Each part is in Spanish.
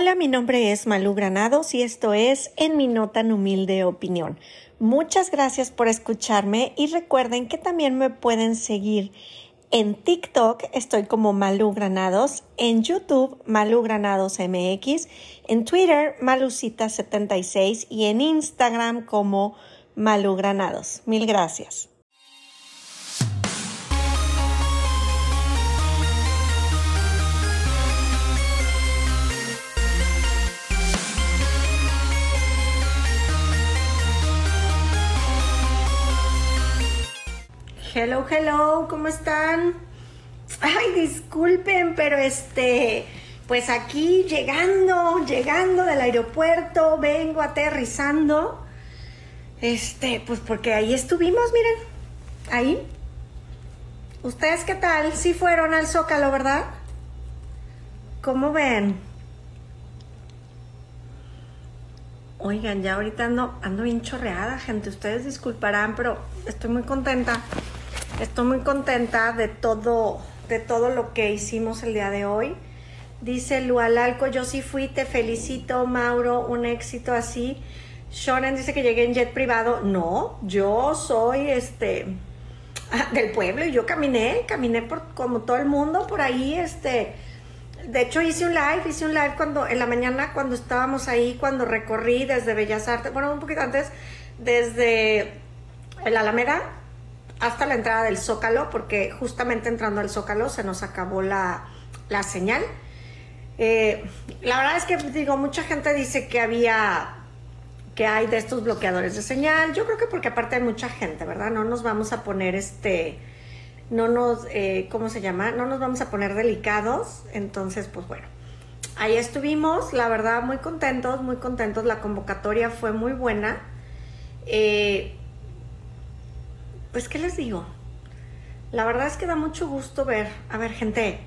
Hola, mi nombre es Malú Granados y esto es En mi no tan humilde opinión. Muchas gracias por escucharme y recuerden que también me pueden seguir en TikTok, estoy como Malú Granados, en YouTube Malú Granados MX, en Twitter Malucita76 y en Instagram como Malú Granados. Mil gracias. Hello, hello, ¿cómo están? Ay, disculpen, pero este, pues aquí llegando, llegando del aeropuerto, vengo aterrizando. Este, pues porque ahí estuvimos, miren, ahí. ¿Ustedes qué tal? Sí fueron al Zócalo, ¿verdad? ¿Cómo ven? Oigan, ya ahorita ando, ando bien chorreada, gente. Ustedes disculparán, pero estoy muy contenta. Estoy muy contenta de todo, de todo lo que hicimos el día de hoy. Dice Lualalco, yo sí fui, te felicito, Mauro, un éxito así. Shonen dice que llegué en jet privado. No, yo soy este del pueblo y yo caminé, caminé por como todo el mundo por ahí, este. De hecho hice un live, hice un live cuando en la mañana cuando estábamos ahí, cuando recorrí desde Bellas Artes, bueno, un poquito antes, desde el Alameda hasta la entrada del Zócalo, porque justamente entrando al Zócalo se nos acabó la, señal. Eh, la verdad es que, digo, mucha gente dice que había, que hay de estos bloqueadores de señal. Yo creo que porque aparte hay mucha gente, ¿verdad? No nos vamos a poner este, no nos, eh, ¿cómo se llama? No nos vamos a poner delicados. Entonces, pues bueno, ahí estuvimos, la verdad, muy contentos, muy contentos. La convocatoria fue muy buena. Eh, pues, ¿qué les digo? La verdad es que da mucho gusto ver, a ver, gente,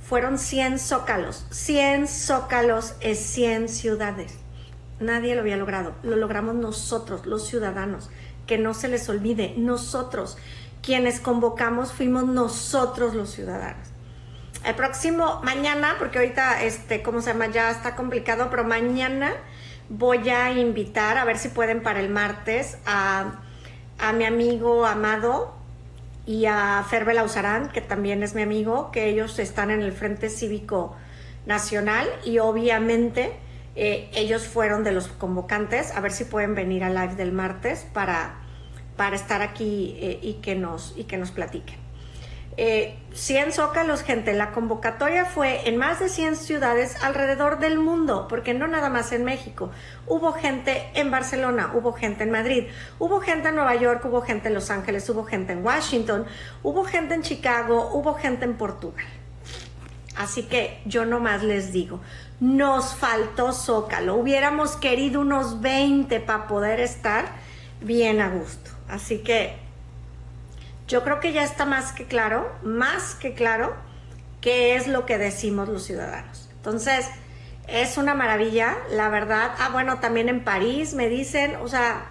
fueron 100 zócalos. 100 zócalos es 100 ciudades. Nadie lo había logrado. Lo logramos nosotros, los ciudadanos. Que no se les olvide, nosotros, quienes convocamos, fuimos nosotros los ciudadanos. El próximo, mañana, porque ahorita, este, ¿cómo se llama? Ya está complicado, pero mañana voy a invitar, a ver si pueden para el martes, a a mi amigo Amado y a Ferbe Lausarán, que también es mi amigo, que ellos están en el Frente Cívico Nacional y obviamente eh, ellos fueron de los convocantes, a ver si pueden venir al live del martes para, para estar aquí eh, y, que nos, y que nos platiquen. 100 eh, zócalos, gente. La convocatoria fue en más de 100 ciudades alrededor del mundo, porque no nada más en México. Hubo gente en Barcelona, hubo gente en Madrid, hubo gente en Nueva York, hubo gente en Los Ángeles, hubo gente en Washington, hubo gente en Chicago, hubo gente en Portugal. Así que yo nomás les digo, nos faltó zócalo. Hubiéramos querido unos 20 para poder estar bien a gusto. Así que yo creo que ya está más que claro, más que claro, qué es lo que decimos los ciudadanos. Entonces, es una maravilla, la verdad. Ah, bueno, también en París me dicen, o sea,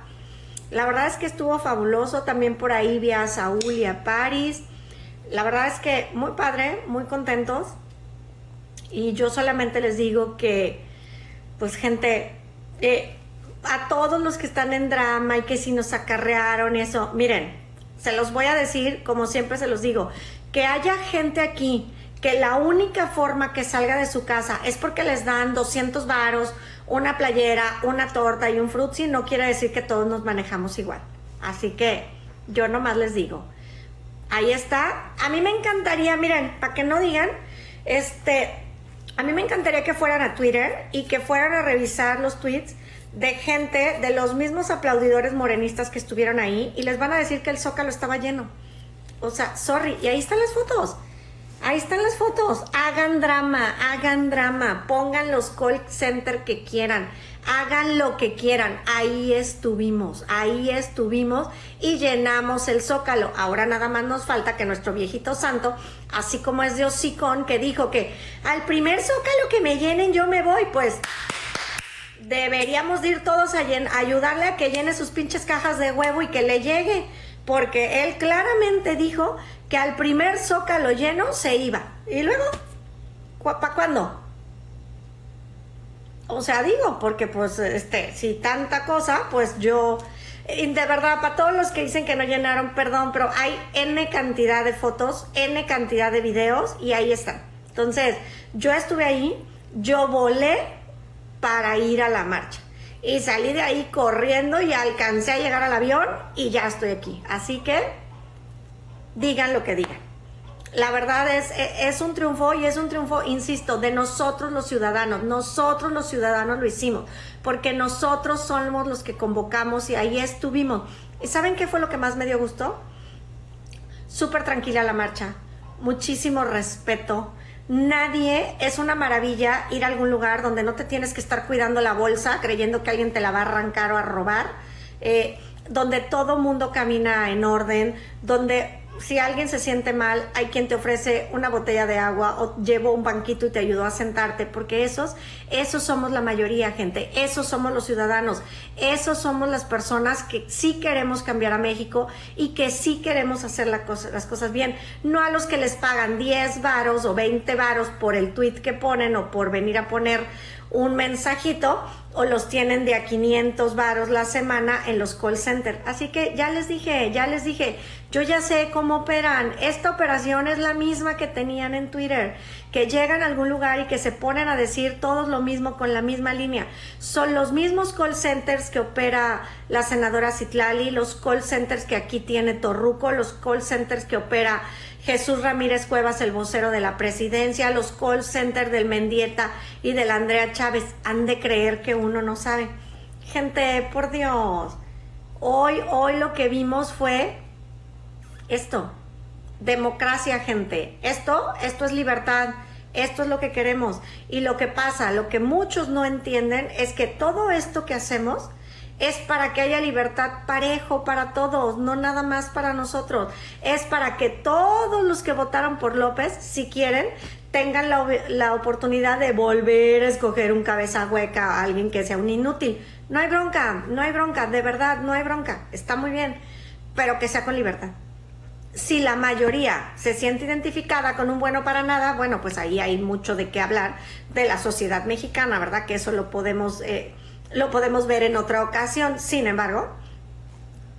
la verdad es que estuvo fabuloso. También por ahí vi a Saúl y a París. La verdad es que muy padre, muy contentos. Y yo solamente les digo que, pues gente, eh, a todos los que están en drama y que si nos acarrearon y eso, miren, se los voy a decir, como siempre se los digo, que haya gente aquí que la única forma que salga de su casa es porque les dan 200 varos, una playera, una torta y un frutzi, no quiere decir que todos nos manejamos igual. Así que yo nomás les digo, ahí está. A mí me encantaría, miren, para que no digan, este, a mí me encantaría que fueran a Twitter y que fueran a revisar los tweets de gente, de los mismos aplaudidores morenistas que estuvieron ahí y les van a decir que el zócalo estaba lleno. O sea, sorry, y ahí están las fotos. Ahí están las fotos. Hagan drama, hagan drama, pongan los call center que quieran, hagan lo que quieran. Ahí estuvimos, ahí estuvimos y llenamos el zócalo. Ahora nada más nos falta que nuestro viejito santo, así como es de hocicón, que dijo que al primer zócalo que me llenen yo me voy, pues deberíamos ir todos a, ayudarle a que llene sus pinches cajas de huevo y que le llegue, porque él claramente dijo que al primer zócalo lleno se iba. ¿Y luego? ¿Para cuándo? O sea, digo, porque pues, este, si tanta cosa, pues yo, de verdad, para todos los que dicen que no llenaron, perdón, pero hay N cantidad de fotos, N cantidad de videos y ahí están. Entonces, yo estuve ahí, yo volé para ir a la marcha. Y salí de ahí corriendo y alcancé a llegar al avión y ya estoy aquí. Así que digan lo que digan. La verdad es, e, es un triunfo y es un triunfo, insisto, de nosotros los ciudadanos. Nosotros los ciudadanos lo hicimos, porque nosotros somos los que convocamos y ahí estuvimos. ¿Y saben qué fue lo que más me dio gusto? Súper tranquila la marcha, muchísimo respeto. Nadie, es una maravilla ir a algún lugar donde no te tienes que estar cuidando la bolsa creyendo que alguien te la va a arrancar o a robar, eh, donde todo mundo camina en orden, donde si alguien se siente mal, hay quien te ofrece una botella de agua o llevo un banquito y te ayudó a sentarte, porque esos, esos somos la mayoría, gente, esos somos los ciudadanos, esos somos las personas que sí queremos cambiar a México y que sí queremos hacer las cosas bien, no a los que les pagan 10 varos o 20 varos por el tweet que ponen o por venir a poner un mensajito o los tienen de a 500 varos la semana en los call centers. Así que ya les dije, ya les dije, yo ya sé cómo operan. Esta operación es la misma que tenían en Twitter, que llegan a algún lugar y que se ponen a decir todos lo mismo con la misma línea. Son los mismos call centers que opera la senadora Citlali, los call centers que aquí tiene Torruco, los call centers que opera Jesús Ramírez Cuevas, el vocero de la presidencia, los call centers del Mendieta y del Andrea Chávez. Han de creer que uno no sabe. Gente, por Dios. Hoy, hoy lo que vimos fue esto. Democracia, gente. Esto, esto es libertad. Esto es lo que queremos. Y lo que pasa, lo que muchos no entienden es que todo esto que hacemos es para que haya libertad parejo para todos, no nada más para nosotros. Es para que todos los que votaron por López, si quieren, tengan la, oportunidad de volver a escoger un cabeza hueca a alguien que sea un inútil. No hay bronca, no hay bronca, de verdad, no hay bronca. Está muy bien, pero que sea con libertad. Si la mayoría se siente identificada con un bueno para nada, bueno, pues ahí hay mucho de qué hablar de la sociedad mexicana, ¿verdad? Que eso lo podemos... Eh, lo podemos ver en otra ocasión. Sin embargo,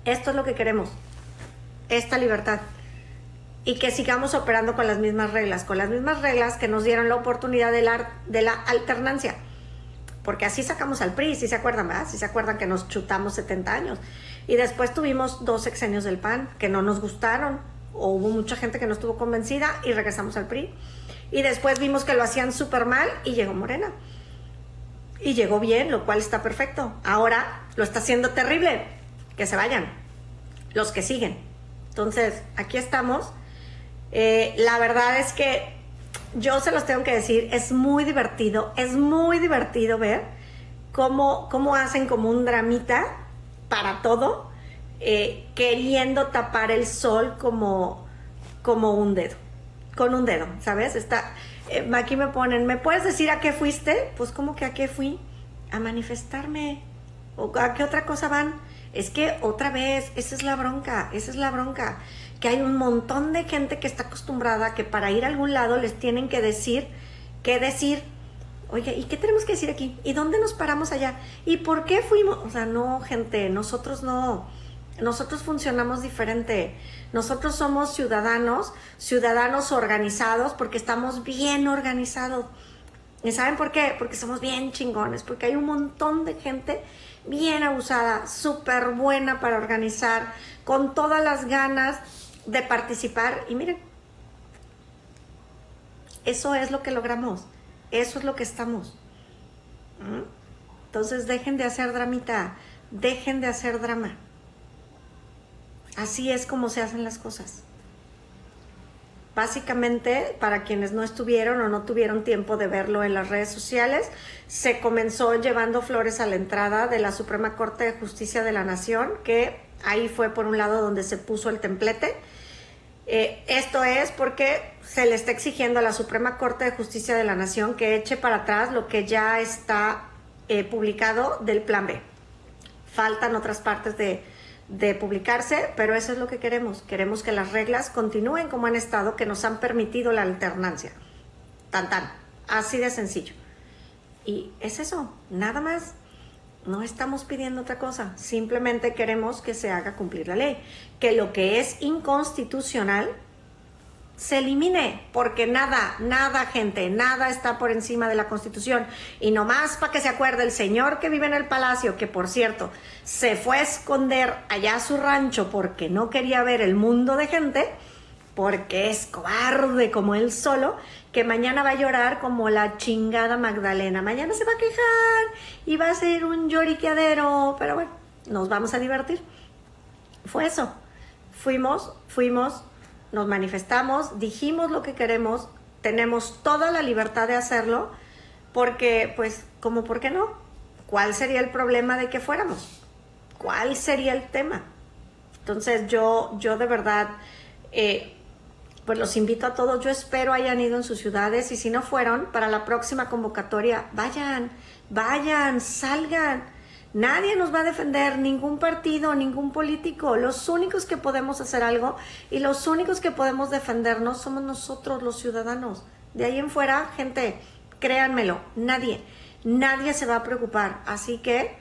esto es lo que queremos, esta libertad. Y que sigamos operando con las mismas reglas, con las mismas reglas que nos dieron la oportunidad de la, de la alternancia. Porque así sacamos al PRI, si se acuerdan, ¿verdad? Si se acuerdan que nos chutamos 70 años. Y después tuvimos dos sexenios del PAN que no nos gustaron, o hubo mucha gente que no estuvo convencida y regresamos al PRI. Y después vimos que lo hacían súper mal y llegó Morena y llegó bien, lo cual está perfecto. Ahora lo está haciendo terrible. Que se vayan los que siguen. Entonces, aquí estamos. Eh, la verdad es que yo se los tengo que decir, es muy divertido, es muy divertido ver cómo, cómo hacen como un dramita para todo, eh, queriendo tapar el sol como, como un dedo, con un dedo, ¿sabes? Está, eh, aquí me ponen, ¿me puedes decir a qué fuiste? Pues como que a qué fui? A manifestarme. ¿O a qué otra cosa van? Es que otra vez, esa es la bronca, esa es la bronca. Que hay un montón de gente que está acostumbrada que para ir a algún lado les tienen que decir, qué decir. Oye, ¿y qué tenemos que decir aquí? ¿Y dónde nos paramos allá? ¿Y por qué fuimos? O sea, no, gente, nosotros no nosotros funcionamos diferente. Nosotros somos ciudadanos, ciudadanos organizados, porque estamos bien organizados. ¿Y saben por qué? Porque somos bien chingones, porque hay un montón de gente bien abusada, súper buena para organizar, con todas las ganas de participar. Y miren, eso es lo que logramos, eso es lo que estamos. ¿Mm? Entonces dejen de hacer dramita, dejen de hacer drama. Así es como se hacen las cosas. Básicamente, para quienes no estuvieron o no tuvieron tiempo de verlo en las redes sociales, se comenzó llevando flores a la entrada de la Suprema Corte de Justicia de la Nación, que ahí fue por un lado donde se puso el templete. Eh, esto es porque se le está exigiendo a la Suprema Corte de Justicia de la Nación que eche para atrás lo que ya está eh, publicado del Plan B. Faltan otras partes de, de publicarse, pero eso es lo que queremos. Queremos que las reglas continúen como han estado, que nos han permitido la alternancia. Tan tan, así de sencillo. Y es eso, nada más. No estamos pidiendo otra cosa, simplemente queremos que se haga cumplir la ley, que lo que es inconstitucional se elimine, porque nada, nada, gente, nada está por encima de la Constitución. Y nomás para que se acuerde, el señor que vive en el palacio, que por cierto, se fue a esconder allá a su rancho porque no quería ver el mundo de gente, porque es cobarde como él solo, que mañana va a llorar como la chingada Magdalena. Mañana se va a quejar y va a ser un lloriqueadero, pero bueno, nos vamos a divertir. Fue eso. Fuimos, fuimos, nos manifestamos, dijimos lo que queremos, tenemos toda la libertad de hacerlo, porque, pues, como por qué no? ¿Cuál sería el problema de que fuéramos? ¿Cuál sería el tema? Entonces yo, yo de verdad, eh, pues los invito a todos, yo espero hayan ido en sus ciudades y si no fueron, para la próxima convocatoria, vayan, vayan, salgan Nadie nos va a defender, ningún partido, ningún político. Los únicos que podemos hacer algo y los únicos que podemos defendernos somos nosotros, los ciudadanos. De ahí en fuera, gente, créanmelo, nadie, nadie se va a preocupar. Así que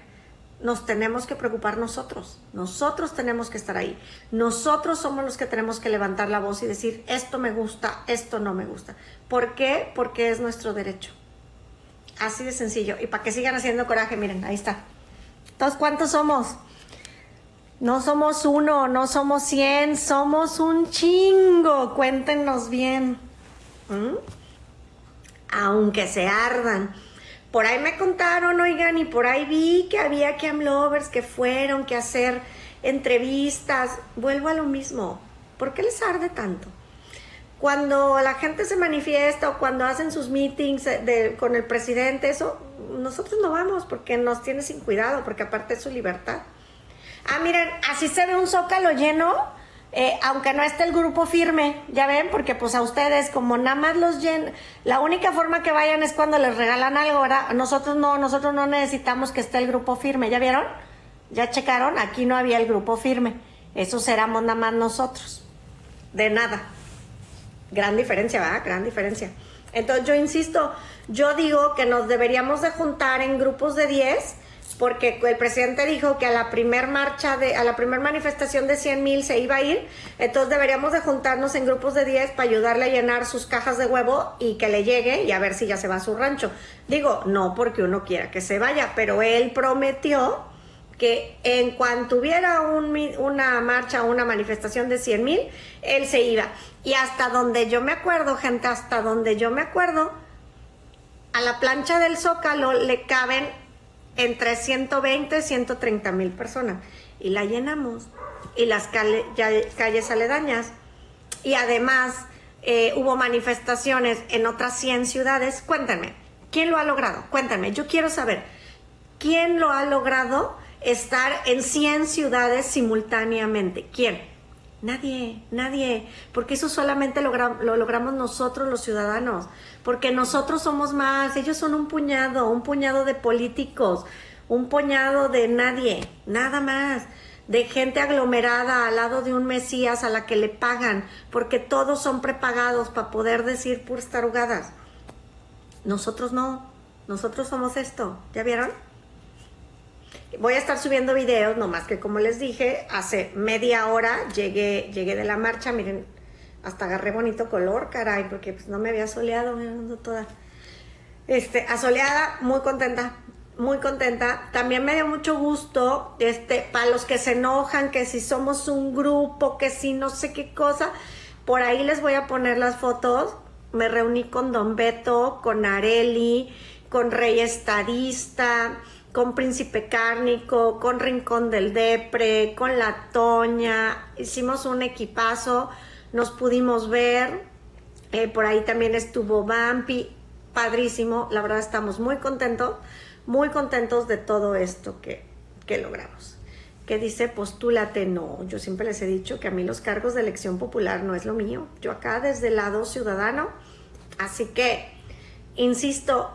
nos tenemos que preocupar nosotros. Nosotros tenemos que estar ahí. Nosotros somos los que tenemos que levantar la voz y decir, esto me gusta, esto no me gusta. ¿Por qué? Porque es nuestro derecho. Así de sencillo. Y para que sigan haciendo coraje, miren, ahí está. Entonces, ¿cuántos somos? No somos uno, no somos cien, somos un chingo. Cuéntenos bien. ¿Mm? Aunque se ardan. Por ahí me contaron, oigan, y por ahí vi que había Cam Lovers que fueron que hacer entrevistas. Vuelvo a lo mismo. ¿Por qué les arde tanto? Cuando la gente se manifiesta o cuando hacen sus meetings con el presidente, eso nosotros no vamos porque nos tiene sin cuidado, porque aparte es su libertad. Ah, miren, así se ve un zócalo lleno, eh, aunque no esté el grupo firme, ya ven, porque pues a ustedes como nada más los llenan, la única forma que vayan es cuando les regalan algo, ¿verdad? Nosotros no, nosotros no necesitamos que esté el grupo firme, ¿ya vieron? ¿Ya checaron? Aquí no había el grupo firme, eso éramos nada más nosotros, de nada. Gran diferencia, ¿verdad? Gran diferencia. Entonces yo insisto, yo digo que nos deberíamos de juntar en grupos de 10 porque el presidente dijo que a la primer marcha de a la primer manifestación de 100 mil se iba a ir, entonces deberíamos de juntarnos en grupos de 10 para ayudarle a llenar sus cajas de huevo y que le llegue y a ver si ya se va a su rancho. Digo, no porque uno quiera que se vaya, pero él prometió que en cuanto hubiera una marcha o una manifestación de 100 mil, él se iba. Y hasta donde yo me acuerdo, gente, hasta donde yo me acuerdo, a la plancha del Zócalo le caben entre 120 y 130 mil personas. Y la llenamos. Y las calles aledañas. Y además eh, hubo manifestaciones en otras 100 ciudades. Cuéntenme, ¿quién lo ha logrado? Cuéntenme, yo quiero saber, ¿quién lo ha logrado estar en 100 ciudades simultáneamente? ¿Quién? Nadie, nadie, porque eso solamente lo, logramos nosotros los ciudadanos, porque nosotros somos más, ellos son un puñado, un puñado de políticos, un puñado de nadie, nada más, de gente aglomerada al lado de un Mesías a la que le pagan, porque todos son prepagados para poder decir puras tarugadas. Nosotros no, nosotros somos esto, ¿ya vieron? Voy a estar subiendo videos, nomás que como les dije, hace media hora llegué, llegué de la marcha, miren, hasta agarré bonito color, caray, porque pues no me había soleado, me toda este, asoleada, muy contenta, muy contenta. También me dio mucho gusto, este, para los que se enojan, que si somos un grupo, que si no sé qué cosa, por ahí les voy a poner las fotos. Me reuní con Don Beto, con Areli, con Rey Estadista, con Príncipe Cárnico, con Rincón del Depre, con La Toña, hicimos un equipazo, nos pudimos ver, eh, por ahí también estuvo Bampi, padrísimo, la verdad estamos muy contentos, muy contentos de todo esto que, que logramos. Que dice, postúlate, no, yo siempre les he dicho que a mí los cargos de elección popular no es lo mío, yo acá desde el lado ciudadano, así que, insisto,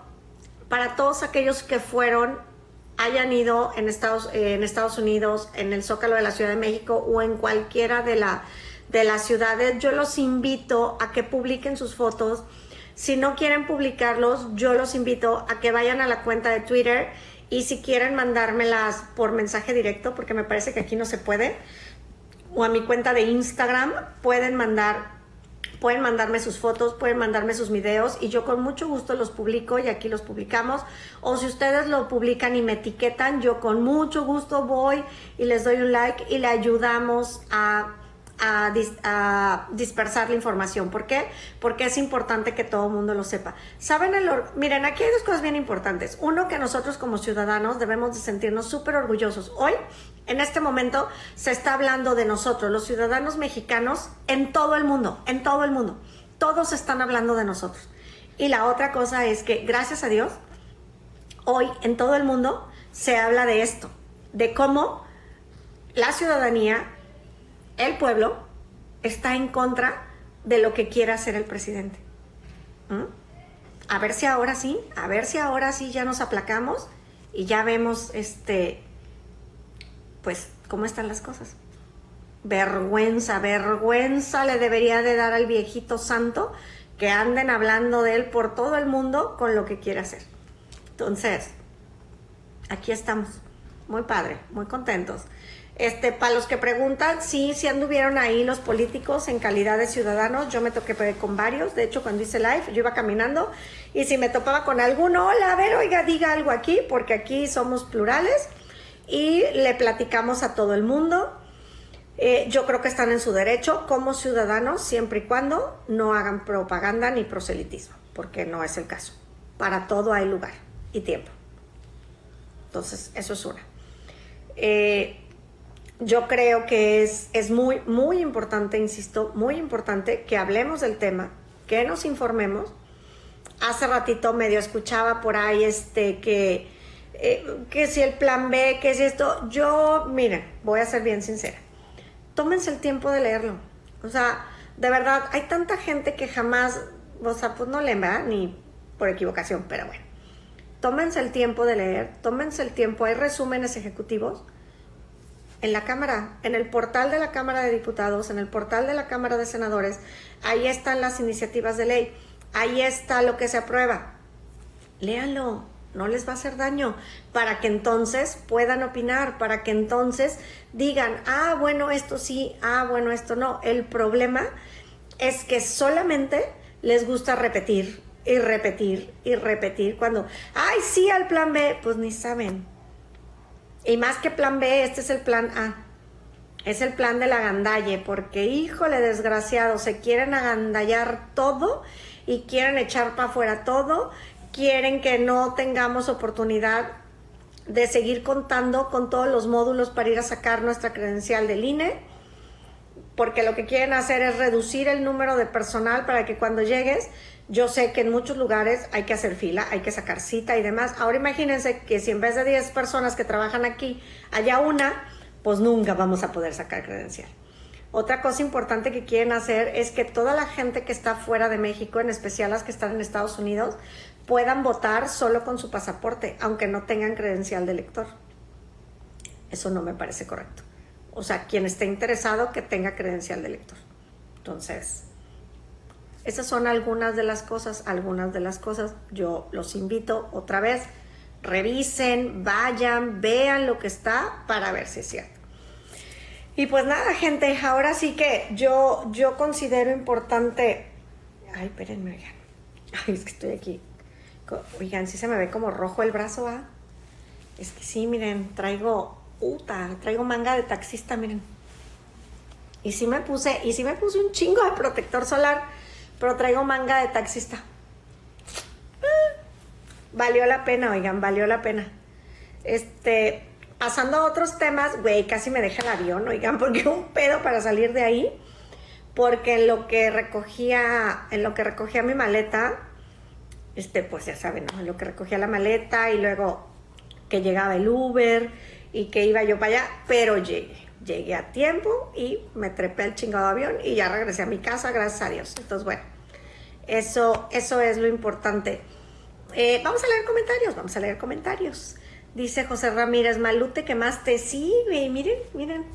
para todos aquellos que fueron hayan ido en Estados, en Estados Unidos, en el Zócalo de la Ciudad de México o en cualquiera de, la, de las ciudades, yo los invito a que publiquen sus fotos. Si no quieren publicarlos, yo los invito a que vayan a la cuenta de Twitter y si quieren mandármelas por mensaje directo, porque me parece que aquí no se puede, o a mi cuenta de Instagram, pueden mandar pueden mandarme sus fotos, pueden mandarme sus videos y yo con mucho gusto los publico y aquí los publicamos. O si ustedes lo publican y me etiquetan, yo con mucho gusto voy y les doy un like y le ayudamos a a, dispersar la información. ¿Por qué? Porque es importante que todo el mundo lo sepa. ¿Saben? El Miren, aquí hay dos cosas bien importantes. Uno, que nosotros como ciudadanos debemos de sentirnos súper orgullosos. Hoy, en este momento, se está hablando de nosotros, los ciudadanos mexicanos, en todo el mundo, en todo el mundo. Todos están hablando de nosotros. Y la otra cosa es que, gracias a Dios, hoy en todo el mundo se habla de esto, de cómo la ciudadanía el pueblo está en contra de lo que quiera hacer el presidente. ¿Mm? A ver si ahora sí, a ver si ahora sí ya nos aplacamos y ya vemos este pues cómo están las cosas. Vergüenza, vergüenza le debería de dar al viejito santo que anden hablando de él por todo el mundo con lo que quiere hacer. Entonces, aquí estamos, muy padre, muy contentos. Este, para los que preguntan, sí, sí anduvieron ahí los políticos en calidad de ciudadanos. Yo me toqué con varios. De hecho, cuando hice live, yo iba caminando y si me topaba con alguno, hola, a ver, oiga, diga algo aquí, porque aquí somos plurales y le platicamos a todo el mundo. Eh, yo creo que están en su derecho como ciudadanos, siempre y cuando no hagan propaganda ni proselitismo, porque no es el caso. Para todo hay lugar y tiempo. Entonces, eso es una. Eh, yo creo que es, es muy, muy importante, insisto, muy importante que hablemos del tema, que nos informemos. Hace ratito medio escuchaba por ahí este que, eh, que si el plan B, que si esto, yo, miren, voy a ser bien sincera, tómense el tiempo de leerlo. O sea, de verdad, hay tanta gente que jamás, o sea, pues no leen, ¿verdad? Ni por equivocación, pero bueno. Tómense el tiempo de leer, tómense el tiempo, hay resúmenes ejecutivos en la Cámara, en el portal de la Cámara de Diputados, en el portal de la Cámara de Senadores, ahí están las iniciativas de ley, ahí está lo que se aprueba. Léanlo, no les va a hacer daño, para que entonces puedan opinar, para que entonces digan, ah, bueno, esto sí, ah, bueno, esto no. El problema es que solamente les gusta repetir y repetir y repetir cuando, ay, sí, al plan B, pues ni saben y más que plan B, este es el plan A. Es el plan de la gandalle, porque híjole desgraciado, se quieren agandallar todo y quieren echar para afuera todo, quieren que no tengamos oportunidad de seguir contando con todos los módulos para ir a sacar nuestra credencial del INE, porque lo que quieren hacer es reducir el número de personal para que cuando llegues yo sé que en muchos lugares hay que hacer fila, hay que sacar cita y demás. Ahora imagínense que si en vez de 10 personas que trabajan aquí haya una, pues nunca vamos a poder sacar credencial. Otra cosa importante que quieren hacer es que toda la gente que está fuera de México, en especial las que están en Estados Unidos, puedan votar solo con su pasaporte, aunque no tengan credencial de elector. Eso no me parece correcto. O sea, quien esté interesado que tenga credencial de elector. Entonces, esas son algunas de las cosas, algunas de las cosas. Yo los invito otra vez, revisen, vayan, vean lo que está para ver si es cierto. Y pues nada, gente, ahora sí que yo, yo considero importante. Ay, espérenme, oigan. Ay, es que estoy aquí. Oigan, sí se me ve como rojo el brazo, ¿ah? Es que sí, miren, traigo. Uta, traigo manga de taxista, miren. Y sí me puse, y sí me puse un chingo de protector solar pero traigo manga de taxista. Ah, valió la pena, oigan, valió la pena. Este, pasando a otros temas, güey, casi me deja el avión, oigan, porque un pedo para salir de ahí. Porque en lo que recogía, en lo que recogía mi maleta, este, pues ya saben, ¿no? En lo que recogía la maleta y luego que llegaba el Uber y que iba yo para allá, pero llegué llegué a tiempo y me trepé al chingado avión y ya regresé a mi casa, gracias a Dios. Entonces, bueno, eso, eso es lo importante. Eh, vamos a leer comentarios, vamos a leer comentarios. Dice José Ramírez, Malute, que más te sigue. Miren, miren.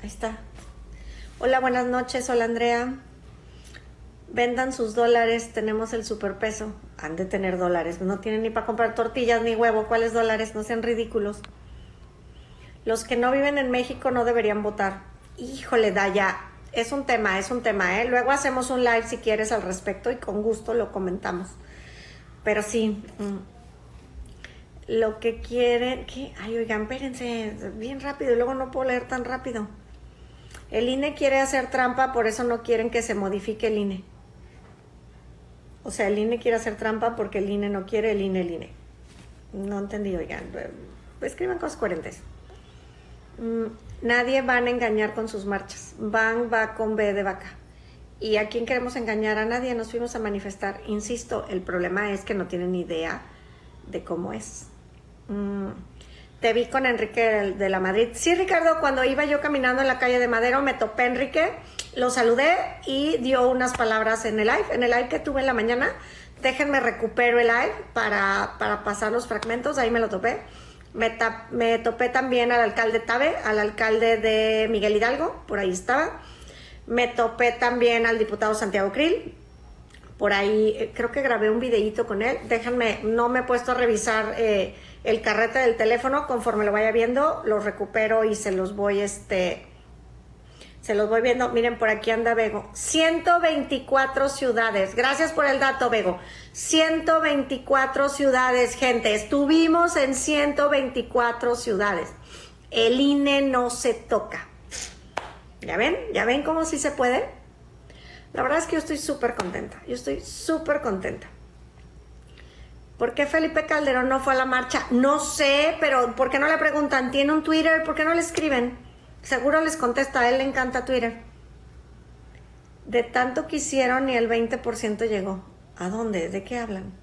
Ahí está. Hola, buenas noches. Hola, Andrea. Vendan sus dólares, tenemos el superpeso. Han de tener dólares, no tienen ni para comprar tortillas ni huevo. ¿Cuáles dólares? No sean ridículos. Los que no viven en México no deberían votar. Híjole, Daya, es un tema, es un tema, ¿eh? Luego hacemos un live si quieres al respecto y con gusto lo comentamos. Pero sí, mm, lo que quieren, ay, oigan, espérense, bien rápido, y luego no puedo leer tan rápido. El INE quiere hacer trampa, por eso no quieren que se modifique el INE. O sea, el INE quiere hacer trampa porque el INE no quiere, el INE, el INE. No entendí, oigan, escriban cosas coherentes. Mm, nadie van a engañar con sus marchas. Van va con B de vaca. ¿Y a quién queremos engañar? A nadie. Nos fuimos a manifestar. Insisto, el problema es que no tienen idea de cómo es. Mm, te vi con Enrique de la Madrid. Sí, Ricardo, cuando iba yo caminando en la calle de Madero, me topé a Enrique, lo saludé y dio unas palabras en el live, en el live que tuve en la mañana. Déjenme recupero el live para, para pasar los fragmentos, ahí me lo topé. Me, topé también al alcalde Tabe, al alcalde de Miguel Hidalgo, por ahí estaba. Me topé también al diputado Santiago Krill, por ahí eh, creo que grabé un videíto con él. Déjenme, no me he puesto a revisar eh, el carrete del teléfono, conforme lo vaya viendo, lo recupero y se los voy, este, se los voy viendo. Miren, por aquí anda Vego. 124 ciudades. Gracias por el dato, Vego. 124 ciudades, gente. Estuvimos en 124 ciudades. El INE no se toca. ¿Ya ven? ¿Ya ven cómo sí se puede? La verdad es que yo estoy súper contenta. Yo estoy súper contenta. ¿Por qué Felipe Calderón no fue a la marcha? No sé, pero ¿por qué no le preguntan? ¿Tiene un Twitter? ¿Por qué no le escriben? Seguro les contesta, a él le encanta Twitter. De tanto que hicieron, ni el 20% llegó. ¿A dónde? ¿De qué hablan?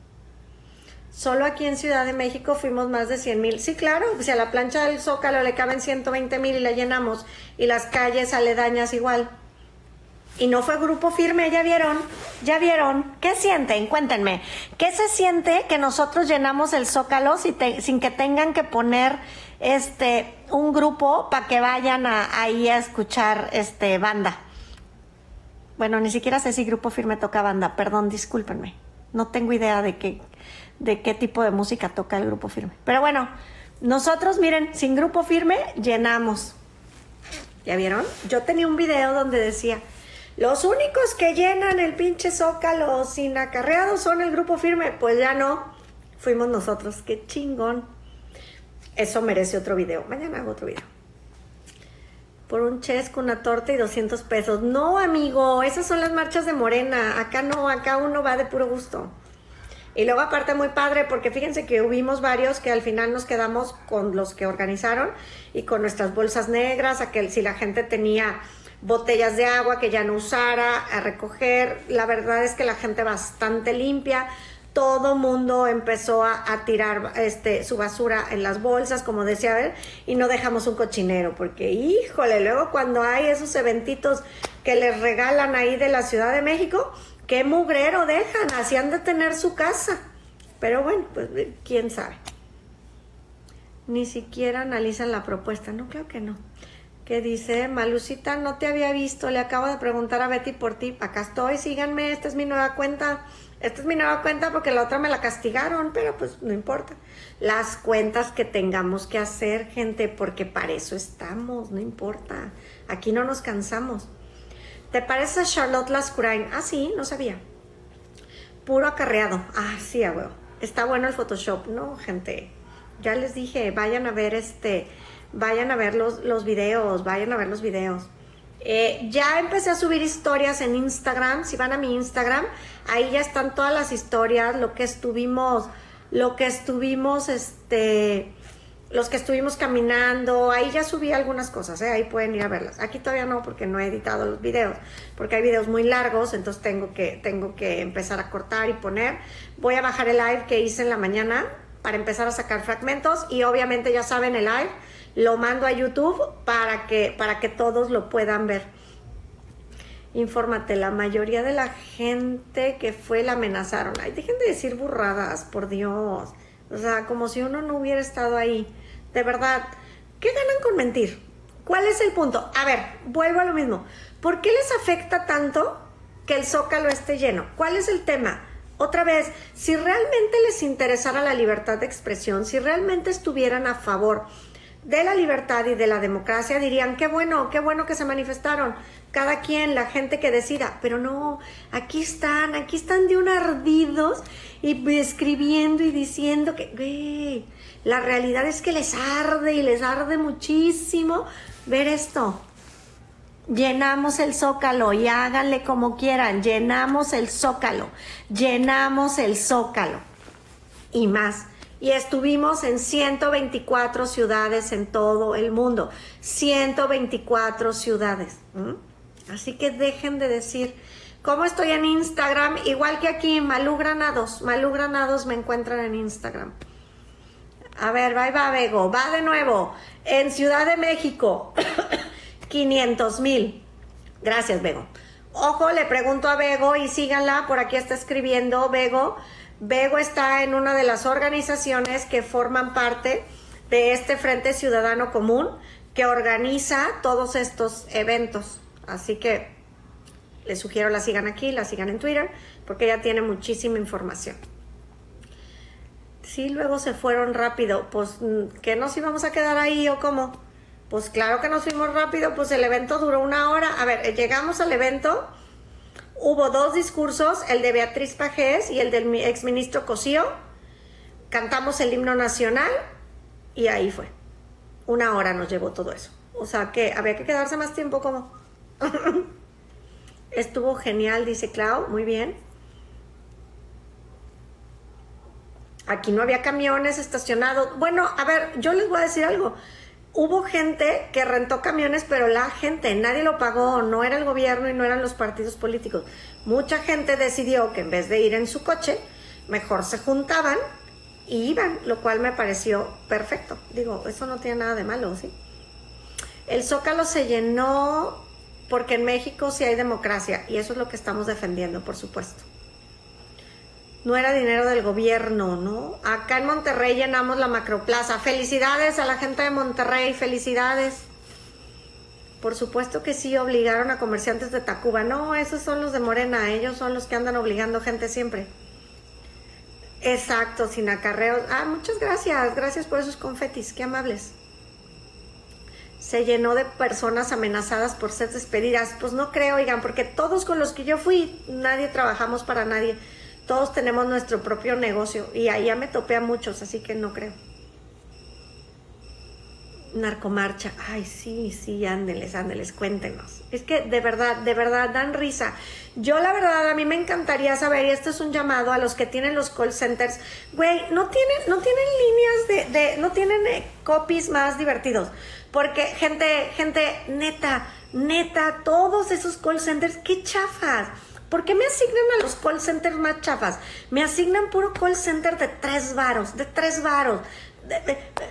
Solo aquí en Ciudad de México fuimos más de 100 mil. Sí, claro, si a la plancha del Zócalo le caben 120 mil y la llenamos, y las calles aledañas igual. Y no fue grupo firme, ya vieron, ya vieron. ¿Qué sienten? Cuéntenme. ¿Qué se siente que nosotros llenamos el Zócalo sin que tengan que poner este un grupo para que vayan ahí a escuchar este banda. Bueno, ni siquiera sé si grupo firme toca banda, perdón, discúlpenme. No tengo idea de qué, de qué tipo de música toca el grupo firme. Pero bueno, nosotros, miren, sin grupo firme llenamos. ¿Ya vieron? Yo tenía un video donde decía, los únicos que llenan el pinche zócalo sin acarreados son el grupo firme. Pues ya no, fuimos nosotros, qué chingón. Eso merece otro video. Mañana hago otro video. Por un chesco, una torta y 200 pesos. No, amigo, esas son las marchas de Morena. Acá no, acá uno va de puro gusto. Y luego aparte muy padre porque fíjense que hubimos varios que al final nos quedamos con los que organizaron y con nuestras bolsas negras, a que si la gente tenía botellas de agua que ya no usara, a recoger. La verdad es que la gente bastante limpia todo mundo empezó a, tirar este, su basura en las bolsas, como decía, ver, y no dejamos un cochinero, porque híjole, luego cuando hay esos eventitos que les regalan ahí de la Ciudad de México, qué mugrero dejan, así han de tener su casa. Pero bueno, pues quién sabe. Ni siquiera analizan la propuesta, no, creo que no. Que dice, Malucita, no te había visto, le acabo de preguntar a Betty por ti, acá estoy, síganme, esta es mi nueva cuenta esta es mi nueva cuenta porque la otra me la castigaron, pero pues no importa. Las cuentas que tengamos que hacer, gente, porque para eso estamos, no importa. Aquí no nos cansamos. ¿Te parece Charlotte Lascurain? Ah, sí, no sabía. Puro acarreado. Ah, sí, abuelo. Está bueno el Photoshop. No, gente. Ya les dije, vayan a ver este, vayan a ver los, los videos, vayan a ver los videos. Eh, ya empecé a subir historias en Instagram. Si van a mi Instagram, ahí ya están todas las historias, lo que estuvimos, lo que estuvimos, este, los que estuvimos caminando. Ahí ya subí algunas cosas, ¿eh? ahí pueden ir a verlas. Aquí todavía no, porque no he editado los videos, porque hay videos muy largos, entonces tengo que, tengo que empezar a cortar y poner. Voy a bajar el live que hice en la mañana para empezar a sacar fragmentos y obviamente ya saben el live lo mando a YouTube para que, para que todos lo puedan ver. Infórmate, la mayoría de la gente que fue la amenazaron. Ay, dejen de decir burradas, por Dios. O sea, como si uno no hubiera estado ahí. De verdad, ¿qué ganan con mentir? ¿Cuál es el punto? A ver, vuelvo a lo mismo. ¿Por qué les afecta tanto que el zócalo esté lleno. ¿Cuál es el tema? Otra vez, si realmente les interesara la libertad de expresión, si realmente estuvieran a favor de la libertad y de la democracia, dirían, qué bueno, qué bueno que se manifestaron, cada quien, la gente que decida, pero no, aquí están, aquí están de un ardidos y escribiendo y diciendo que, la realidad es que les arde y les arde muchísimo ver esto. Llenamos el zócalo y háganle como quieran, llenamos el zócalo, llenamos el zócalo y más. Y estuvimos en 124 ciudades en todo el mundo, 124 ciudades. Así que dejen de decir, ¿cómo estoy en Instagram? Igual que aquí, Malú Granados, Malú Granados me encuentran en Instagram. A ver, va, va, Bego, va de nuevo. En Ciudad de México, 500 mil. Gracias, Bego. Ojo, le pregunto a Bego y síganla, por aquí está escribiendo Bego. Bego está en una de las organizaciones que forman parte de este Frente Ciudadano Común que organiza todos estos eventos. Así que les sugiero la sigan aquí, la sigan en Twitter, porque ella tiene muchísima información. Sí, luego se fueron rápido. Pues, ¿qué nos íbamos a quedar ahí o cómo? Pues claro que nos fuimos rápido, pues el evento duró una hora. A ver, llegamos al evento, hubo dos discursos, el de Beatriz Pajés y el del exministro Cosío. Cantamos el himno nacional y ahí fue. Una hora nos llevó todo eso. O sea que había que quedarse más tiempo como... Estuvo genial, dice Clau, muy bien. Aquí no había camiones estacionados. Bueno, a ver, yo les voy a decir algo. Hubo gente que rentó camiones, pero la gente, nadie lo pagó, no era el gobierno y no eran los partidos políticos. Mucha gente decidió que en vez de ir en su coche, mejor se juntaban y iban, lo cual me pareció perfecto. Digo, eso no tiene nada de malo, ¿sí? El zócalo se llenó porque en México sí hay democracia y eso es lo que estamos defendiendo, por supuesto. No era dinero del gobierno, ¿no? Acá en Monterrey llenamos la macroplaza. Felicidades a la gente de Monterrey, felicidades. Por supuesto que sí obligaron a comerciantes de Tacuba. No, esos son los de Morena, ellos son los que andan obligando gente siempre. Exacto, sin acarreos. Ah, muchas gracias, gracias por esos confetis, qué amables se llenó de personas amenazadas por ser despedidas. Pues no creo, oigan, porque todos con los que yo fui, nadie trabajamos para nadie. Todos tenemos nuestro propio negocio y allá me topé a muchos, así que no creo. Narcomarcha, ay, sí, sí, ándeles, ándeles, cuéntenos. Es que de verdad, de verdad dan risa. Yo la verdad, a mí me encantaría saber, y esto es un llamado a los que tienen los call centers, güey, no tienen, no tienen líneas de, no tienen eh, copies más divertidos. Porque gente, gente, neta, neta, todos esos call centers, qué chafas. ¿Por qué me asignan a los call centers más chafas? Me asignan puro call center de tres varos, de tres varos.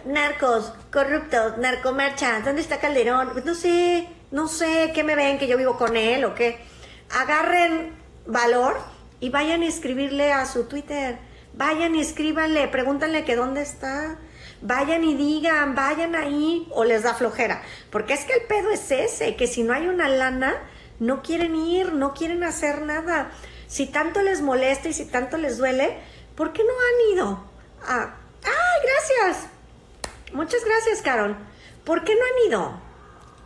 narcos, corruptos, narcomarcha, ¿dónde está Calderón? Pues no sé, no sé, ¿qué me ven? ¿Que yo vivo con él o qué? Agarren valor y vayan a escribirle a su Twitter. Vayan y escríbanle, pregúntanle que dónde está vayan y digan, vayan ahí, o les da flojera. Porque es que el pedo es ese, que si no hay una lana, no quieren ir, no quieren hacer nada. Si tanto les molesta y si tanto les duele, ¿por qué no han ido? Ah, ¡Ay, gracias! Muchas gracias, Carol. ¿Por qué no han ido?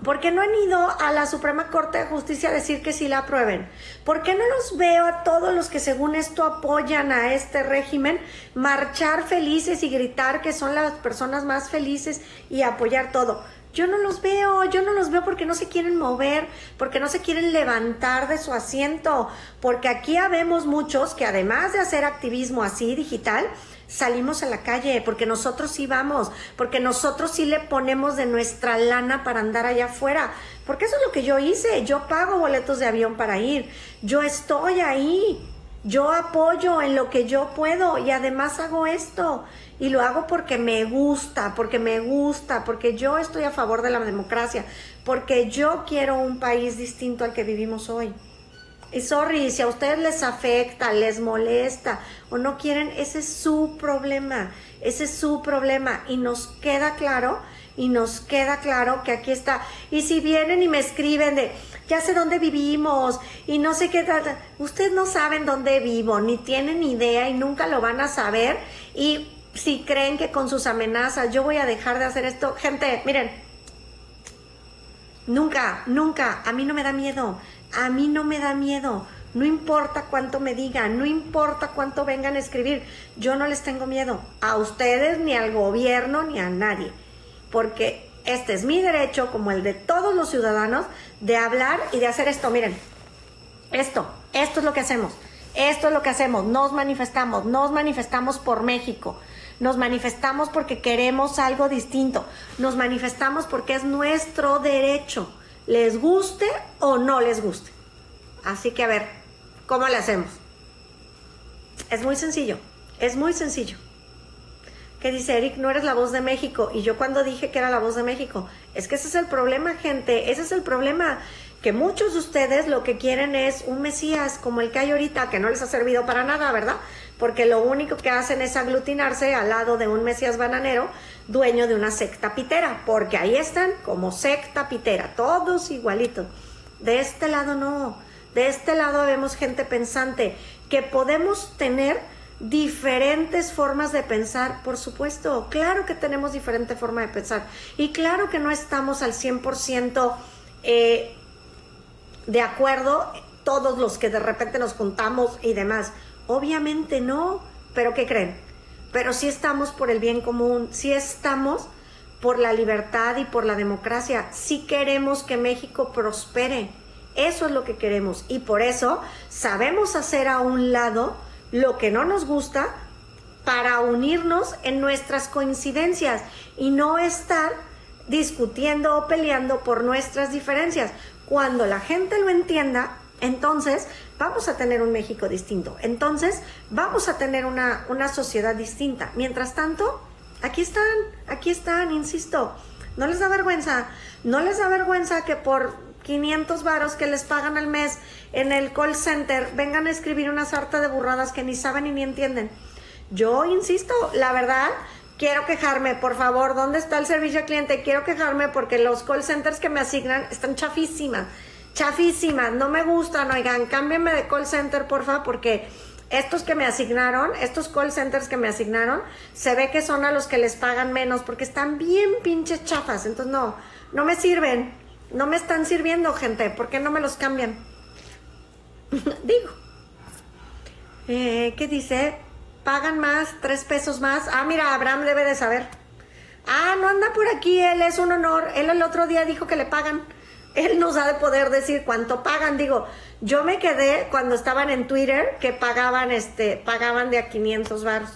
¿Por qué no han ido a la Suprema Corte de Justicia a decir que sí la aprueben? ¿Por qué no los veo a todos los que según esto apoyan a este régimen marchar felices y gritar que son las personas más felices y apoyar todo? Yo no los veo, yo no los veo porque no se quieren mover, porque no se quieren levantar de su asiento, porque aquí habemos muchos que además de hacer activismo así digital, salimos a la calle, porque nosotros sí vamos, porque nosotros sí le ponemos de nuestra lana para andar allá afuera, porque eso es lo que yo hice, yo pago boletos de avión para ir, yo estoy ahí, yo apoyo en lo que yo puedo y además hago esto y lo hago porque me gusta, porque me gusta, porque yo estoy a favor de la democracia, porque yo quiero un país distinto al que vivimos hoy. Y sorry, si a ustedes les afecta, les molesta o no quieren, ese es su problema, ese es su problema. Y nos queda claro, y nos queda claro que aquí está. Y si vienen y me escriben de, ya sé dónde vivimos y no sé qué tal, ustedes no saben dónde vivo, ni tienen idea y nunca lo van a saber. Y si creen que con sus amenazas yo voy a dejar de hacer esto, gente, miren, nunca, nunca, a mí no me da miedo. A mí no me da miedo. No importa cuánto me digan, no importa cuánto vengan a escribir. Yo no les tengo miedo a ustedes, ni al gobierno, ni a nadie. Porque este es mi derecho, como el de todos los ciudadanos, de hablar y de hacer esto. Miren, esto, esto es lo que hacemos. Esto es lo que hacemos. Nos manifestamos, nos manifestamos por México. Nos manifestamos porque queremos algo distinto. Nos manifestamos porque es nuestro derecho les guste o no les guste. Así que a ver, ¿cómo le hacemos? Es muy sencillo, es muy sencillo. ¿Qué dice Eric? No eres la voz de México. Y yo cuando dije que era la voz de México, es que ese es el problema, gente, ese es el problema que muchos de ustedes lo que quieren es un Mesías como el que hay ahorita, que no les ha servido para nada, ¿verdad? Porque lo único que hacen es aglutinarse al lado de un Mesías bananero, dueño de una secta pitera, porque ahí están como secta pitera, todos igualitos. De este lado no, de este lado vemos gente pensante, que podemos tener diferentes formas de pensar, por supuesto, claro que tenemos diferente forma de pensar y claro que no estamos al 100% eh, de acuerdo todos los que de repente nos juntamos y demás. Obviamente no, pero ¿qué creen? Pero sí estamos por el bien común, sí estamos por la libertad y por la democracia, sí queremos que México prospere. Eso es lo que queremos y por eso sabemos hacer a un lado lo que no nos gusta para unirnos en nuestras coincidencias y no estar discutiendo o peleando por nuestras diferencias. Cuando la gente lo entienda, entonces vamos a tener un México distinto. Entonces vamos a tener una, una sociedad distinta. Mientras tanto, aquí están, aquí están, insisto. No les da vergüenza, no les da vergüenza que por 500 varos que les pagan al mes en el call center vengan a escribir una sarta de burradas que ni saben y ni entienden. Yo insisto, la verdad, quiero quejarme, por favor, ¿dónde está el servicio al cliente? Quiero quejarme porque los call centers que me asignan están chafísimas, chafísimas, no me gustan, oigan, cámbienme de call center, por favor, porque estos que me asignaron, estos call centers que me asignaron, se ve que son a los que les pagan menos porque están bien pinches chafas, entonces no, no me sirven, no me están sirviendo, gente, ¿por qué no me los cambian? Digo. Eh, ¿Qué dice? pagan más, tres pesos más. Ah, mira, Abraham debe de saber. Ah, no anda por aquí, él es un honor. Él el otro día dijo que le pagan. Él nos ha de poder decir cuánto pagan. Digo, yo me quedé cuando estaban en Twitter que pagaban, este, pagaban de a 500 baros.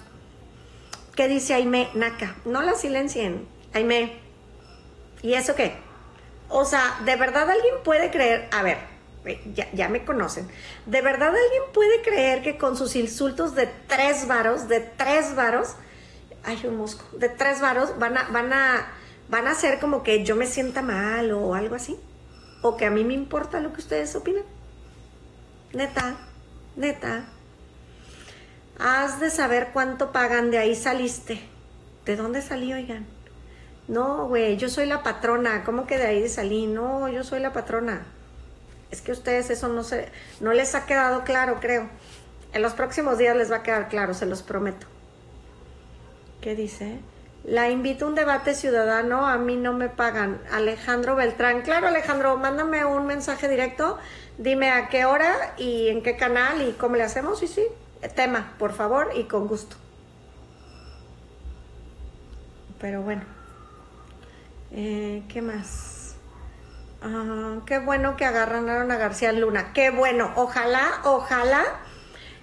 ¿Qué dice Aime Naka? No la silencien, Aime. ¿Y eso qué? O sea, ¿de verdad alguien puede creer? A ver, ya, ya, me conocen. ¿De verdad alguien puede creer que con sus insultos de tres varos, de tres varos, ay, un mosco, de tres varos, van a, van a, van a hacer como que yo me sienta mal o algo así? ¿O que a mí me importa lo que ustedes opinan? Neta, neta. Has de saber cuánto pagan, de ahí saliste. ¿De dónde salí, oigan? No, güey, yo soy la patrona. ¿Cómo que de ahí salí? No, yo soy la patrona. Es que ustedes eso no se, no les ha quedado claro, creo. En los próximos días les va a quedar claro, se los prometo. ¿Qué dice? La invito a un debate ciudadano, a mí no me pagan. Alejandro Beltrán. Claro, Alejandro, mándame un mensaje directo. Dime a qué hora y en qué canal y cómo le hacemos. Y sí, tema, por favor, y con gusto. Pero bueno. Eh, ¿Qué más? Ah, qué bueno que agarraron a García Luna. Qué bueno. Ojalá, ojalá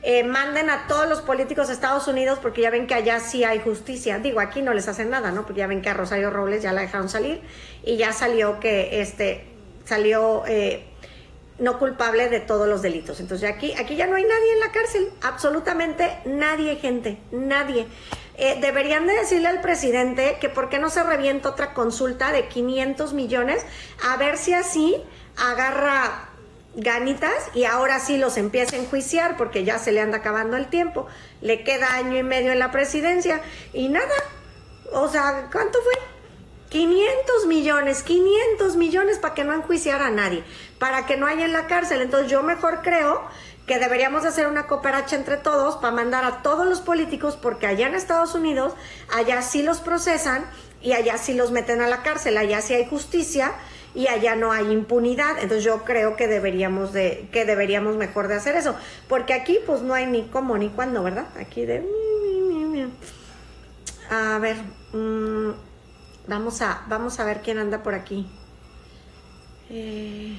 eh, manden a todos los políticos de Estados Unidos porque ya ven que allá sí hay justicia. Digo, aquí no les hacen nada, ¿no? Porque ya ven que a Rosario Robles ya la dejaron salir y ya salió que este salió eh, no culpable de todos los delitos. Entonces aquí, aquí ya no hay nadie en la cárcel. Absolutamente nadie, gente. Nadie. Eh, deberían de decirle al presidente que por qué no se revienta otra consulta de 500 millones, a ver si así agarra ganitas y ahora sí los empieza a enjuiciar porque ya se le anda acabando el tiempo. Le queda año y medio en la presidencia y nada. O sea, ¿cuánto fue? 500 millones, 500 millones para que no enjuiciara a nadie, para que no haya en la cárcel. Entonces yo mejor creo que deberíamos hacer una cooperacha entre todos para mandar a todos los políticos, porque allá en Estados Unidos, allá sí los procesan y allá sí los meten a la cárcel, allá sí hay justicia y allá no hay impunidad. Entonces yo creo que deberíamos de, que deberíamos mejor de hacer eso. Porque aquí pues no hay ni cómo ni cuándo, ¿verdad? Aquí de. A ver. Mm, vamos a. Vamos a ver quién anda por aquí. Eh,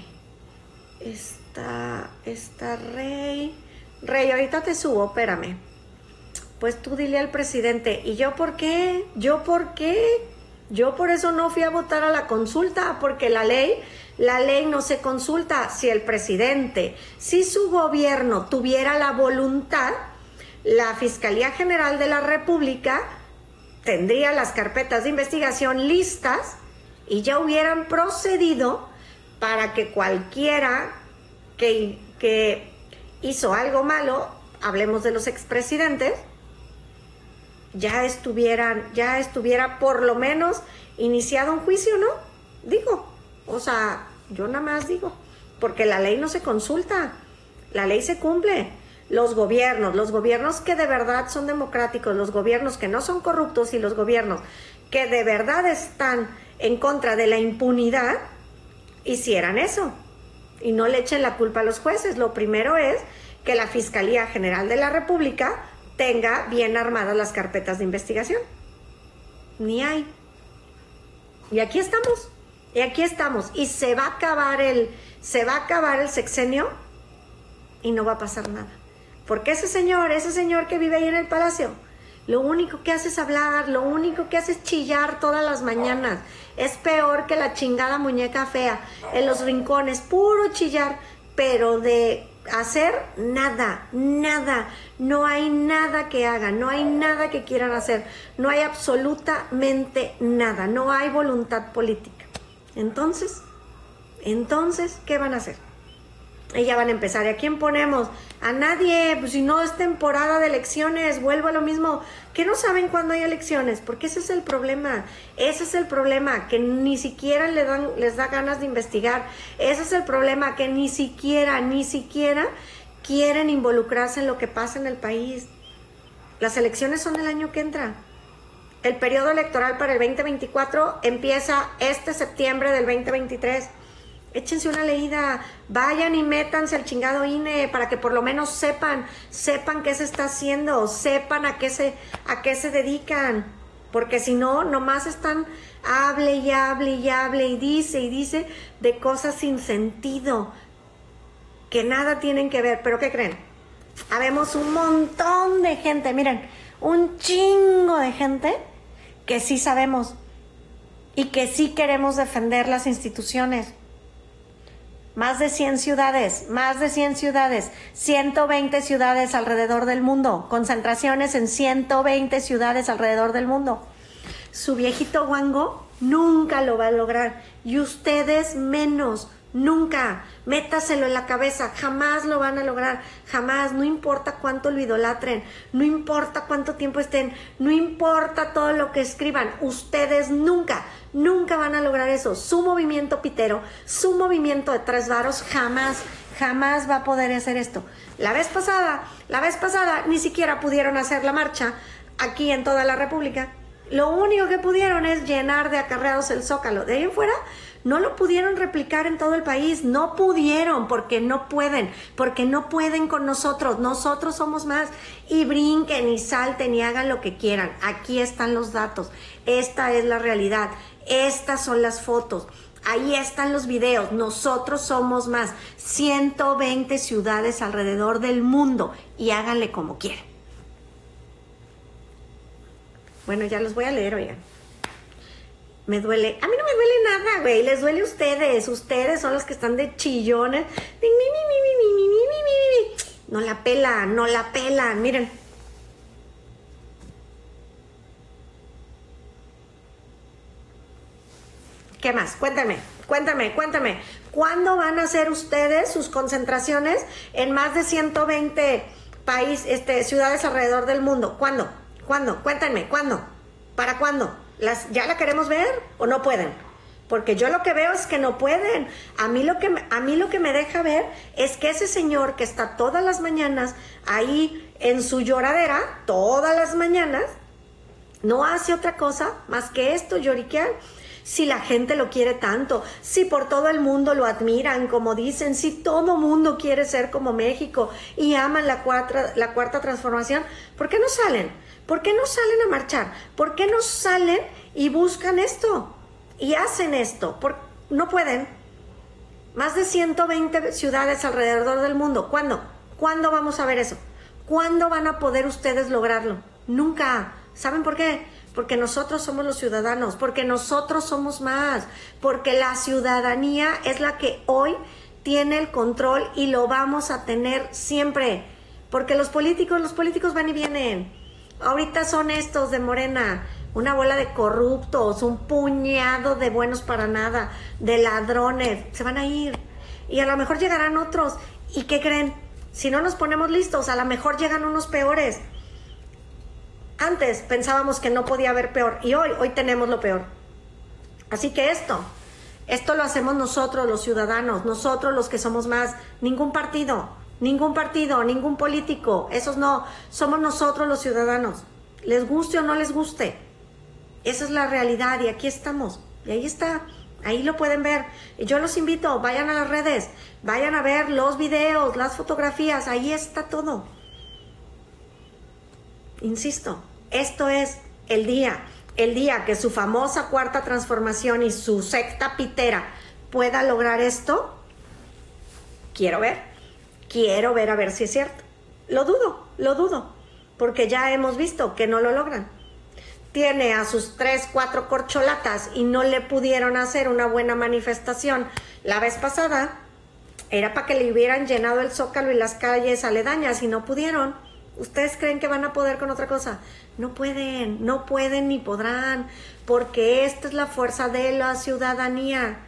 está. Está Rey. Rey, ahorita te subo, espérame. Pues tú dile al presidente. ¿Y yo por qué? ¿Yo por qué? Yo por eso no fui a votar a la consulta, porque la ley, la ley no se consulta. Si el presidente, si su gobierno tuviera la voluntad, la Fiscalía General de la República tendría las carpetas de investigación listas y ya hubieran procedido para que cualquiera que, que hizo algo malo, hablemos de los expresidentes, ya estuvieran, ya estuviera por lo menos iniciado un juicio, ¿no? Digo, o sea, yo nada más digo, porque la ley no se consulta, la ley se cumple. Los gobiernos, los gobiernos que de verdad son democráticos, los gobiernos que no son corruptos y los gobiernos que de verdad están en contra de la impunidad, hicieran eso y no le echen la culpa a los jueces. Lo primero es que la Fiscalía General de la República tenga bien armadas las carpetas de investigación. Ni hay. Y aquí estamos. Y aquí estamos. Y se va a acabar el, se va a acabar el sexenio y no va a pasar nada. Porque ese señor, ese señor que vive ahí en el palacio, lo único que hace es hablar, lo único que hace es chillar todas las mañanas. Es peor que la chingada muñeca fea en los rincones, puro chillar, pero de hacer nada, nada. No hay nada que hagan, no hay nada que quieran hacer, no hay absolutamente nada, no hay voluntad política. Entonces, entonces, ¿qué van a hacer? Ya van a empezar. ¿Y a quién ponemos? A nadie. Pues si no es temporada de elecciones, vuelvo a lo mismo. Que no saben cuándo hay elecciones, porque ese es el problema. Ese es el problema, que ni siquiera le dan, les da ganas de investigar. Ese es el problema, que ni siquiera, ni siquiera quieren involucrarse en lo que pasa en el país. Las elecciones son el año que entra. El periodo electoral para el 2024 empieza este septiembre del 2023 échense una leída, vayan y métanse al chingado INE para que por lo menos sepan, sepan qué se está haciendo, sepan a qué se, a qué se dedican, porque si no, nomás están hable y hable y hable y dice y dice de cosas sin sentido, que nada tienen que ver, pero ¿qué creen? Habemos un montón de gente, miren, un chingo de gente que sí sabemos y que sí queremos defender las instituciones más de 100 ciudades, más de 100 ciudades, 120 ciudades alrededor del mundo, concentraciones en 120 ciudades alrededor del mundo. Su viejito guango nunca lo va a lograr y ustedes menos. Nunca, métaselo en la cabeza, jamás lo van a lograr, jamás, no importa cuánto lo idolatren, no importa cuánto tiempo estén, no importa todo lo que escriban, ustedes nunca, nunca van a lograr eso. Su movimiento pitero, su movimiento de tres varos, jamás, jamás va a poder hacer esto. La vez pasada, la vez pasada, ni siquiera pudieron hacer la marcha aquí en toda la República. Lo único que pudieron es llenar de acarreados el zócalo. De ahí en fuera, no lo pudieron replicar en todo el país, no pudieron porque no pueden, porque no pueden con nosotros, nosotros somos más y brinquen y salten y hagan lo que quieran. Aquí están los datos, esta es la realidad, estas son las fotos. Ahí están los videos. Nosotros somos más 120 ciudades alrededor del mundo y háganle como quieran. Bueno, ya los voy a leer, oigan me duele. A mí no me duele nada, güey. Les duele a ustedes. Ustedes son los que están de chillones. No la pelan, no la pelan. Miren. ¿Qué más? Cuéntame, cuéntame, cuéntame. ¿Cuándo van a hacer ustedes sus concentraciones en más de 120 países, este, ciudades alrededor del mundo? ¿Cuándo? ¿Cuándo? Cuéntenme, ¿cuándo? ¿Para cuándo? ¿Las, ¿Ya la queremos ver o no pueden? Porque yo lo que veo es que no pueden. A mí lo que a mí lo que me deja ver es que ese señor que está todas las mañanas ahí en su lloradera, todas las mañanas, no hace otra cosa más que esto, lloriquear. Si la gente lo quiere tanto, si por todo el mundo lo admiran, como dicen, si todo mundo quiere ser como México y aman la cuarta, la cuarta transformación, ¿por qué no salen? ¿Por qué no salen a marchar? ¿Por qué no salen y buscan esto? y hacen esto. Por, no pueden. Más de 120 ciudades alrededor del mundo. ¿Cuándo? ¿Cuándo vamos a ver eso? ¿Cuándo van a poder ustedes lograrlo? Nunca. ¿Saben por qué? Porque nosotros somos los ciudadanos, porque nosotros somos más, porque la ciudadanía es la que hoy tiene el control y lo vamos a tener siempre. Porque los políticos, los políticos van y vienen. Ahorita son estos de Morena, una bola de corruptos, un puñado de buenos para nada, de ladrones, se van a ir. Y a lo mejor llegarán otros. ¿Y qué creen? Si no nos ponemos listos, a lo mejor llegan unos peores. Antes pensábamos que no podía haber peor y hoy, hoy tenemos lo peor. Así que esto, esto lo hacemos nosotros los ciudadanos, nosotros los que somos más, ningún partido, ningún partido, ningún político, esos no, somos nosotros los ciudadanos, les guste o no les guste. Esa es la realidad y aquí estamos. Y ahí está. Ahí lo pueden ver. Yo los invito, vayan a las redes, vayan a ver los videos, las fotografías, ahí está todo. Insisto, esto es el día, el día que su famosa cuarta transformación y su secta pitera pueda lograr esto. Quiero ver, quiero ver a ver si es cierto. Lo dudo, lo dudo, porque ya hemos visto que no lo logran tiene a sus tres, cuatro corcholatas y no le pudieron hacer una buena manifestación la vez pasada, era para que le hubieran llenado el zócalo y las calles aledañas y no pudieron. ¿Ustedes creen que van a poder con otra cosa? No pueden, no pueden ni podrán, porque esta es la fuerza de la ciudadanía,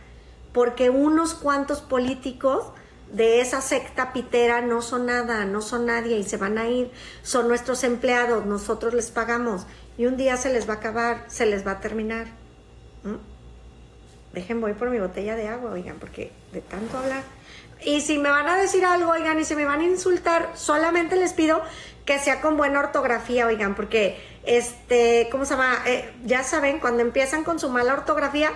porque unos cuantos políticos de esa secta pitera no son nada, no son nadie y se van a ir, son nuestros empleados, nosotros les pagamos y un día se les va a acabar, se les va a terminar. Dejen, voy por mi botella de agua, oigan, porque de tanto hablar. Y si me van a decir algo, oigan, y si me van a insultar, solamente les pido que sea con buena ortografía, oigan, porque, este, ¿cómo se llama? Eh, ya saben, cuando empiezan con su mala ortografía,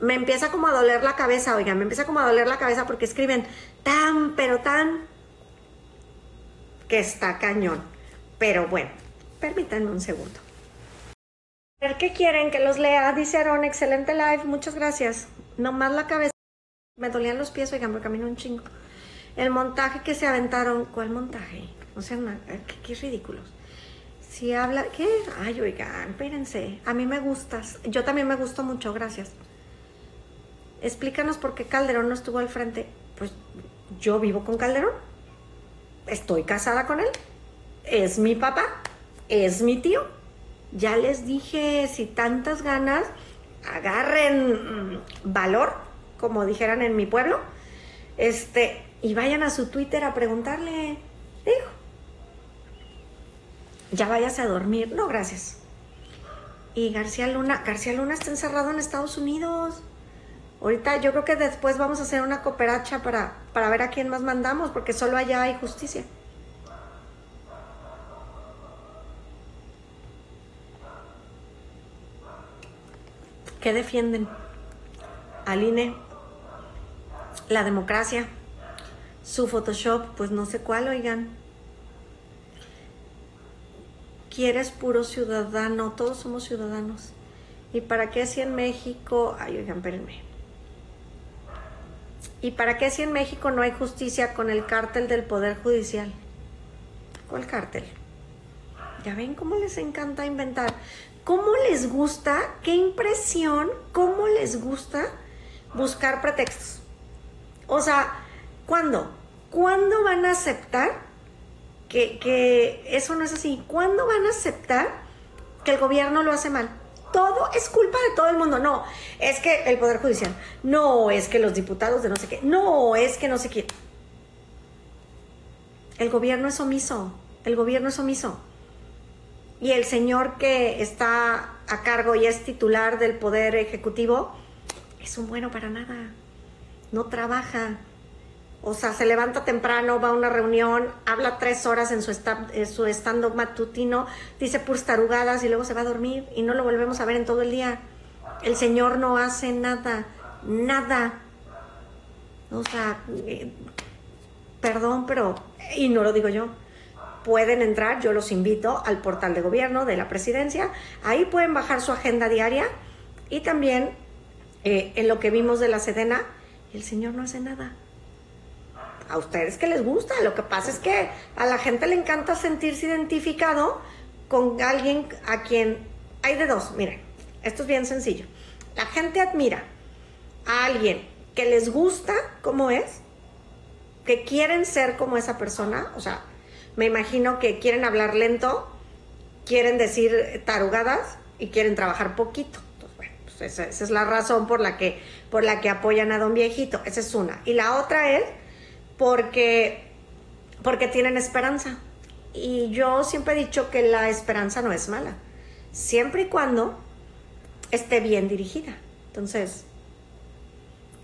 me empieza como a doler la cabeza, oigan, me empieza como a doler la cabeza porque escriben tan, pero tan, que está cañón. Pero bueno, permítanme un segundo. ¿Qué quieren que los lea? Dice Aaron, excelente live, muchas gracias. Nomás la cabeza. Me dolían los pies, oigan, porque camino un chingo. El montaje que se aventaron, ¿cuál montaje? O sea, qué, ridículos. Si habla, ¿qué? Ay, oigan, espérense. A mí me gustas. Yo también me gusto mucho, gracias. Explícanos por qué Calderón no estuvo al frente. Pues yo vivo con Calderón. Estoy casada con él. Es mi papá. Es mi tío ya les dije, si tantas ganas, agarren mm, valor, como dijeran en mi pueblo, este, y vayan a su Twitter a preguntarle, dijo, ya váyase a dormir. No, gracias. Y García Luna, García Luna está encerrado en Estados Unidos. Ahorita yo creo que después vamos a hacer una cooperacha para, para ver a quién más mandamos, porque solo allá hay justicia. ¿Qué defienden? Al INE, la democracia, su Photoshop, pues no sé cuál, oigan. Quieres puro ciudadano, todos somos ciudadanos. ¿Y para qué si en México, ay, oigan, espérenme. ¿Y para qué si en México no hay justicia con el cártel del Poder Judicial? ¿Cuál cártel? Ya ven cómo les encanta inventar. ¿Cómo les gusta? ¿Qué impresión? ¿Cómo les gusta buscar pretextos? O sea, ¿cuándo? ¿Cuándo van a aceptar que, eso no es así? ¿Cuándo van a aceptar que el gobierno lo hace mal? Todo es culpa de todo el mundo. No, es que el Poder Judicial, no, es que los diputados de no sé qué, no, es que no sé qué. El gobierno es omiso, el gobierno es omiso. Y el señor que está a cargo y es titular del Poder Ejecutivo es un bueno para nada. No trabaja, o sea, se levanta temprano, va a una reunión, habla tres horas en su, su stand-up matutino, dice puras tarugadas y luego se va a dormir y no lo volvemos a ver en todo el día. El Señor no hace nada, nada. O sea, eh, perdón, pero, y no lo digo yo, pueden entrar, yo los invito al portal de gobierno de la presidencia, ahí pueden bajar su agenda diaria y también eh, en lo que vimos de la Sedena, el Señor no hace nada a ustedes que les gusta. Lo que pasa es que a la gente le encanta sentirse identificado con alguien a quien hay de dos. Miren, esto es bien sencillo. La gente admira a alguien que les gusta como es, que quieren ser como esa persona. O sea, me imagino que quieren hablar lento, quieren decir tarugadas y quieren trabajar poquito. Pues esa, esa es la razón por la que por la que apoyan a don viejito. Esa es una. Y la otra es porque, porque tienen esperanza. Y yo siempre he dicho que la esperanza no es mala, siempre y cuando esté bien dirigida. Entonces,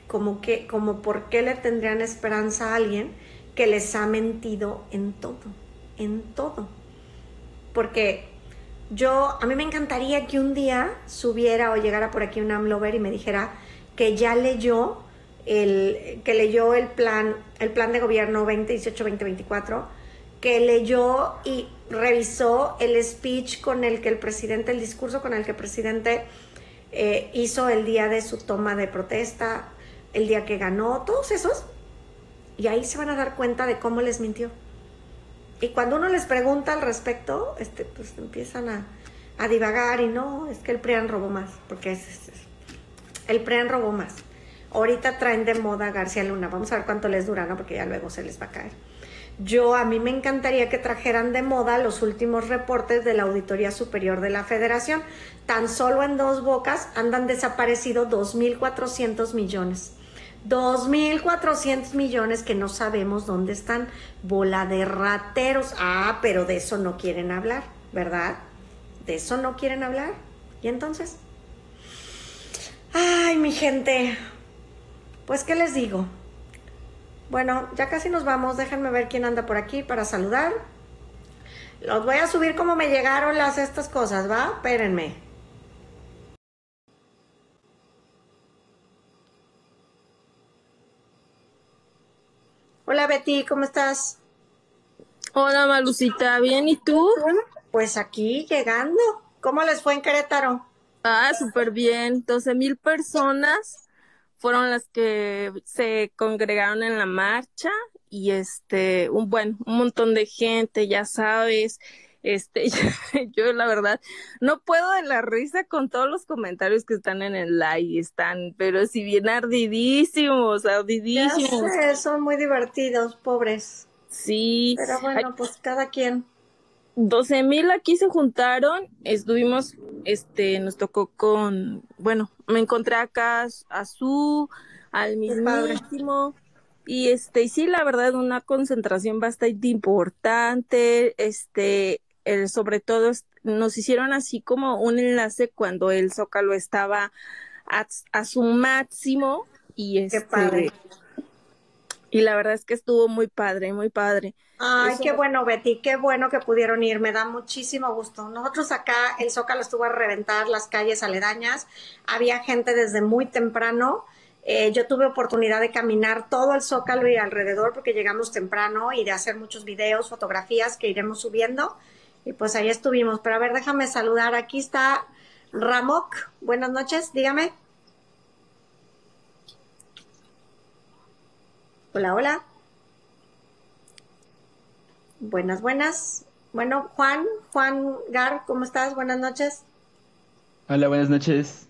como que, como por qué le tendrían esperanza a alguien que les ha mentido en todo, en todo. Porque yo, a mí me encantaría que un día subiera o llegara por aquí un AMLOVER y me dijera que ya leyó el, que leyó el plan, el plan de gobierno 2018-2024, que leyó y revisó el speech con el que el presidente, el discurso con el que el presidente eh, hizo el día de su toma de protesta, el día que ganó, todos esos. Y ahí se van a dar cuenta de cómo les mintió. Y cuando uno les pregunta al respecto, este, pues empiezan a, a divagar y no, es que el PRIAN robó más, porque es, el PRIAN robó más. Ahorita traen de moda García Luna. Vamos a ver cuánto les dura, ¿no? Porque ya luego se les va a caer. Yo, a mí me encantaría que trajeran de moda los últimos reportes de la Auditoría Superior de la Federación. Tan solo en dos bocas andan desaparecidos 2.400 millones. 2.400 millones que no sabemos dónde están. Bola de rateros. Ah, pero de eso no quieren hablar, ¿verdad? De eso no quieren hablar. ¿Y entonces? Ay, mi gente, pues, ¿qué les digo? Bueno, ya casi nos vamos. Déjenme ver quién anda por aquí para saludar. Los voy a subir como me llegaron las estas cosas, ¿va? Espérenme. Hola Betty, ¿cómo estás? Hola Malucita, ¿bien? ¿Y tú? Pues aquí llegando. ¿Cómo les fue en Querétaro? Ah, súper bien. 12 mil personas fueron las que se congregaron en la marcha y este, un buen, un montón de gente, ya sabes, este, yo la verdad no puedo de la risa con todos los comentarios que están en el live, están, pero si bien ardidísimos, ardidísimos. Ya sé, son muy divertidos, pobres. Sí. Pero bueno, pues cada quien. 12 mil aquí se juntaron, estuvimos, este, nos tocó con, bueno, me encontré acá a su, al mismísimo, y este, y sí, la verdad, una concentración bastante importante, este, el, sobre todo nos hicieron así como un enlace cuando el Zócalo estaba a, a su máximo, y este, Qué padre. Y la verdad es que estuvo muy padre, muy padre. Ay, Eso... qué bueno, Betty, qué bueno que pudieron ir, me da muchísimo gusto. Nosotros acá, el Zócalo estuvo a reventar las calles aledañas, había gente desde muy temprano. Eh, yo tuve oportunidad de caminar todo el Zócalo y alrededor porque llegamos temprano y de hacer muchos videos, fotografías que iremos subiendo. Y pues ahí estuvimos. Pero a ver, déjame saludar. Aquí está Ramok. Buenas noches, dígame. Hola, hola. Buenas, buenas. Bueno, Juan, Juan Gar, ¿cómo estás? Buenas noches. Hola, buenas noches.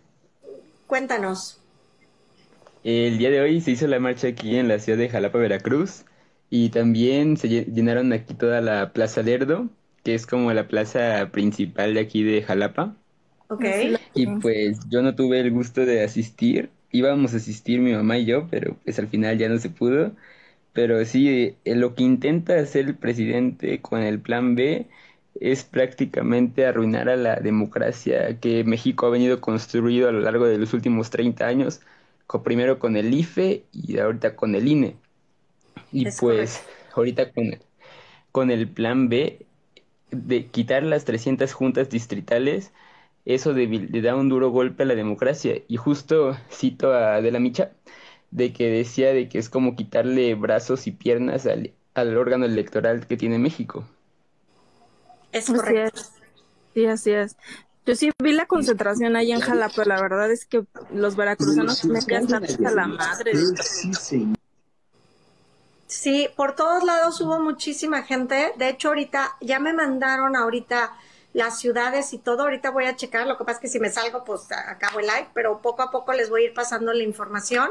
Cuéntanos. El día de hoy se hizo la marcha aquí en la ciudad de Jalapa, Veracruz, y también se llenaron aquí toda la Plaza Lerdo, que es como la plaza principal de aquí de Jalapa. Ok. Y pues yo no tuve el gusto de asistir. Íbamos a asistir mi mamá y yo, pero pues al final ya no se pudo. Pero sí, eh, lo que intenta hacer el presidente con el plan B es prácticamente arruinar a la democracia que México ha venido construido a lo largo de los últimos 30 años, primero con el IFE y ahorita con el INE. Y pues ahorita con, con el plan B de quitar las 300 juntas distritales, eso le da un duro golpe a la democracia. Y justo cito a De la Micha, de que decía de que es como quitarle brazos y piernas al, al órgano electoral que tiene México. Es correcto. Sí, así es. Yo sí vi la concentración ahí en Jalapa, la verdad es que los veracruzanos me quedan a la madre. Sí, por todos lados hubo muchísima gente. De hecho, ahorita ya me mandaron ahorita las ciudades y todo. Ahorita voy a checar. Lo que pasa es que si me salgo, pues acabo el live, pero poco a poco les voy a ir pasando la información.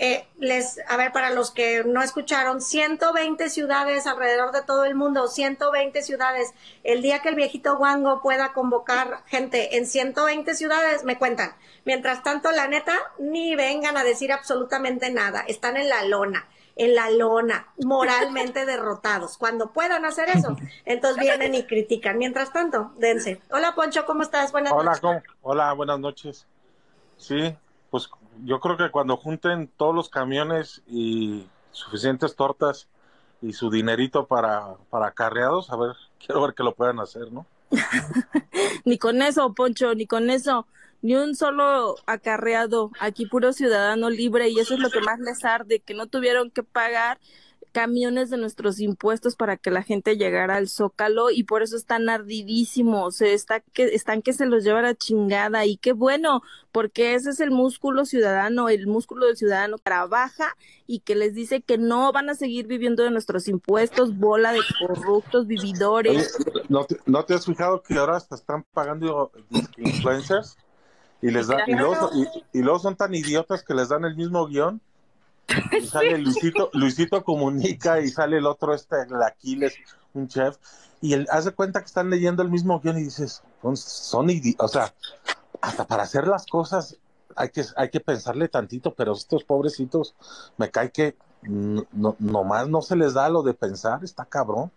Eh, les, a ver, para los que no escucharon, 120 ciudades alrededor de todo el mundo, 120 ciudades. El día que el viejito Wango pueda convocar gente en 120 ciudades, me cuentan. Mientras tanto, la neta, ni vengan a decir absolutamente nada. Están en la lona en la lona, moralmente derrotados. Cuando puedan hacer eso, entonces vienen y critican. Mientras tanto, dense. Hola Poncho, ¿cómo estás? Buenas Hola, noches. Hola, buenas noches. Sí, pues yo creo que cuando junten todos los camiones y suficientes tortas y su dinerito para, para acarreados, a ver, quiero ver que lo puedan hacer, ¿no? ni con eso, Poncho, ni con eso, ni un solo acarreado, aquí puro ciudadano libre y eso es lo que más les arde, que no tuvieron que pagar camiones de nuestros impuestos para que la gente llegara al Zócalo y por eso están ardidísimos, está que, están que se los lleva la chingada y qué bueno, porque ese es el músculo ciudadano, el músculo del ciudadano trabaja y que les dice que no van a seguir viviendo de nuestros impuestos, bola de corruptos, vividores. ¿no, te, has fijado que ahora hasta están pagando influencers? Y les dan, y y luego son tan idiotas que les dan el mismo guion y sale Luisito, Luisito comunica y sale el otro, este, el Aquiles, un chef, y él hace cuenta que están leyendo el mismo guion y dices, son, son o sea, hasta para hacer las cosas hay que, hay que pensarle tantito, pero estos pobrecitos, me cae que no, nomás no se les da lo de pensar, está cabrón.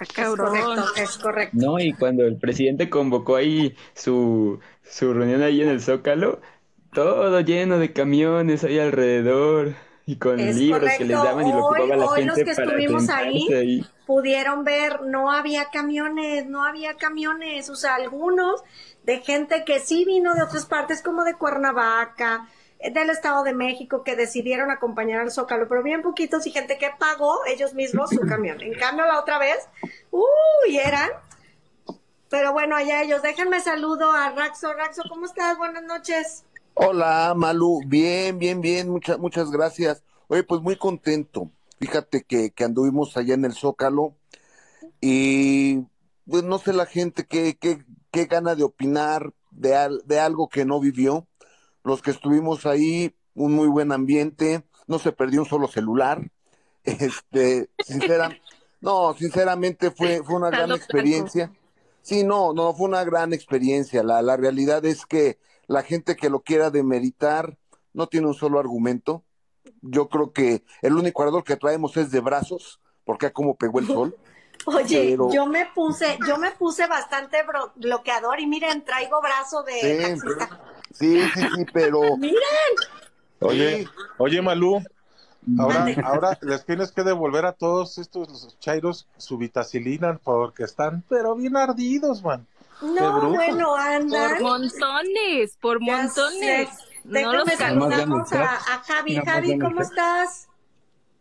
Es correcto, es correcto. No, y cuando el presidente convocó ahí su, su reunión ahí en el Zócalo, todo lleno de camiones ahí alrededor y con libros que les daban y lo que la hoy los que estuvimos ahí, pudieron ver, no había camiones, no había camiones, o sea, algunos de gente que sí vino de otras partes como de Cuernavaca, del Estado de México que decidieron acompañar al Zócalo, pero bien poquitos y gente que pagó ellos mismos su camión. En cambio, la otra vez, uy, eran. Pero bueno, allá ellos. Déjenme saludo a Raxo. Raxo, ¿cómo estás? Buenas noches. Hola, Malu. Bien, bien, bien. Muchas, muchas gracias. Oye, pues muy contento. Fíjate que, que anduvimos allá en el Zócalo y pues no sé la gente qué, qué, qué gana de opinar de, de algo que no vivió. Los que estuvimos ahí, un muy buen ambiente, no se perdió un solo celular. Este, sincera, no, sinceramente fue, fue una gran experiencia. Sí, no, no, fue una gran experiencia. La, la realidad es que la gente que lo quiera demeritar no tiene un solo argumento. Yo creo que el único ardor que traemos es de brazos, porque a como pegó el sol. Oye, yo me puse, yo me puse bastante bloqueador y miren, traigo brazo de sí, sí, sí, pero miren. Oye, oye Malú, ahora, ahora les tienes que devolver a todos estos los chairos su vitacilina porque están pero bien ardidos, man. No, bueno, anda. Por montones, por montones. No los saludamos a, a Javi. Javi, ¿cómo estás?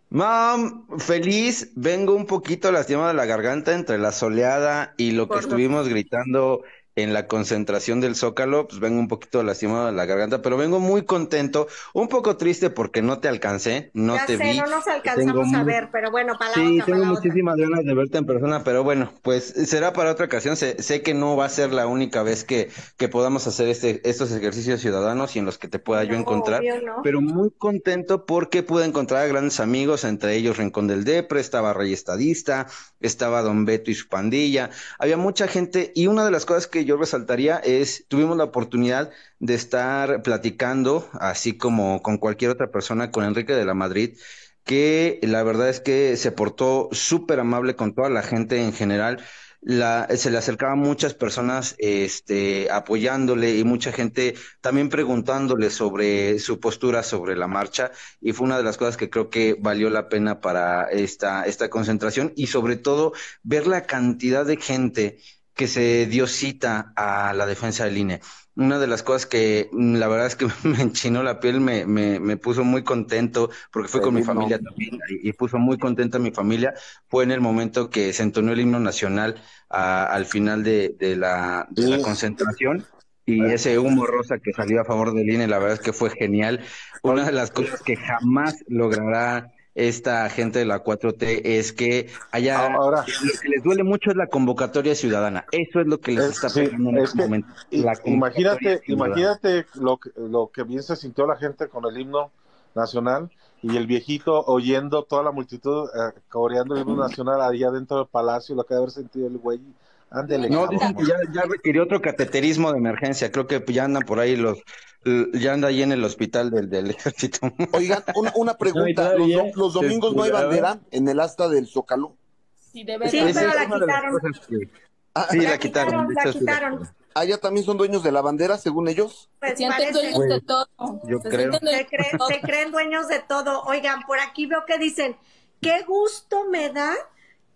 Mam, feliz, vengo un poquito lastimado de la garganta entre la soleada y lo que estuvimos gritando en la concentración del Zócalo, pues vengo un poquito lastimado de la garganta, pero vengo muy contento, un poco triste porque no te alcancé, no ya te sé, vi. no nos alcanzamos a ver, pero bueno, para la Sí, otra, tengo para muchísimas ganas de verte en persona, pero bueno, pues será para otra ocasión. Sé, sé que no va a ser la única vez que, que podamos hacer este, estos ejercicios ciudadanos y en los que te pueda yo encontrar, obvio, ¿no? pero muy contento porque pude encontrar a grandes amigos, entre ellos Rincón del Depre, estaba Rey Estadista, estaba Don Beto y su pandilla, había mucha gente y una de las cosas que yo resaltaría es, tuvimos la oportunidad de estar platicando, así como con cualquier otra persona, con Enrique de la Madrid, que la verdad es que se portó súper amable con toda la gente en general. La, se le acercaban muchas personas este, apoyándole y mucha gente también preguntándole sobre su postura sobre la marcha. Y fue una de las cosas que creo que valió la pena para esta, esta concentración y sobre todo ver la cantidad de gente que se dio cita a la defensa del INE una de las cosas que mm, la verdad es que me enchinó la piel, me, me, me puso muy contento, porque fue con mi familia también, y, puso muy contenta mi familia, fue en el momento que se entonó el himno nacional al final de, de, la, de la concentración. Y ese humo rosa que salió a favor del INE, la verdad es que fue genial. Una de las cosas que jamás logrará esta gente de la 4T es que haya Ahora, lo que les duele mucho es la convocatoria ciudadana. Eso es lo que les está pegando en este momento. imagínate, imagínate lo que, lo que bien se sintió la gente con el himno nacional y el viejito oyendo toda la multitud eh, coreando el himno nacional allá dentro del palacio, lo que debe haber sentido el güey no, dicen que ya, requirió otro cateterismo de emergencia. Creo que ya andan por ahí los. Ya anda ahí en el hospital del, del ejército. Oigan, una, pregunta. ¿Los, domingos no hay bandera en el asta del Zócalo? Sí, debe sí pero la quitaron. Ah, sí, la, quitaron. La quitaron. ¿Ah, ya también son dueños de la bandera, según ellos? Pues sienten dueños de todo. Yo se creo. se creen dueños de todo. Oigan, por aquí veo que dicen, qué gusto me da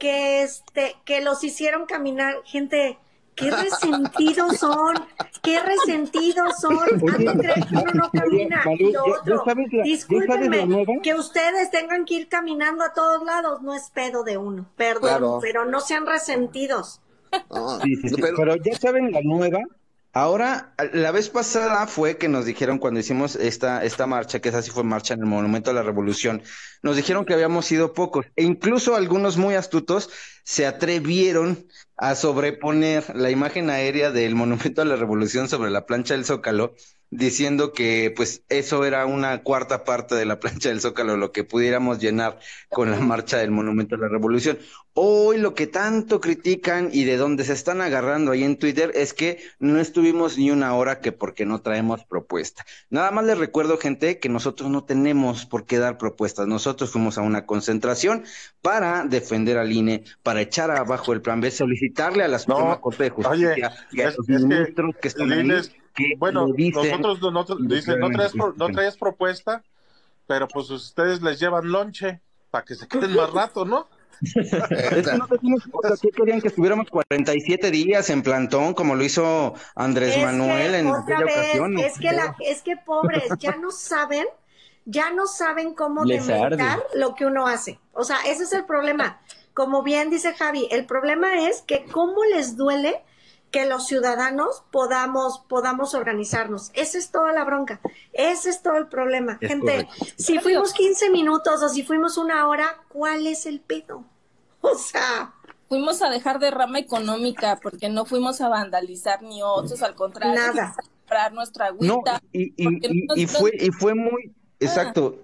que este, que los hicieron caminar, gente, qué resentidos son, qué resentidos son, ¿Cuánto creen que uno no camina? y lo otro, discúlpenme, que ustedes tengan que ir caminando a todos lados, no es pedo de uno, perdón, pero no sean resentidos. sí, sí, sí, pero ya saben la nueva, Ahora, la vez pasada fue que nos dijeron cuando hicimos esta, esta marcha, que esa sí fue marcha en el Monumento a la Revolución, nos dijeron que habíamos sido pocos e incluso algunos muy astutos se atrevieron a sobreponer la imagen aérea del Monumento a la Revolución sobre la plancha del Zócalo diciendo que pues eso era una cuarta parte de la plancha del Zócalo, lo que pudiéramos llenar con la marcha del Monumento a la Revolución. Hoy lo que tanto critican y de donde se están agarrando ahí en Twitter es que no estuvimos ni una hora que porque no traemos propuesta. Nada más les recuerdo, gente, que nosotros no tenemos por qué dar propuestas. Nosotros fuimos a una concentración para defender al INE, para echar abajo el plan B, solicitarle a la Suprema Corte de Justicia y a los ministros que, están ahí bueno, nosotros no, dicen, no, traes, no traes propuesta, pero pues ustedes les llevan lonche para que se queden más rato, ¿no? es que no ¿qué querían que estuviéramos 47 días en plantón como lo hizo Andrés Manuel en aquella ocasión? Es que, la, es que pobres, ya no saben, ya no saben cómo demeritar lo que uno hace. O sea, ese es el problema. Como bien dice Javi, el problema es que cómo les duele que los ciudadanos podamos, podamos organizarnos. Esa es toda la bronca. Ese es todo el problema. Gente, si fuimos 15 minutos o si fuimos una hora, ¿cuál es el pedo? O sea... Fuimos a dejar derrama económica porque no fuimos a vandalizar ni otros, al contrario, Nada. a comprar nuestra agüita. y, y, fue, y fue muy, exacto,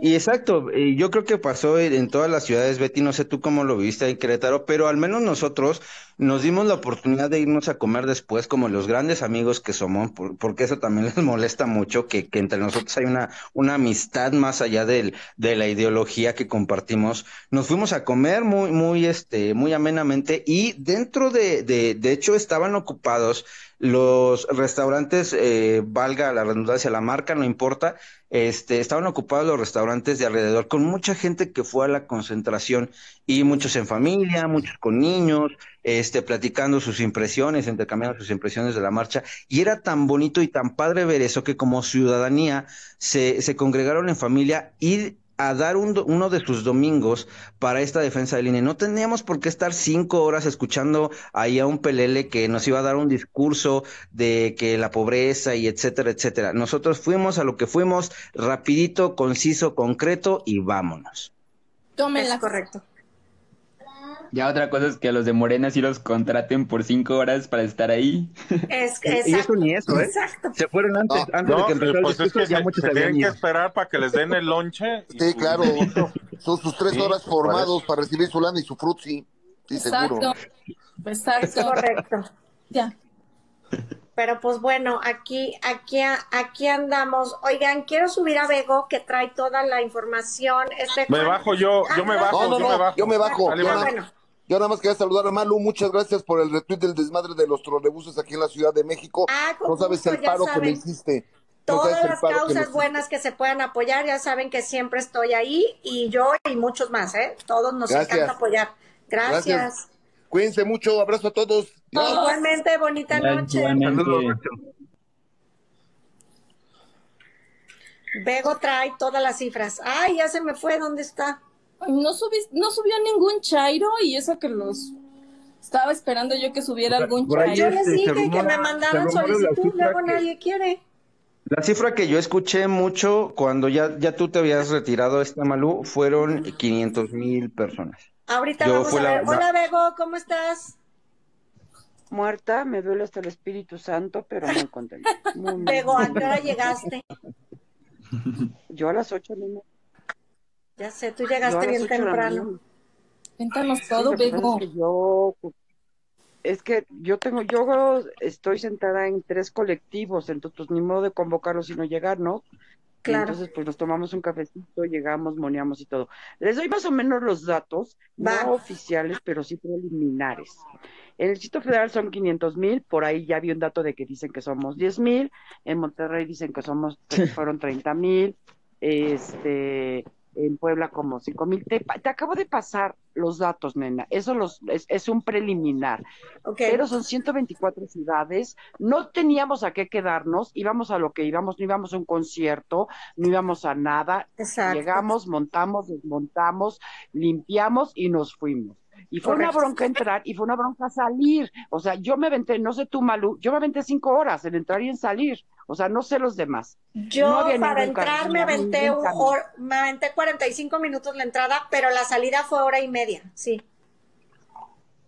y, exacto, yo creo que pasó en todas las ciudades, Betty, no sé tú cómo lo viste en Querétaro, pero al menos nosotros nos dimos la oportunidad de irnos a comer después como los grandes amigos que somos, porque eso también les molesta mucho, que, que entre nosotros hay una, una amistad más allá de la ideología que compartimos. Nos fuimos a comer muy, muy, este, muy amenamente y dentro de, de, de hecho estaban ocupados los restaurantes, eh, valga la redundancia, la marca, no importa, este, estaban ocupados los restaurantes de alrededor con mucha gente que fue a la concentración y muchos en familia, muchos con niños, este, platicando sus impresiones, intercambiando sus impresiones de la marcha. Y era tan bonito y tan padre ver eso que como ciudadanía se, se congregaron en familia y a dar uno de sus domingos para esta defensa del INE. No teníamos por qué estar cinco horas escuchando ahí a un pelele que nos iba a dar un discurso de que la pobreza y etcétera, etcétera. Nosotros fuimos a lo que fuimos, rapidito, conciso, concreto y vámonos. Tómenla. correcto. Ya otra cosa es que a los de Morena sí los contraten por cinco horas para estar ahí. Es que, y eso ni eso, ¿eh? Exacto. Se fueron antes, antes de que empezara pues el es que ya muchos se tienen que esperar para que les den el lonche. Sí, claro. Son sus tres horas formados para recibir su lana y su frutzi. Sí, Exacto. seguro. Exacto. Correcto. Ya. Pero pues bueno, aquí, aquí, aquí andamos. Oigan, quiero subir a Bego que trae toda la información. Este Me bajo yo, yo me Ah, bajo, No, no, yo me no, bajo. yo me bajo. Bueno. Yo nada más quería saludar a Malu. Muchas gracias por el retweet del desmadre de los trolebuses aquí en la Ciudad de México. Ah, con no sabes gusto, el paro que me hiciste. No Todas las que causas buenas que se puedan apoyar, ya saben que siempre estoy ahí y yo y muchos más, ¿eh? Todos nos Gracias. encanta apoyar. Gracias. Gracias. Cuídense mucho. Abrazo a todos. Igualmente, bonita noche. Igualmente. Bego trae todas las cifras. Ay, ya se me fue, ¿dónde está? No, subis, no subió ningún Chairo y eso que los estaba esperando yo que subiera algún Por ahí Yo Chairo. les Este, dije que me la solicitud, cifra luego que- nadie quiere. La cifra que yo escuché mucho cuando ya, ya tú te habías retirado, esta Malú, fueron 500 mil personas. Ahorita Yo vamos a ver. la- Hola, Bego, ¿cómo estás? Muerta, me duele hasta el Espíritu Santo, pero muy contenta. Bego, ¿a qué hora llegaste? Yo a las ocho de la Ya sé, tú llegaste bien temprano. Cuéntanos todo, Bego. Es que yo, es que yo tengo, yo estoy sentada en tres colectivos, entonces pues ni modo de convocarlos y no llegar, ¿no? Claro. Entonces, pues nos tomamos un cafecito, llegamos, moneamos y todo. Les doy más o menos los datos, Va. no oficiales, pero sí preliminares. En el Distrito Federal son 500 mil, por ahí ya vi un dato de que dicen que somos 10 mil, en Monterrey dicen que somos, fueron 30 mil, este, en Puebla como 5 mil. Te, te acabo de pasar los datos, nena, eso los, es, es un preliminar. Pero son 124 ciudades, no teníamos a qué quedarnos, íbamos a lo que íbamos, no íbamos a un concierto, no íbamos a nada, Exacto. llegamos, montamos, desmontamos, limpiamos y nos fuimos. Y fue Correcto. una bronca entrar y fue una bronca salir. O sea, yo me aventé, no sé tú, Malú, yo me aventé cinco horas en entrar y en salir. O sea, no sé los demás. Yo No para entrar me aventé, un hor- me aventé 45 minutos la entrada, pero la salida fue hora y media, sí.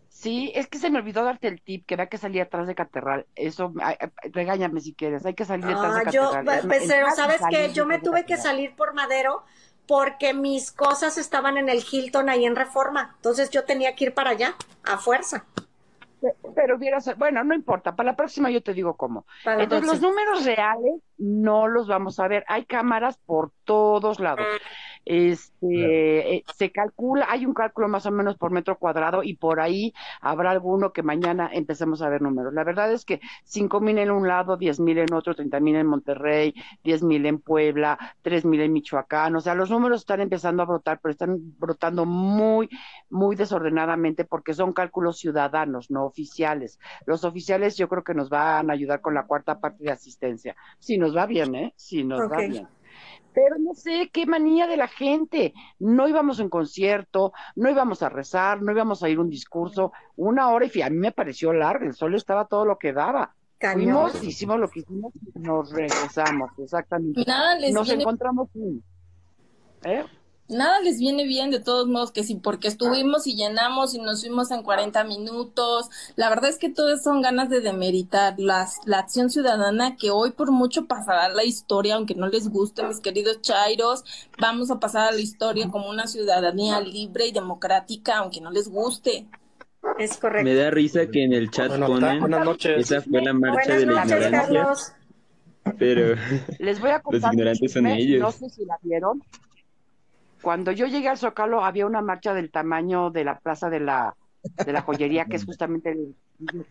Sí, es que se me olvidó darte el tip, que había que salir atrás de Caterral. Eso, ay, regáñame si quieres, hay que salir detrás de Ah, yo, pero sabes que yo me tuve que salir por Madero porque mis cosas estaban en el Hilton ahí en Reforma, entonces yo tenía que ir para allá, a fuerza. Pero hubiera sido- bueno, no importa, para la próxima yo te digo cómo. Para Entonces, los números reales no los vamos a ver. Hay cámaras por todos lados. Este, eh, se calcula, hay un cálculo más o menos por metro cuadrado y por ahí habrá alguno que mañana empecemos a ver números. La verdad es que cinco mil en un lado, diez mil en otro, treinta mil en Monterrey, diez mil en Puebla, tres mil en Michoacán. O sea, los números están empezando a brotar, pero están brotando muy, muy desordenadamente porque son cálculos ciudadanos, no oficiales. Los oficiales yo creo que nos van a ayudar con la cuarta parte de asistencia. Si nos va bien, ¿eh? Si nos va bien. Pero no sé qué manía de la gente. No íbamos a un concierto, no íbamos a rezar, no íbamos a ir a un discurso. Una hora y fi- a mí me pareció largo, el sol estaba todo lo que daba. Cañón. Fuimos, hicimos lo que hicimos y nos regresamos, exactamente. Nada les Nos viene encontramos un- ¿eh? Nada les viene bien de todos modos que sí, porque estuvimos y llenamos y nos fuimos en 40 minutos. La verdad es que todas son ganas de demeritar las, la acción ciudadana que hoy por mucho pasará a la historia, aunque no les guste, mis queridos chairos. Vamos a pasar a la historia como una ciudadanía libre y democrática, aunque no les guste. Es correcto. Me da risa que en el chat ponen, buenas noches. esa fue la marcha Buenas de la noches, ignorancia, Carlos. pero Les voy a contar. un ignorantes son ellos. No sé si la vieron. Cuando yo llegué al Zócalo había una marcha del tamaño de la plaza de la, de la joyería, que es justamente el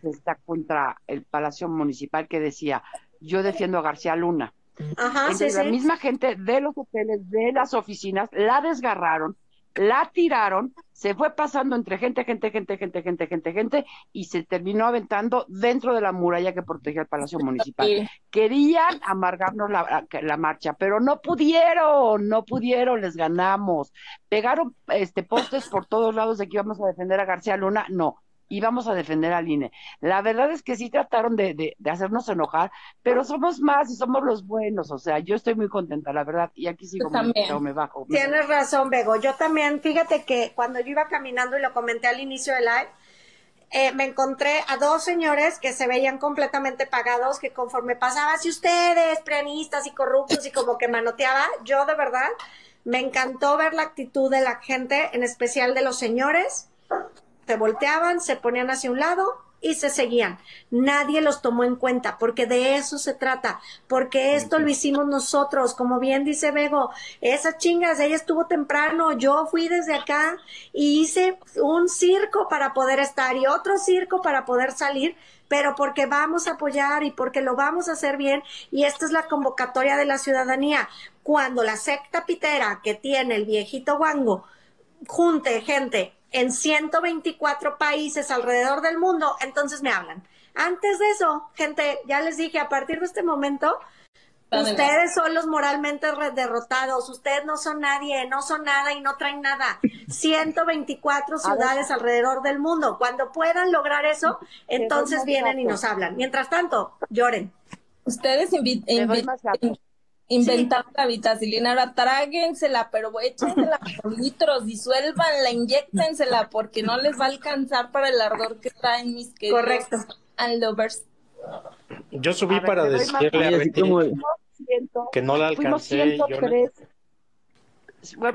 que está contra el Palacio Municipal, que decía, yo defiendo a García Luna. Ajá, sí, Entonces la sí. misma gente de los hoteles, de las oficinas, la desgarraron, la tiraron, se fue pasando entre gente, gente, gente, gente, gente, gente, gente, y se terminó aventando dentro de la muralla que protegía el Palacio Municipal Sí. querían amargarnos la, la marcha, pero no pudieron, no pudieron, les ganamos. Pegaron este postes por todos lados de que íbamos a defender a García Luna, no, íbamos a defender al INE. La verdad es que sí trataron de, de, de hacernos enojar, pero somos más y somos los buenos, o sea, yo estoy muy contenta, la verdad, y aquí sigo, me, me bajo. me- Tienes razón, Bego. Yo también, fíjate que cuando yo iba caminando y lo comenté al inicio del live, eh, me encontré a dos señores que se veían completamente pagados, que conforme pasaba, si ustedes, prianistas y corruptos, y como que manoteaba, yo de verdad me encantó ver la actitud de la gente, en especial de los señores. Se volteaban, se ponían hacia un lado, y se seguían. Nadie los tomó en cuenta porque de eso se trata, porque esto lo hicimos nosotros, como bien dice Bego, esas chingas, ella estuvo temprano, yo fui desde acá y hice un circo para poder estar y otro circo para poder salir, pero porque vamos a apoyar y porque lo vamos a hacer bien y esta es la convocatoria de la ciudadanía. Cuando la secta pitera que tiene el viejito guango junte gente en 124 países alrededor del mundo, entonces me hablan. Antes de eso, gente, ya les dije, a partir de este momento, ustedes son los moralmente derrotados, ustedes no son nadie, no son nada y no traen nada. 124 ciudades alrededor del mundo. Cuando puedan lograr eso, entonces vienen y nos hablan. Mientras tanto, lloren. Ustedes invitan inventando la vitacilina, ahora tráguensela, pero échensela por litros, disuélvanla, inyectensela, porque no les va a alcanzar para el ardor que traen mis queridos Correcto. lovers. Yo subí para decirle a Betty que no la alcancé.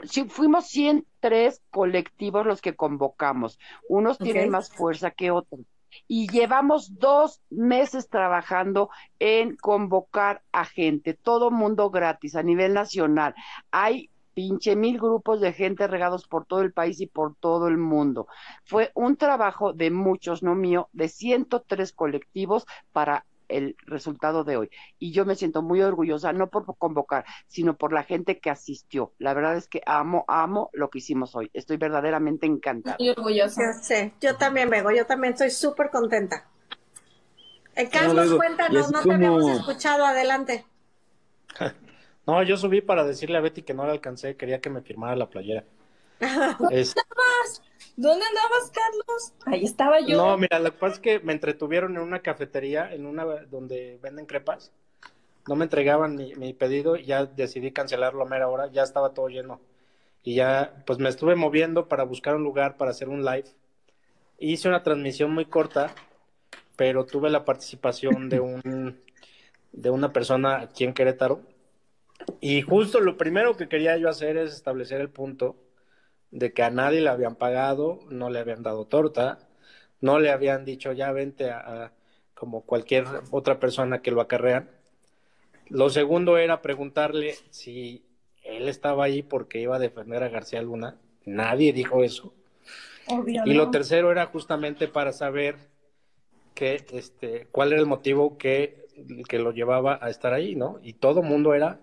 sí, fuimos 103 colectivos los que convocamos. Unos tienen más fuerza que otros y llevamos dos meses trabajando en convocar a gente, todo mundo gratis a nivel nacional. Hay pinche mil grupos de gente regados por todo el país y por todo el mundo. Fue un trabajo de muchos, no mío, de 103 colectivos para el resultado de hoy. Y yo me siento muy orgullosa, no por convocar, sino por la gente que asistió. La verdad es que amo, amo lo que hicimos hoy. Estoy verdaderamente encantada. Muy orgullosa. Yo yo también, Bego, yo también estoy súper contenta. Eh, Carlos, cuéntanos, no te habíamos escuchado, adelante. No, yo subí para decirle a Betty que no la alcancé, quería que me firmara la playera. es... ¿Dónde andabas, Carlos? Ahí estaba yo. No, mira, lo que pasa es que me entretuvieron en una cafetería, en una donde venden crepas. No me entregaban mi, pedido y ya decidí cancelarlo a mera hora, ya estaba todo lleno. Y ya, pues me estuve moviendo para buscar un lugar para hacer un live. Hice una transmisión muy corta, pero tuve la participación de un de una persona aquí en Querétaro. Y justo lo primero que quería yo hacer es establecer el punto de que a nadie le habían pagado, no le habían dado torta, no le habían dicho ya vente a, como cualquier otra persona que lo acarrean. Lo segundo era preguntarle si él estaba ahí porque iba a defender a García Luna. Nadie dijo eso. y lo tercero era justamente para saber que, este, cuál era el motivo que, que lo llevaba a estar ahí, ¿no? Y todo mundo era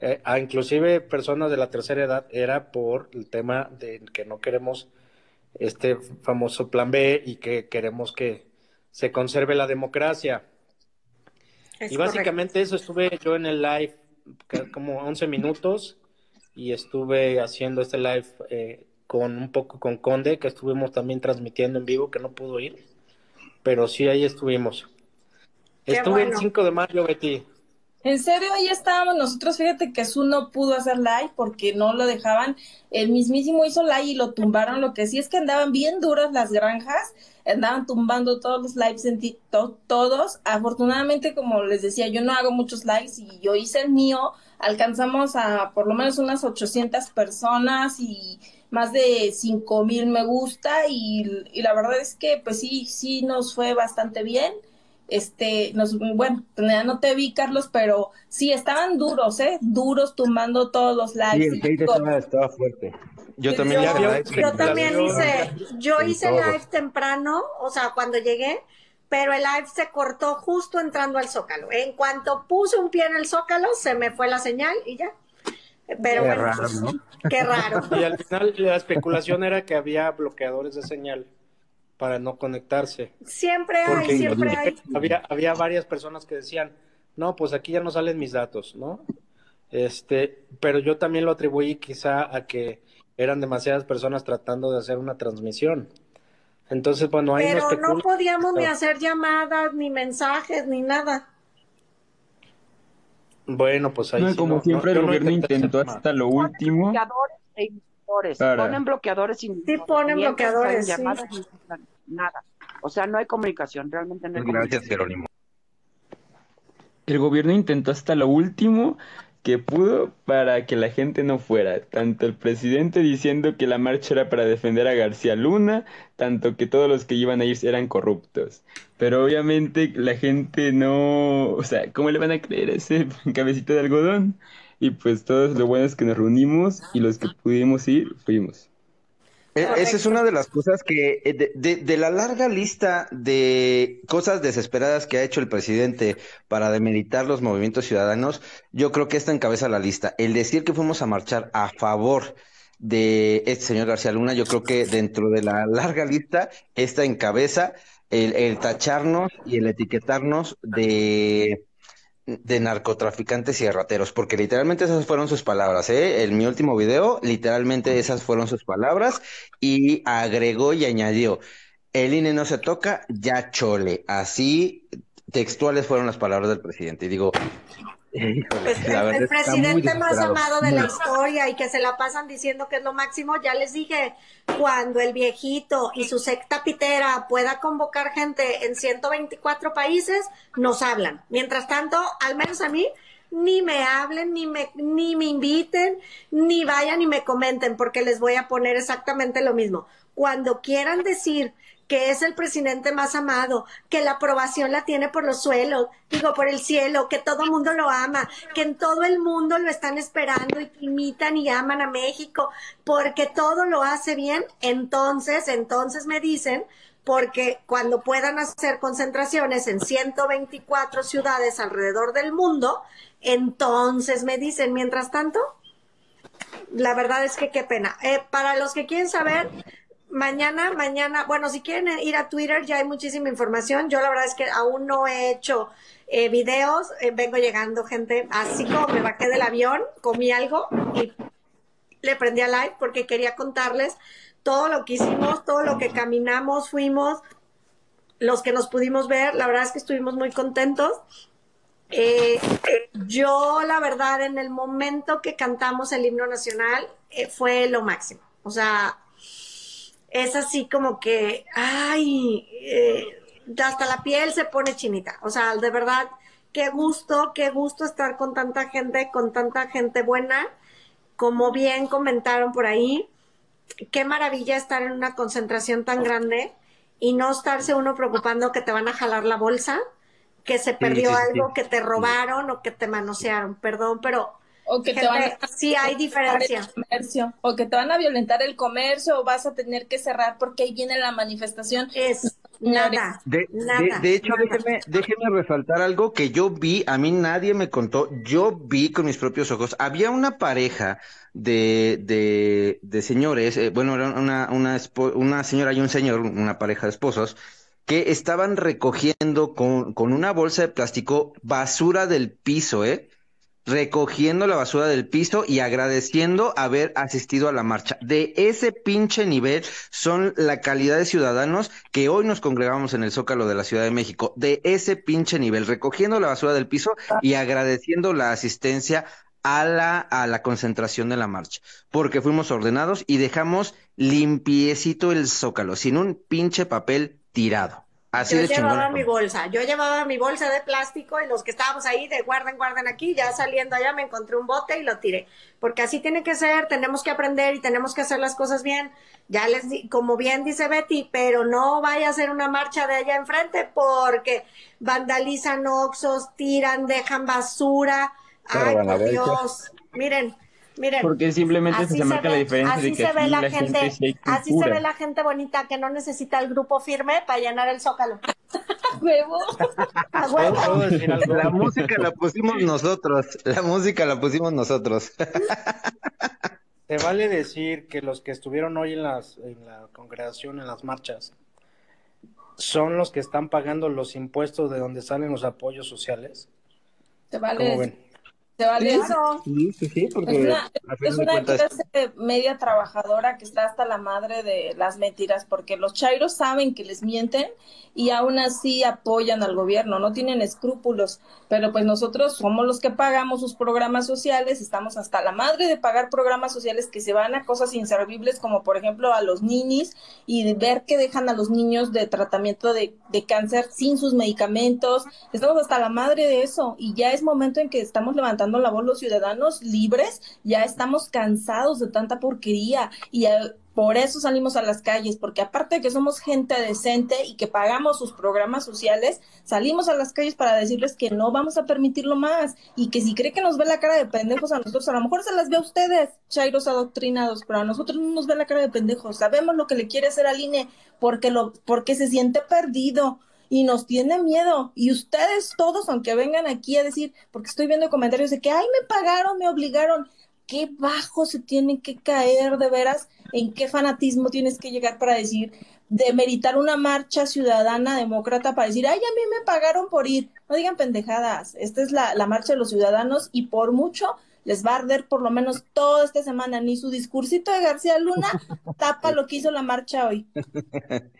eh, a inclusive personas de la tercera edad, era por el tema de que no queremos este famoso plan B y que queremos que se conserve la democracia. y básicamente eso estuve yo en el live como 11 minutos y estuve haciendo este live eh, con un poco con Conde, que estuvimos también transmitiendo en vivo, que no pudo ir, pero sí ahí estuvimos. Estuve el 5 de mayo, Betty. En serio, ahí estábamos nosotros. Fíjate que Su no pudo hacer live porque no lo dejaban. El mismísimo hizo live y lo tumbaron. Lo que sí es que andaban bien duras las granjas. Andaban tumbando todos los lives en TikTok, todos. Afortunadamente, como les decía, yo no hago muchos lives y yo hice el mío. Alcanzamos a por lo menos unas 800 personas y más de 5 mil me gusta. Y, y la verdad es que, pues sí, sí nos fue bastante bien este, nos, bueno, ya no te vi, Carlos, pero sí, estaban duros, ¿eh? Duros, tumbando todos los lives. Sí, el estaba, fuerte. Yo también, yo, también hice, yo hice live temprano, o sea, cuando llegué, pero el live se cortó justo entrando al Zócalo. En cuanto puse un pie en el Zócalo, se me fue la señal y ya. Pero qué raro, pues, ¿no? qué raro. Y al final la especulación era que había bloqueadores de señal para no conectarse. Siempre hay, siempre hay. Había, había varias personas que decían, no, pues aquí ya no salen mis datos, ¿no? Este, pero yo también lo atribuí quizá a que eran demasiadas personas tratando de hacer una transmisión. Entonces, bueno, ahí Pero no, podíamos ni hacer llamadas, ni mensajes, ni nada. Bueno, pues ahí no, como siempre el gobierno intentó hasta lo último. Ponen bloqueadores Sí, ponen bloqueadores. nada. O sea, no hay comunicación, realmente no hay Gracias, Jerónimo. El gobierno intentó hasta lo último que pudo para que la gente no fuera. Tanto el presidente diciendo que la marcha era para defender a García Luna, tanto que todos los que iban a ir eran corruptos. Pero obviamente la gente no, o sea, ¿cómo le van a creer a ese cabecito de algodón? Y pues todos lo bueno es que nos reunimos y los que pudimos ir, fuimos. E, esa es una de las cosas que, eh, de, de, la larga lista de cosas desesperadas que ha hecho el presidente para demilitar los movimientos ciudadanos, yo creo que esta encabeza la lista. El decir que fuimos a marchar a favor de este señor García Luna, yo creo que dentro de la larga lista, esta encabeza el, el tacharnos y el etiquetarnos de de narcotraficantes y rateros, porque literalmente esas fueron sus palabras, ¿eh? En mi último video, literalmente esas fueron sus palabras y agregó y añadió, el INE no se toca, ya chole. Así textuales fueron las palabras del presidente. Y digo, pues el, presidente más amado de la historia y que se la pasan diciendo que es lo máximo, ya les dije, cuando el viejito y su secta pitera pueda convocar gente en 124 países, nos hablan. Mientras tanto, al menos a mí, ni me hablen, ni me, ni me inviten, ni vayan y me comenten, porque les voy a poner exactamente lo mismo. Cuando quieran decir que es el presidente más amado, que la aprobación la tiene por los suelos, digo, por el cielo, que todo el mundo lo ama, que en todo el mundo lo están esperando y imitan y aman a México, porque todo lo hace bien, entonces, entonces me dicen, porque cuando puedan hacer concentraciones en 124 ciudades alrededor del mundo, entonces me dicen, mientras tanto, la verdad es que qué pena. Eh, para los que quieren saber, mañana, mañana, bueno, si quieren ir a Twitter ya hay muchísima información. Yo la verdad es que aún no he hecho eh, videos, eh, vengo llegando gente, así como me bajé del avión, comí algo y le prendí a live porque quería contarles todo lo que hicimos, todo lo que caminamos, fuimos, los que nos pudimos ver, la verdad es que estuvimos muy contentos. Eh, yo, la verdad, en el momento que cantamos el himno nacional, fue lo máximo. O sea, es así como que, ay, eh, hasta la piel se pone chinita. O sea, de verdad, qué gusto, qué gusto estar con tanta gente, con tanta gente buena. Como bien comentaron por ahí, qué maravilla estar en una concentración tan grande y no estarse uno preocupando que te van a jalar la bolsa, que se perdió algo, que te robaron o que te manosearon. Perdón, pero o que te van a sí hay diferencia. comercio, o que te van a violentar el comercio o vas a tener que cerrar porque ahí viene la manifestación. Es nada de, nada, de, hecho déjeme, déjeme resaltar algo que yo vi a mí nadie me contó. Yo vi con mis propios ojos había una pareja de, de, de señores eh, bueno era una, una, una señora y un señor una pareja de esposos que estaban recogiendo con, con una bolsa de plástico basura del piso, ¿eh? Recogiendo la basura del piso y agradeciendo haber asistido a la marcha. De ese pinche nivel son la calidad de ciudadanos que hoy nos congregamos en el Zócalo de la Ciudad de México. De ese pinche nivel, recogiendo la basura del piso y agradeciendo la asistencia a la, a la concentración de la marcha, porque fuimos ordenados y dejamos limpiecito el Zócalo, sin un pinche papel tirado yo llevaba mi bolsa, yo llevaba mi bolsa de plástico y los que estábamos ahí de guarden, guarden aquí, ya saliendo allá me encontré un bote y lo tiré, porque así tiene que ser, tenemos que aprender y tenemos que hacer las cosas bien. Ya les di, como bien dice Betty, pero no vaya a ser una marcha de allá enfrente porque vandalizan oxos, tiran, dejan basura. Ay, por Dios. Miren, Miren, porque simplemente se, marca la diferencia de que se ve la, gente, así se ve la gente bonita que no necesita el grupo firme para llenar el zócalo. huevo. A huevo. La música la pusimos nosotros, la música la pusimos nosotros. Te vale decir que los que estuvieron hoy en las en la congregación, en las marchas, son los que están pagando los impuestos de donde salen los apoyos sociales. Te vale vale eso. es una, clase media trabajadora que está hasta la madre de las mentiras, porque los chairos saben que les mienten y aún así apoyan al gobierno, no tienen escrúpulos. Pero pues nosotros somos los que pagamos sus programas sociales, estamos hasta la madre de pagar programas sociales que se van a cosas inservibles, como por ejemplo a los niños, y de ver que dejan a los niños de tratamiento de, de cáncer sin sus medicamentos. Estamos hasta la madre de eso y ya es momento en que estamos levantando levantando la voz los ciudadanos libres, ya estamos cansados de tanta porquería y por eso salimos a las calles, porque aparte de que somos gente decente y que pagamos sus programas sociales, salimos a las calles para decirles que no vamos a permitirlo más y que si cree que nos ve la cara de pendejos a nosotros, a lo mejor se las ve a ustedes, chairos adoctrinados, pero a nosotros no nos ve la cara de pendejos. Sabemos lo que le quiere hacer al INE porque, lo, porque se siente perdido y nos tiene miedo. Y ustedes todos, aunque vengan aquí a decir, porque estoy viendo comentarios de que, ay, me pagaron, me obligaron, qué bajo se tienen que caer de veras en qué fanatismo tienes que llegar para decir, de meritar una marcha ciudadana demócrata para decir, ay, a mí me pagaron por ir. No digan pendejadas, esta es la, la marcha de los ciudadanos y por mucho les va a arder por lo menos toda esta semana. Ni su discursito de García Luna tapa lo que hizo la marcha hoy.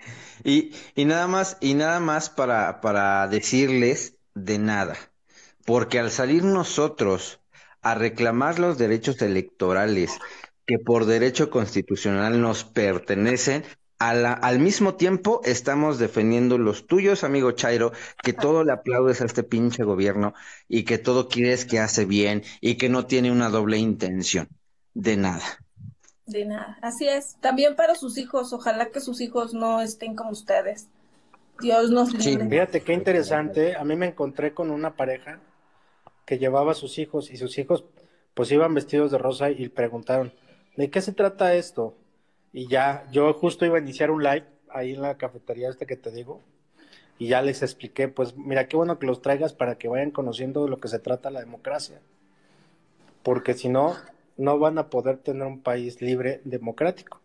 y, y nada más, y nada más para, para decirles de nada. Porque al salir nosotros a reclamar los derechos electorales que por derecho constitucional nos pertenecen, al mismo tiempo estamos defendiendo los tuyos, amigo Chairo, que todo le aplaudes a este pinche gobierno y que todo quieres que hace bien y que no tiene una doble intención. De nada. De nada, así es. También para sus hijos, ojalá que sus hijos no estén como ustedes. Dios nos libre. Sí, fíjate qué interesante. A mí me encontré con una pareja que llevaba a sus hijos y sus hijos pues iban vestidos de rosa y preguntaron, ¿de qué se trata esto? Y ya, yo justo iba a iniciar un live ahí en la cafetería esta que te digo, y ya les expliqué, pues mira, qué bueno que los traigas para que vayan conociendo de lo que se trata la democracia, porque si no, no van a poder tener un país libre, democrático.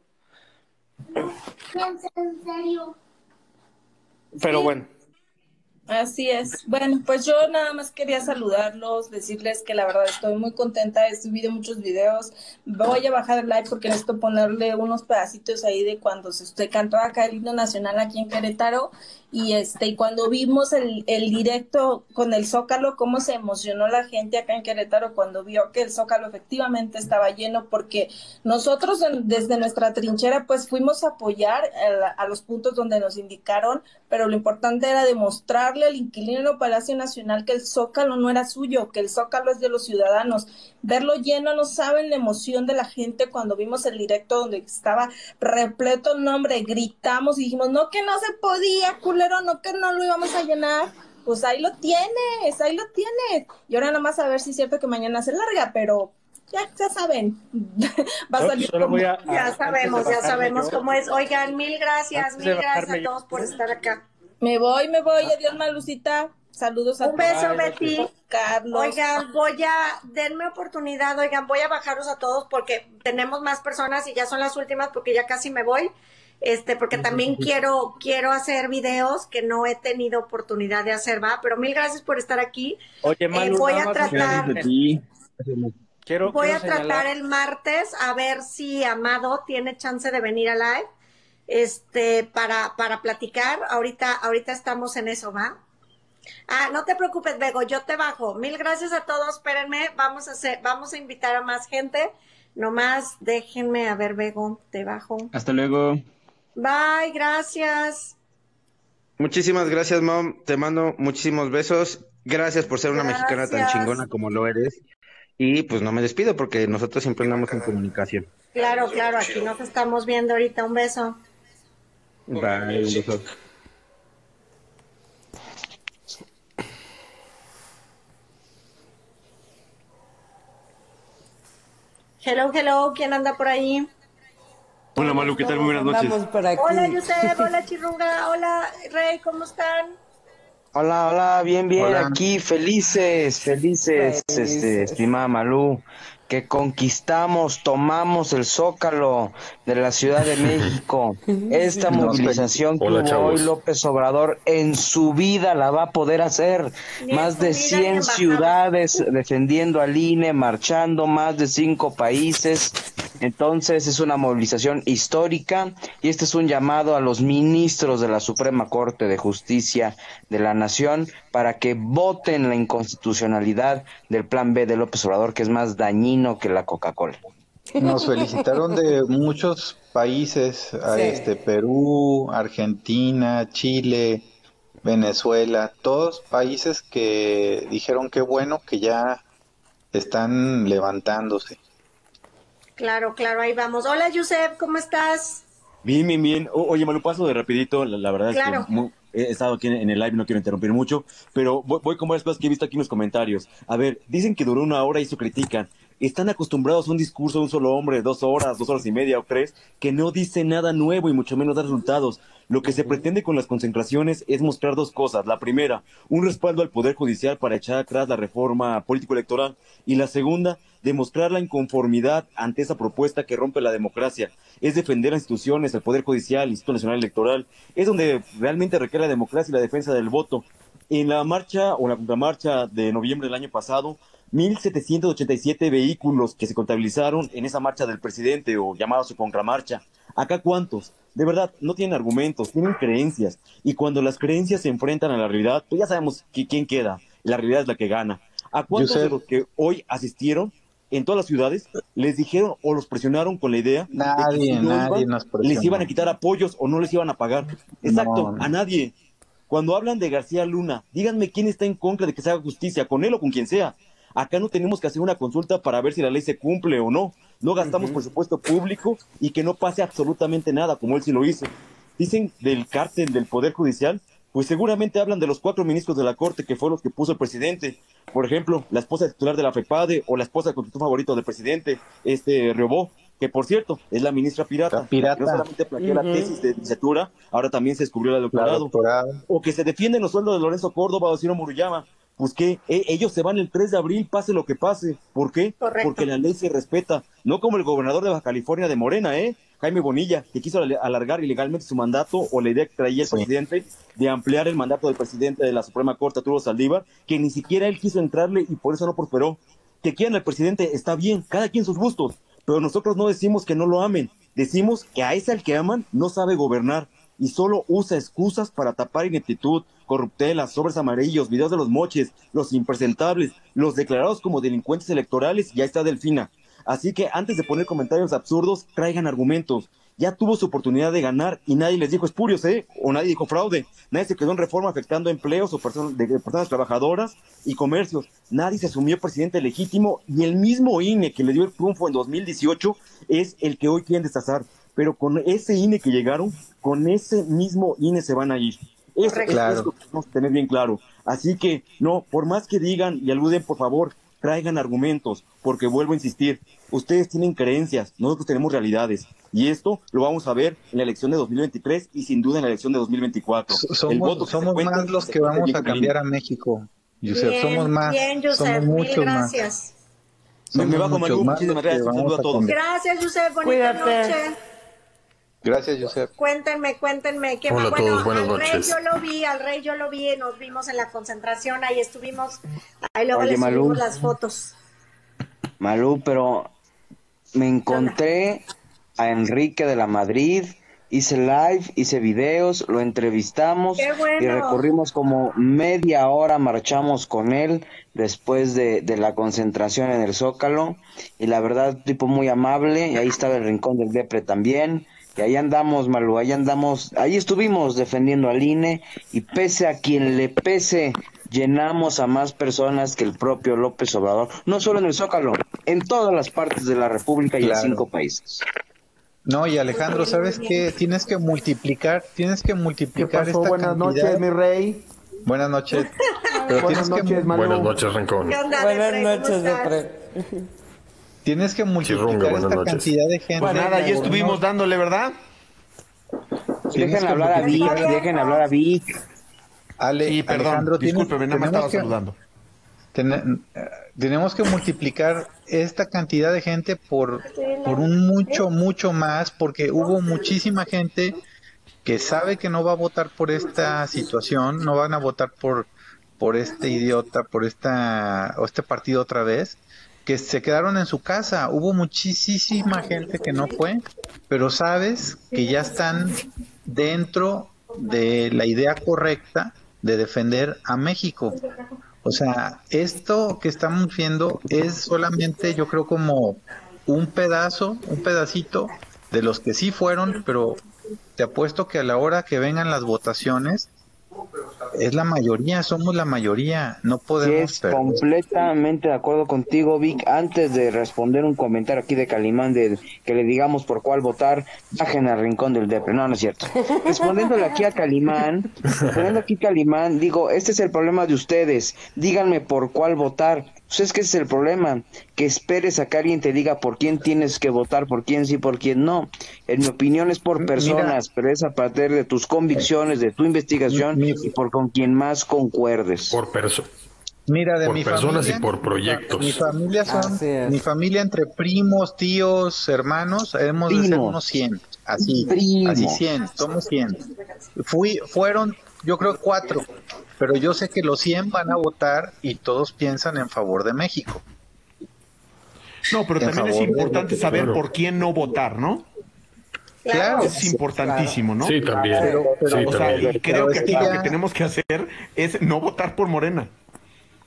¿En serio? Pero bueno, Así es. Bueno, pues yo nada más quería saludarlos, decirles que la verdad estoy muy contenta. He subido muchos videos. Voy a bajar el live porque necesito ponerle unos pedacitos ahí de cuando se cantó acá el himno nacional aquí en Querétaro y este y cuando vimos el, el directo con el Zócalo, cómo se emocionó la gente acá en Querétaro cuando vio que el Zócalo efectivamente estaba lleno, porque nosotros desde nuestra trinchera pues fuimos a apoyar a, los puntos donde nos indicaron, pero lo importante era demostrarle al inquilino Palacio Nacional que el Zócalo no era suyo, que el Zócalo es de los ciudadanos. Verlo lleno, no saben la emoción de la gente cuando vimos el directo donde estaba repleto el nombre, gritamos y dijimos, no que no se podía, no que no lo íbamos a llenar. Pues ahí lo tienes, ahí lo tienes. Y ahora nada más a ver si es cierto que mañana se larga, pero ya, ya saben. Va a salir ya sabemos, ya sabemos cómo es. Oigan, mil gracias, mil gracias a todos por estar acá. Me voy, me voy. Adiós, Malucita. Saludos a Un beso, Betty. Carlos. Oigan, voy a, denme oportunidad, oigan, voy a bajaros a todos porque tenemos más personas y ya son las últimas porque ya casi me voy este, porque también quiero, quiero hacer videos que no he tenido oportunidad de hacer, va, pero mil gracias por estar aquí. Oye, eh, voy a tratar, quiero, voy a tratar el martes a ver si Amado tiene chance de venir a live, este, para, para platicar. Ahorita, ahorita estamos en eso, va. Ah, no te preocupes, Bego, yo te bajo. Mil gracias a todos, espérenme, vamos a hacer, vamos a invitar a más gente. Nomás déjenme a ver, Bego, te bajo. Hasta luego. Bye, gracias. Muchísimas gracias, mom. Te mando muchísimos besos. Gracias por ser una mexicana tan chingona como lo eres. Y pues no me despido porque nosotros siempre andamos en comunicación. Claro, claro, aquí nos estamos viendo ahorita. Un beso. Bye, un beso. Hello, hello, ¿quién anda por ahí? Hola Malu, ¿qué tal? Muy buenas noches. Hola Yusef, hola Chirruga, hola Rey, ¿cómo están? Hola, hola, bien, bien, aquí felices, felices, este, estimada Malú que conquistamos, tomamos el zócalo de la Ciudad de México. Esta movilización que hoy López Obrador en su vida la va a poder hacer. más de 100 ciudades defendiendo al INE, marchando, más de cinco países. Entonces es una movilización histórica y este es un llamado a los ministros de la Suprema Corte de Justicia de la Nación para que voten la inconstitucionalidad del plan B de López Obrador, que es más dañino que la Coca-Cola. Nos felicitaron de muchos países, este Perú, Argentina, Chile, Venezuela, todos países que dijeron que bueno que ya están levantándose. Claro, claro, ahí vamos. Hola, Yusef, ¿cómo estás? Bien, bien, bien. O- oye, me lo paso de rapidito. La, la verdad Claro. es que he estado aquí en, en el live, no quiero interrumpir mucho, pero voy, voy con varias cosas que he visto aquí en los comentarios. A ver, dicen que duró una hora y eso critican. Están acostumbrados a un discurso de un solo hombre, dos horas, dos horas y media o tres, que no dice nada nuevo y mucho menos da resultados. Lo que se pretende con las concentraciones es mostrar dos cosas. La primera, un respaldo al Poder Judicial para echar atrás la reforma político-electoral. Y la segunda, demostrar la inconformidad ante esa propuesta que rompe la democracia. Es defender a instituciones, al Poder Judicial, el Instituto Nacional Electoral. Es donde realmente requiere la democracia y la defensa del voto. En la marcha o la contramarcha de noviembre del año pasado, 1.787 vehículos que se contabilizaron en esa marcha del presidente o llamada su contramarcha. ¿Acá cuántos? De verdad, no tienen argumentos, tienen creencias. Y cuando las creencias se enfrentan a la realidad, pues ya sabemos que- quién queda. La realidad es la que gana. ¿A cuántos de los que hoy asistieron en todas las ciudades les dijeron o los presionaron con la idea de que Nadie, si no nadie iban, nos les iban a quitar apoyos o no les iban a pagar? Exacto, No, no. a nadie. Cuando hablan de García Luna, díganme quién está en contra de que se haga justicia, con él o con quien sea. Acá no tenemos que hacer una consulta para ver si la ley se cumple o no. No gastamos presupuesto público y que no pase absolutamente nada, como él sí lo hizo. Dicen del cártel del Poder Judicial, pues seguramente hablan de los cuatro ministros de la Corte que fueron los que puso el presidente. Por ejemplo, la esposa titular de la FEPADE o la esposa del constituto favorito del presidente, este Riobó, que por cierto es la ministra pirata. pirata. que No solamente plagió la Ujú. tesis de licenciatura, ahora también se descubrió la La doctorado. doctorado. O que se defienden los sueldos de Lorenzo Córdoba o Ciro Muruyama. Pues que e- ellos se van el 3 de abril, pase lo que pase. ¿Por qué? Correcto. Porque la ley se respeta. No como el gobernador de Baja California de Morena, ¿eh? Jaime Bonilla, que quiso alargar ilegalmente su mandato o la idea que traía el presidente de ampliar el mandato del presidente de la Suprema Corte, Arturo Saldívar, que ni siquiera él quiso entrarle y por eso no prosperó. Que quieran al presidente está bien, cada quien sus gustos, pero nosotros no decimos que no lo amen, decimos que a ese al que aman no sabe gobernar y solo usa excusas para tapar ineptitud, corruptelas, sobres amarillos, videos de los moches, los impresentables, los declarados como delincuentes electorales, ya está Delfina. Así que antes de poner comentarios absurdos, traigan argumentos. Ya tuvo su oportunidad de ganar y nadie les dijo espurios, ¿eh? O nadie dijo fraude. Nadie se quedó en reforma afectando empleos o personas, de, personas trabajadoras y comercios. Nadie se asumió presidente legítimo y el mismo INE que le dio el triunfo en 2018 es el que hoy quieren destazar. Pero con ese INE que llegaron, con ese mismo INE se van a ir. Eso, Correcto. es Claro. lo que tenemos que tener bien claro. Así que, no, por más que digan y aluden, por favor, traigan argumentos, porque vuelvo a insistir, ustedes tienen creencias, nosotros tenemos realidades. Y esto lo vamos a ver en la elección de 2023 y sin duda en la elección de 2024. So- El Somos, voto somos cuenta más los que vamos a cambiar a México. Yusef, bien, somos más. bien, Yusef, somos mil muchos más. gracias. Me, me Somos bajo, Manu, muchísimas gracias, un saludo a todos. Gracias, Yusef, bonita Cuídate. noche. Gracias, Yusef. Cuéntenme, cuéntenme. ¿qué Hola a más? bueno, todos, buenas al rey noches. yo lo vi, al rey yo lo vi, nos vimos en la concentración, ahí estuvimos, ahí luego Oye, le subimos Malú. las fotos. Malú, pero me encontré a Enrique de la Madrid, hice live, hice videos, lo entrevistamos ¡Qué bueno! y recorrimos como media hora, marchamos con él después de, de la concentración en el Zócalo y la verdad, tipo muy amable, y ahí estaba el Rincón del Depre también. Y ahí andamos, Malú, ahí andamos, ahí estuvimos defendiendo al INE y pese a quien le pese, llenamos a más personas que el propio López Obrador, no solo en el Zócalo, en todas las partes de la República y en Claro. cinco países. No, y Alejandro, ¿sabes qué? Tienes que multiplicar, tienes que ¿Qué multiplicar pasó? esta Buenas cantidad. noches, mi rey. Buenas noches. Pero Buenas tienes que, noches, Manu. Buenas noches, Rincón. ¿Qué onda, Buenas noches? Depre. Tienes que multiplicar esta noches. cantidad de gente. Pues nada, ya estuvimos dándole, ¿verdad? Dejen hablar a Vic, dejen hablar a Vic. Ale, Sí, perdón, Alejandro, discúlpeme, nada más estaba que- saludando. Ten- eh, tenemos que multiplicar esta cantidad de gente por, por un mucho, mucho más, porque hubo muchísima gente que sabe que no va a votar por esta situación, no van a votar por, por este idiota, por esta, o este partido otra vez, que se quedaron en su casa. Hubo muchísima gente que no fue, pero sabes que ya están dentro de la idea correcta de defender a México. O sea, esto que estamos viendo es solamente, yo creo, como un pedazo, un pedacito de los que sí fueron, pero te apuesto que a la hora que vengan las votaciones, Es la mayoría, somos la mayoría, no podemos. Sí, es completamente de acuerdo contigo, Vic. Antes de responder un comentario aquí de Calimán de que le digamos por cuál votar, bajen al rincón del Depre. No, no es cierto. Respondiéndole aquí a Calimán, respondiendo aquí a Calimán, digo, este es el problema de ustedes. Díganme por cuál votar. Pues es que ese es el problema, que esperes a que alguien te diga por quién tienes que votar, por quién sí, por quién no. En mi opinión es por personas, pero es a partir de tus convicciones, de tu investigación y por con quien más concuerdes. Por personas. Mira, de por mi personas familia, y por proyectos. Mi familia son, mi familia entre primos, tíos, hermanos, hemos de ser Primos. unos 100, así, Primos. así 100, somos 100. Fui, fueron, yo creo cuatro, pero yo sé que los 100 van a votar y todos piensan en favor de México. No, pero En también es importante saber Claro. por quién no votar, ¿no? Claro, Es importantísimo, ¿no? Sí, también. Pero- pero- sí, O sea, y creo Pero que aquí que lo que tenemos que hacer es no votar por Morena.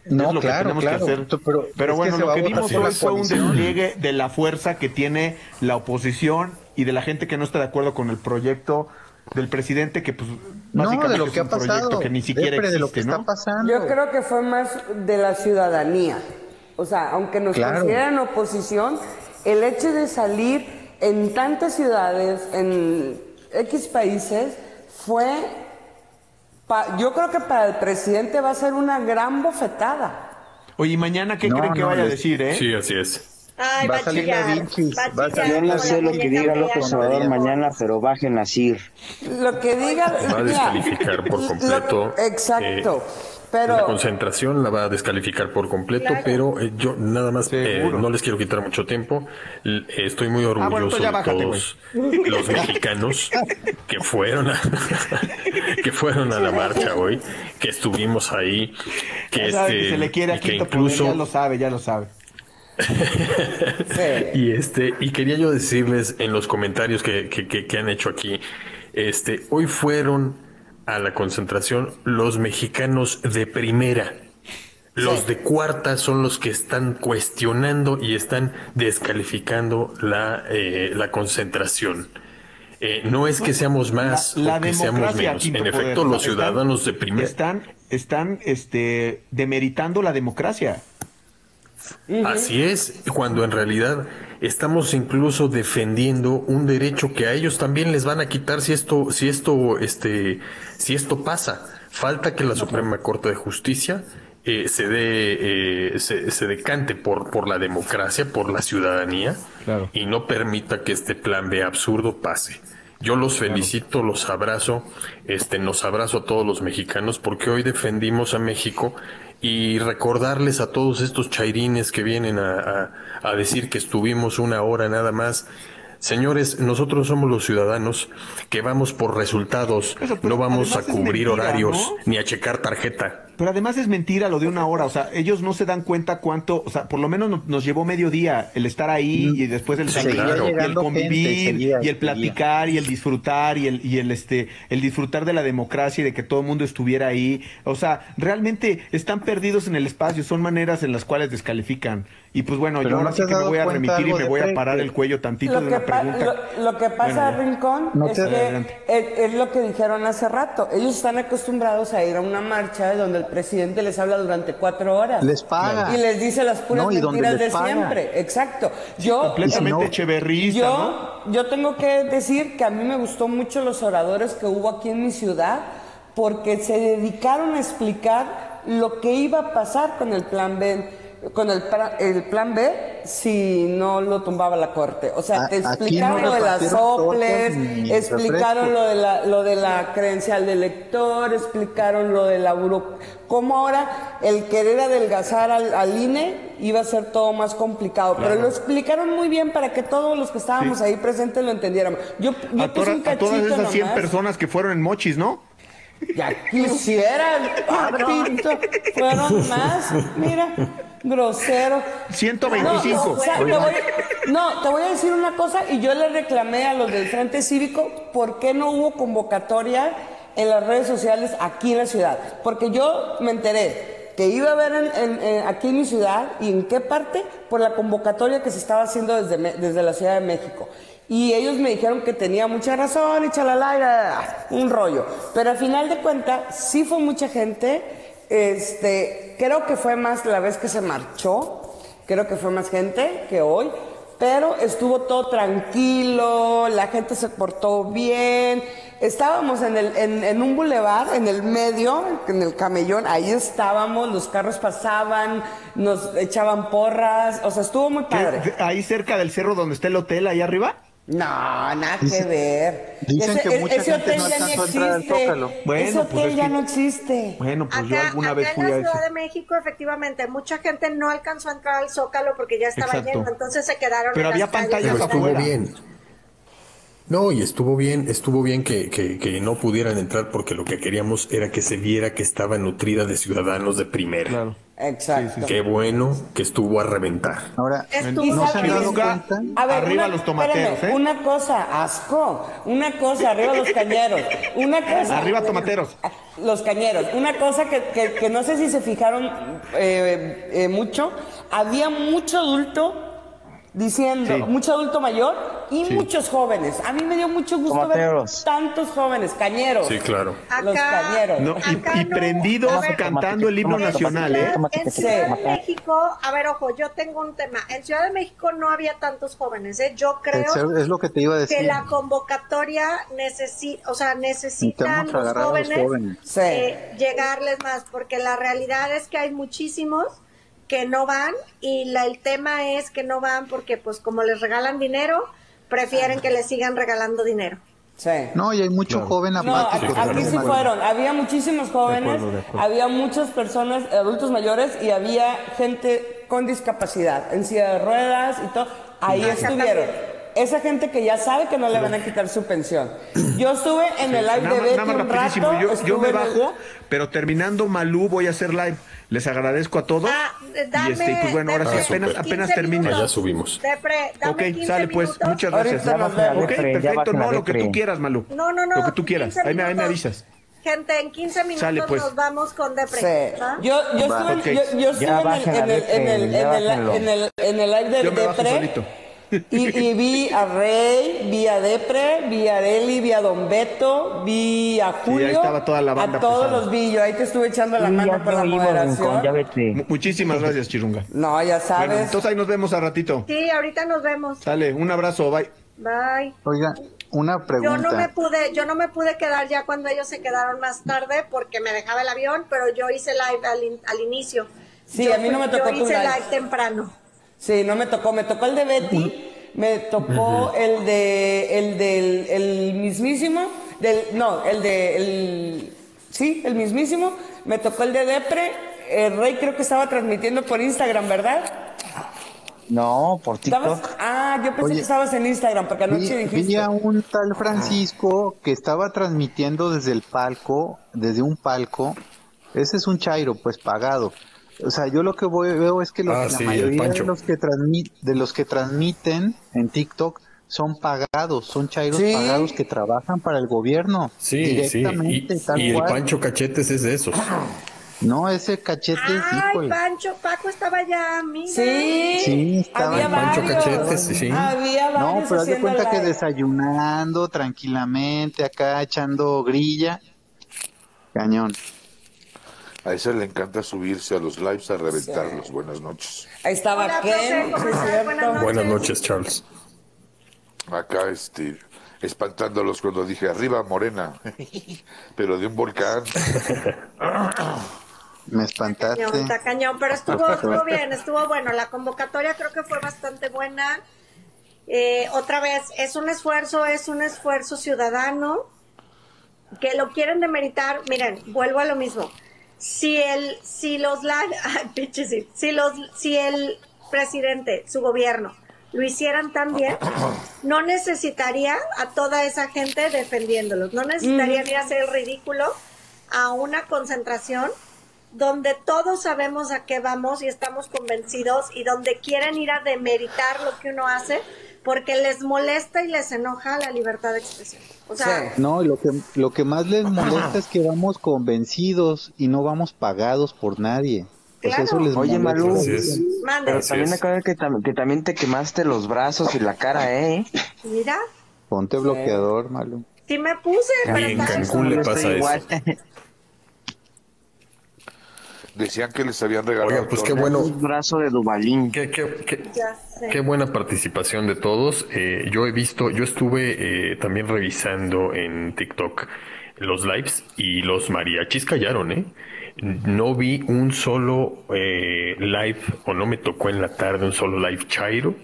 No, es lo que claro, tenemos que claro. hacer. Tú- Pero, Pero bueno, lo que vimos hoy fue un despliegue de la fuerza que tiene la oposición y de la gente que no está de acuerdo con el proyecto del presidente, que pues No, de lo es que ha pasado. que ni siquiera Depre, de lo que ¿no? está pasando. Yo creo que fue más de la ciudadanía. O sea, aunque nos Claro. consideran oposición, el hecho de salir en tantas ciudades, en X países, fue, pa- yo creo que para el presidente va a ser una gran bofetada. Oye, ¿y mañana qué No, creen que no, vaya a decir, eh? Sí, así es. Ay, Va va a salir chillar. la Vinchis, Va a Yo salir no sé lo que diga López Obrador mañana, pero bajen a Sir. Lo que diga... Va a descalificar por lo- completo. exacto. eh, pero... La concentración la va a descalificar por completo, Claro. pero eh, yo nada más eh, no les quiero quitar mucho tiempo. L- Estoy muy bueno, orgulloso pues de bájate, todos los mexicanos que fueron a, que fueron a la marcha hoy, que estuvimos ahí, que este que se le quiere y a que Poder, incluso ya lo sabe, ya lo sabe. y este y quería yo decirles en los comentarios que, que, que- que han hecho aquí este hoy fueron a la concentración los mexicanos de primera los de cuarta son los que están cuestionando y están descalificando la, eh, la concentración. Eh, no es que seamos más la, la o que seamos menos. En Poder, efecto, los están- ciudadanos de primera. Están, están este, demeritando la democracia. Así es, cuando en realidad estamos incluso defendiendo un derecho que a ellos también les van a quitar si esto, si esto, este, si esto pasa. Falta que la Suprema Corte de Justicia eh, se dé, eh, se, se decante por, por la democracia, por la ciudadanía, Claro. y no permita que este plan B absurdo pase. Yo los felicito, los abrazo, este, nos abrazo a todos los mexicanos porque hoy defendimos a México y recordarles a todos estos chairines que vienen a, a- a decir que estuvimos una hora nada más. Señores, nosotros somos los ciudadanos que vamos por resultados, pero no vamos a cubrir mentira, horarios ¿no? ni a checar tarjeta. Pero además es mentira lo de una hora, o sea, ellos no se dan cuenta cuánto, o sea, por lo menos no- nos llevó medio día el estar ahí y después el salir y el convivir seguía, y el platicar y el disfrutar y el y el este el disfrutar de la democracia y de que todo el mundo estuviera ahí, o sea, realmente están perdidos en el espacio, son maneras en las cuales descalifican. Y pues bueno, Pero yo ¿no ahora sí que me voy a remitir y me voy a parar el cuello tantito Lo de una pregunta. lo, lo que pasa, Bueno. Rincón, No es que es lo que dijeron hace rato. Ellos están acostumbrados a ir a una marcha donde el presidente les habla durante cuatro horas. Les paga. Y les dice las puras No, mentiras de paga. siempre. Exacto. Yo, completamente no- ¿no? yo, yo tengo que decir que a mí me gustó mucho los oradores que hubo aquí en mi ciudad porque se dedicaron a explicar lo que iba a pasar con el plan B, con el, el plan B si no lo tumbaba la corte. O sea, A- te explicaron no lo de las soples, explicaron lo de la lo de la credencial del lector, explicaron lo de la buro cómo ahora el querer adelgazar al, al INE iba a ser todo más complicado, pero lo explicaron muy bien para que todos los que estábamos Sí. ahí presentes lo entendiéramos. Yo, yo A, puse toda- un a todas esas 100 nomás. personas que fueron en Mochis, ¿no? Ya quisieran, papito. Fueron más, mira, grosero. 125. No, o sea, te voy, no, te voy a decir una cosa y yo le reclamé a los del Frente Cívico por qué no hubo convocatoria en las redes sociales aquí en la ciudad. Porque yo me enteré que iba a haber en- en- en- aquí en mi ciudad y en qué parte por la convocatoria que se estaba haciendo desde, desde la Ciudad de México. y ellos me dijeron que tenía mucha razón y chalala, un rollo. Pero al final de cuentas, sí fue mucha gente. Este, creo que fue más la vez que se marchó, creo que fue más gente que hoy, pero estuvo todo tranquilo, la gente se portó bien. Estábamos en, el, en, en un bulevar, en el medio, en el camellón, ahí estábamos, los carros pasaban, nos echaban porras, o sea, estuvo muy padre. Ahí cerca del cerro donde está el hotel, ahí arriba. No, nada que ver. dicen que mucha ese gente hotel no ya no alcanzó a entrar al existe. Zócalo. Bueno, ese pues hotel es ya que- no existe. Bueno, pues yo alguna acá vez en fui la a Ciudad ese. de México, efectivamente, mucha gente no alcanzó a entrar al Zócalo porque ya estaba Exacto. lleno, entonces se quedaron Pero en había las calles Pero estuvo afuera. bien. No, y estuvo bien, estuvo bien que, que, que no pudieran entrar porque lo que queríamos era que se viera que estaba nutrida de ciudadanos de primera. Exacto. Qué bueno que estuvo a reventar. Ahora, Estuvo ¿no se han dado bien. cuenta? A ver, Arriba una, los tomateros, espérame, ¿eh? Una cosa, asco. Una cosa, arriba los cañeros. Una cosa. Arriba tomateros. Los cañeros. Una cosa que, que- que no sé si se fijaron eh, eh, mucho. Había mucho adulto diciendo, Sí. mucho adulto mayor y Sí. muchos jóvenes. A mí me dio mucho gusto Tomateros. ver tantos jóvenes, cañeros. Sí, claro. Los cañeros. No, y, y prendidos ver, cantando el himno nacional, ¿eh? En Ciudad de México, a ver, ojo, yo tengo un tema. En Ciudad de México no había tantos jóvenes, ¿eh? Yo creo es lo que te iba a decir. que la convocatoria necesita, o sea, necesitan los a los jóvenes, jóvenes. eh, llegarles más, porque la realidad es que hay muchísimos que no van y la- el tema es que no van porque pues como les regalan dinero, prefieren que les sigan regalando dinero. Sí. No, y hay mucho joven No, apático. aquí, aquí sí fueron. Había muchísimos jóvenes, acuerdo, de acuerdo. había muchas personas, adultos mayores y había gente con discapacidad, en silla de ruedas y todo. Ahí estuvieron. Esa gente que ya sabe que no le van a quitar su pensión. Yo estuve en el live Nada, de Betty nada más un rato. Yo, me el- bajo, pero terminando Malú voy a hacer live. Les agradezco a todos. Ah, y este, y pues bueno, ahora sí, apenas, apenas 15 termine. minutos. Allá subimos. Depre, dame Ok, 15 sale pues. minutos. Muchas gracias. Ok, Depre, ya perfecto. No, lo que tú quieras, Malú. No, no, no. Lo que tú quieras. 15 Ahí me, ahí me avisas. Gente, en 15 minutos Sale, pues. nos vamos con Depre. Sí. Yo, yo estuve, ok. yo, yo estuve Ya en, el, en, el, en, el, en, ya el, en, el, en el live de Yo me bajo Depre. Y, y vi a Rey, vi a Depre, vi a Areli, vi a Don Beto, vi a Julio. ahí estaba toda la banda A todos pesada. los vi yo. Ahí te estuve echando la Sí, mano por la Rincón, moderación. Mu- Muchísimas gracias, Chirunga. No, ya Bueno, sabes. entonces ahí nos vemos a ratito. Sí, ahorita nos vemos. Sale, un abrazo, bye. Bye. Oiga, una Yo pregunta. no me pude, yo no me pude quedar ya cuando ellos se quedaron más tarde porque me dejaba el avión, pero yo hice live al, in- al inicio. Sí, Yo a mí no me tocó Yo hice live temprano. Sí, no me tocó. Me tocó el de Betty. Me tocó el de el del el mismísimo del no el de el sí el mismísimo me tocó el de Depre el Rey creo que estaba transmitiendo por Instagram verdad No, por ¿Estabas? TikTok. ah yo pensé Oye, que estabas en Instagram porque anoche Vi, dijiste vi a un tal Francisco que estaba transmitiendo desde el palco, desde un palco. Ese es un chairo, pues pagado. O sea, yo lo que voy, veo es que los- Ah, la sí, el mayoría de los que transmit, de los que transmiten en TikTok son pagados, son chairos Sí. pagados que trabajan para el gobierno Sí, sí. directamente, Y, tal y el cual. Pancho Cachetes es de esos. No, ese cachete, Ay, híjole. Pancho, Paco estaba allá, mira. sí, Sí, estaba había Pancho varios Cachetes, sí. había No, pero haz de cuenta que desayunando tranquilamente, acá echando grilla. Cañón. A ese le encanta subirse a los lives a reventarlos. Buenas noches. ahí estaba Hola, Ken. Buenas noches. Buenas noches, Charles. Acá, este, espantándolos cuando dije arriba Morena, pero de un volcán. Me espantaste. Cañón, está cañón, pero estuvo, estuvo bien, estuvo bueno. La convocatoria creo que fue bastante buena. Eh, otra vez, es un esfuerzo, es un esfuerzo ciudadano que lo quieren demeritar. Miren, vuelvo a lo mismo. Si el, si los, si los, si el presidente, su gobierno, lo hicieran tan bien, no necesitaría a toda esa gente defendiéndolos, no necesitarían ir a hacer el ridículo a una concentración donde todos sabemos a qué vamos y estamos convencidos y donde quieren ir a demeritar lo que uno hace porque les molesta y les enoja la libertad de expresión. O sea, No, lo que, lo que más les molesta es que vamos convencidos y no vamos pagados por nadie. Pues Claro. eso les Oye, molesta. Malú, mande. pero también que, tam- que también te quemaste los brazos y la cara, ¿eh? Mira, Ponte bloqueador, Malu. sí me puse, Y pero en Cancún le pasa eso. Decían que les habían regalado. Pues qué bueno. Un brazo de Dubalín. Qué, qué- qué- Ya sé. Qué buena participación de todos. Eh, yo he visto, yo estuve eh, también revisando en TikTok los lives y los mariachis callaron, ¿eh? No vi un solo eh, live o no me tocó en la tarde un solo live chairo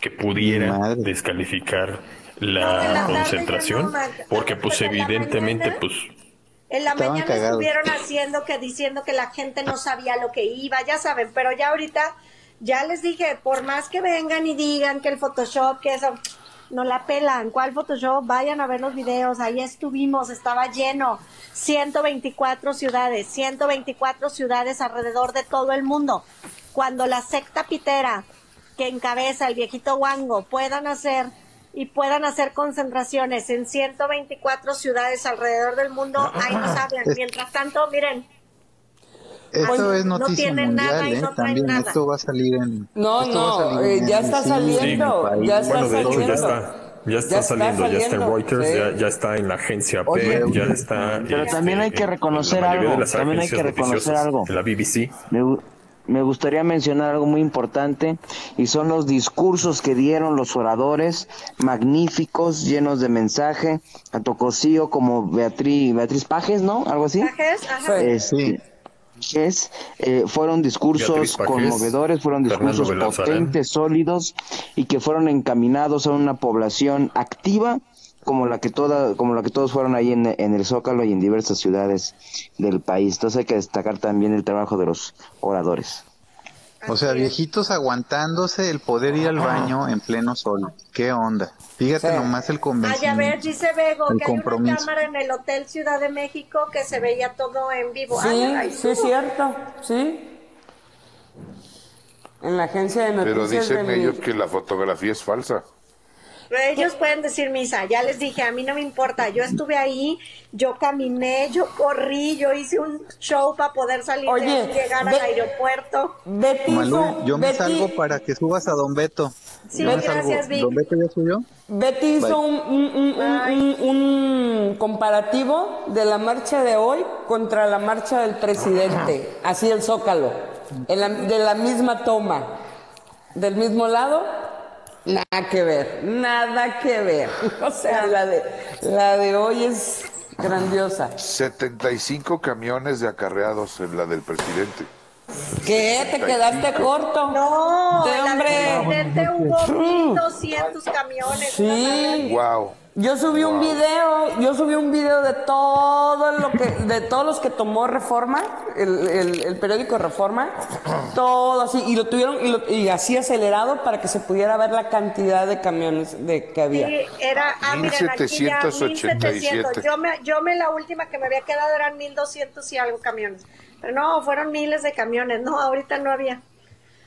que pudiera descalificar la concentración, no, porque pues evidentemente mañana- pues En la Estaban mañana cagados. estuvieron haciendo que diciendo que la gente no sabía lo que iba, ya saben, pero ya ahorita ya les dije, por más que vengan y digan que el Photoshop, que eso, no la pelan. ¿Cuál Photoshop? Vayan a ver los videos, ahí estuvimos, estaba lleno. 124 ciudades, 124 ciudades alrededor de todo el mundo. Cuando la secta pitera que encabeza el viejito Wango puedan hacer y puedan hacer concentraciones en 124 ciudades alrededor del mundo, ahí nos hablan. Mientras tanto, miren, Esto Pues, es no noticia tienen mundial, nada y ¿eh? no traen También nada. esto va a salir en... No, no, salir eh, en ya está saliendo, en el ya está Bueno, de hecho ya saliendo. está, ya está Ya está saliendo, ya está en saliendo, Reuters, sí. ya, ya está en la agencia P, Oye, ya está. pero este, también hay que reconocer algo, también hay que reconocer algo. en La BBC. Me, me gustaría mencionar algo muy importante y son los discursos que dieron los oradores, magníficos, llenos de mensaje, tanto Cosío como Beatriz, Beatriz Pajes, ¿no? Algo así. Pajes, ajá. Este, Pajes, eh, fueron discursos Pajes, conmovedores, fueron discursos potentes, sólidos y que fueron encaminados a una población activa como la que toda, como la que todos fueron ahí en, en el Zócalo y en diversas ciudades del país. Entonces hay que destacar también el trabajo de los oradores. O sea, viejitos aguantándose el poder ir al baño en pleno sol. ¿Qué onda? Fíjate nomás el Ay, a convencimiento. ver, dice Bego que hay una compromiso. cámara en el Hotel Ciudad de México que se veía todo en vivo. Sí, Ay, ahí sí es cierto, sí. En la agencia de Pero noticias dicen de mi- ellos que la fotografía es falsa. Ellos pueden decir misa, ya les dije, a mí no me importa, yo estuve ahí, yo caminé, yo corrí, yo hice un show para poder salir de Oye, ahí, llegar al aeropuerto. Betty Malú, yo me Betty- salgo para que subas a Don Beto. Sí, Yo gracias, Vic. ¿Don Beto ya subió? Betty hizo Bye. un, un- un- un- un- un comparativo de la marcha de hoy contra la marcha del presidente, así el Zócalo, en la- de la misma toma, del mismo lado, nada que ver, nada que ver. O sea, la de, la de hoy es grandiosa. 75 camiones de acarreados en la del presidente. ¿Qué? ¿Te quedaste corto? No, Sí, en la del hombre. presidente hubo 1200 camiones. Sí. Wow. Yo subí un video, yo subí un video de todo lo que, de todos los que tomó Reforma, el, el- el periódico Reforma, todo así, y lo tuvieron, y, lo- y así acelerado para que se pudiera ver la cantidad de camiones de, que había. Sí, era, ah, miren, aquí ya 1787. 1700. Yo me, yo me la última que me había quedado eran 1200 y algo camiones. Pero no, fueron miles de camiones. No, ahorita no había.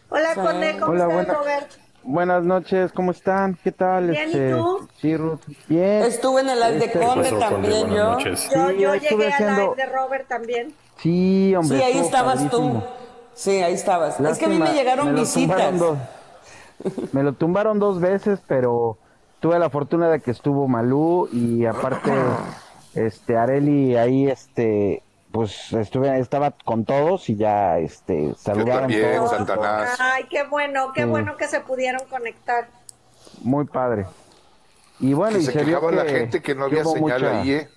Hola, Sí. Conde, ¿cómo Hola, estás, buena- Robert? Buenas noches, ¿cómo están? ¿Qué tal? Bien, ¿y este, tú? Sí, Ruth, bien. Estuve en el live de Este, Conde también yo. noches. Yo, Sí, yo llegué al live de Robert también. Sí, hombre. Sí, ahí estabas tú. Sí, ahí estabas. es que a mí me llegaron visitas. dos- me lo tumbaron dos veces, pero tuve la fortuna de que estuvo Malú y aparte, este, Areli ahí, este, pues estuve, estaba con todos y ya, este, saludaron también, todos. Satanás. Ay, qué bueno, qué Sí. bueno que se pudieron conectar. Muy padre. Y bueno, Que y se se vio la que- gente que no que había señal mucha- ahí, ¿eh?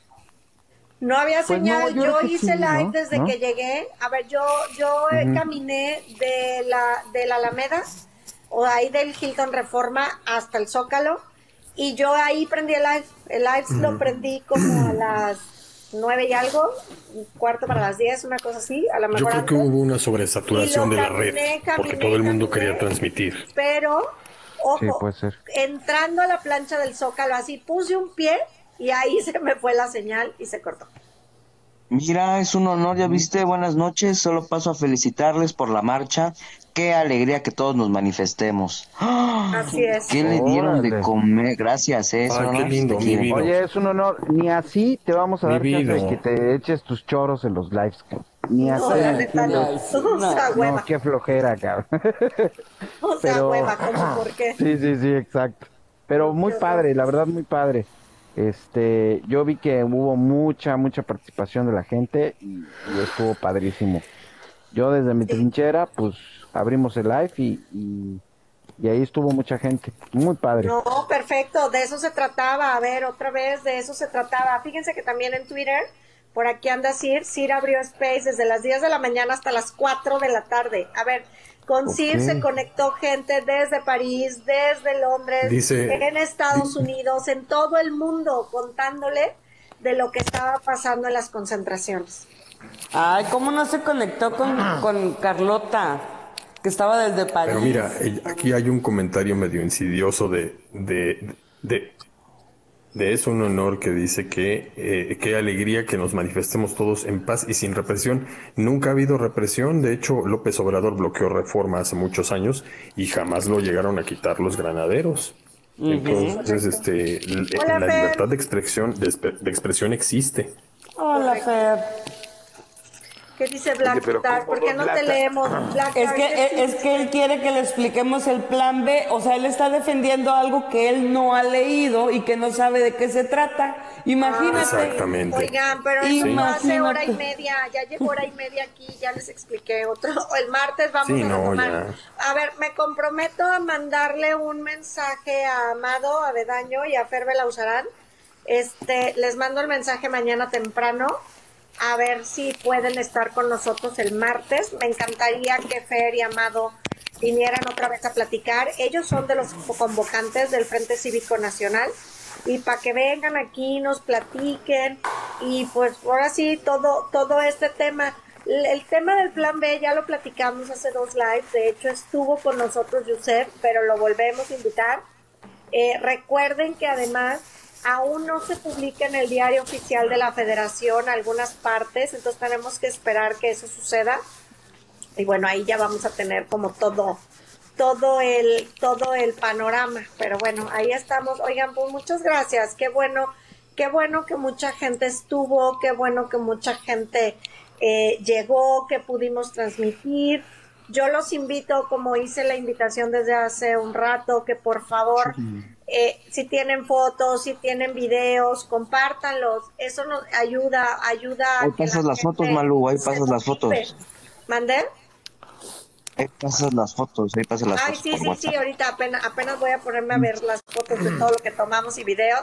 No había Pues no, señal, yo yo, hice sí, live ¿no? desde ¿No? que llegué. A ver, yo yo caminé de la de la Alameda o ahí del Hilton Reforma hasta el Zócalo y yo ahí prendí el live. El live lo prendí como a las nueve y algo, un cuarto para las diez, una cosa así, a lo Yo mejor creo que hubo una sobresaturación de la red, caminé, porque caminé, todo el mundo caminé. quería transmitir. Pero, ojo, Sí, puede ser. entrando a la plancha del Zócalo, así puse un pie y ahí se me fue la señal y se cortó. Mira, es un honor, ya viste, buenas noches, solo paso a felicitarles por la marcha, qué alegría que todos nos manifestemos. ¡Ah! Así es. ¿Qué le dieron de comer? Gracias, eh, es un Ay, qué honor, lindo, mi vida. Oye, es un honor. Ni así te vamos a Mi dar chance de que te eches tus choros en los lives. cabrón. Ni así. No, la neta no. O no. sea, No, hueva. qué flojera, cabrón. O sea, pero- hueva, ¿cómo por qué? Sí, sí, sí, exacto. Pero muy padre, la verdad muy padre. Este, yo vi que hubo mucha, mucha participación de la gente y, y estuvo padrísimo. Yo desde mi trinchera, pues abrimos el live y, y, y ahí estuvo mucha gente. Muy padre. No, perfecto, de eso se trataba. A ver, otra vez, de eso se trataba. Fíjense que también en Twitter, por aquí anda Sir, Sir abrió Space desde las 10 de la mañana hasta las 4 de la tarde. A ver, con Sir Ok. se conectó gente desde París, desde Londres, Dice- en Estados Unidos, en todo el mundo, contándole de lo que estaba pasando en las concentraciones. Ay, ¿cómo no se conectó con, con Carlota? Que estaba desde París. Pero mira, aquí hay un comentario medio insidioso de, de, de, de Es un honor que dice que eh, qué alegría que nos manifestemos todos en paz y sin represión. Nunca ha habido represión. De hecho, López Obrador bloqueó reforma hace muchos años y jamás lo llegaron a quitar los granaderos. Entonces, este, Hola, la Fer. libertad de expresión, de expresión existe. Hola, Fer. ¿Qué dice Black Star? ¿Por qué no te leemos? Black Es Star, que, ¿qué es que él quiere que le expliquemos el plan B, o sea, él está defendiendo algo que él no ha leído y que no sabe de qué se trata. Imagínate. Exactamente. Oigan, pero eso no hace hora y media, ya llevo hora y media aquí, ya les expliqué otro. El martes vamos Sí, a no, retomar. A ver, me comprometo a mandarle un mensaje a Amado Avedaño y a Fer Belauzarán. Este, les mando el mensaje mañana temprano a ver si pueden estar con nosotros el martes. Me encantaría que Fer y Amado vinieran otra vez a platicar. Ellos son de los convocantes del Frente Cívico Nacional y para que vengan aquí, nos platiquen y pues ahora sí, todo, todo este tema. El tema del plan B ya lo platicamos hace dos lives, de hecho estuvo con nosotros Yusef, pero lo volvemos a invitar. Eh, recuerden que además aún no se publica en el diario oficial de la federación algunas partes, entonces tenemos que esperar que eso suceda. Y bueno, ahí ya vamos a tener como todo, todo el, todo el panorama. Pero bueno, ahí estamos. Oigan, pues muchas gracias. Qué bueno, qué bueno que mucha gente estuvo, qué bueno que mucha gente eh, llegó, que pudimos transmitir. Yo los invito, como hice la invitación desde hace un rato, que por favor, eh, si tienen fotos, si tienen videos, compártanlos. Eso nos ayuda, ayuda. Ahí la pasas las fotos, Malú, ahí pasas las fotos. ¿Mandé? Ahí pasas las fotos, ahí pasas las Ay, fotos sí, por sí, WhatsApp. sí, ahorita apenas, apenas voy a ponerme a ver las fotos de todo lo que tomamos y videos.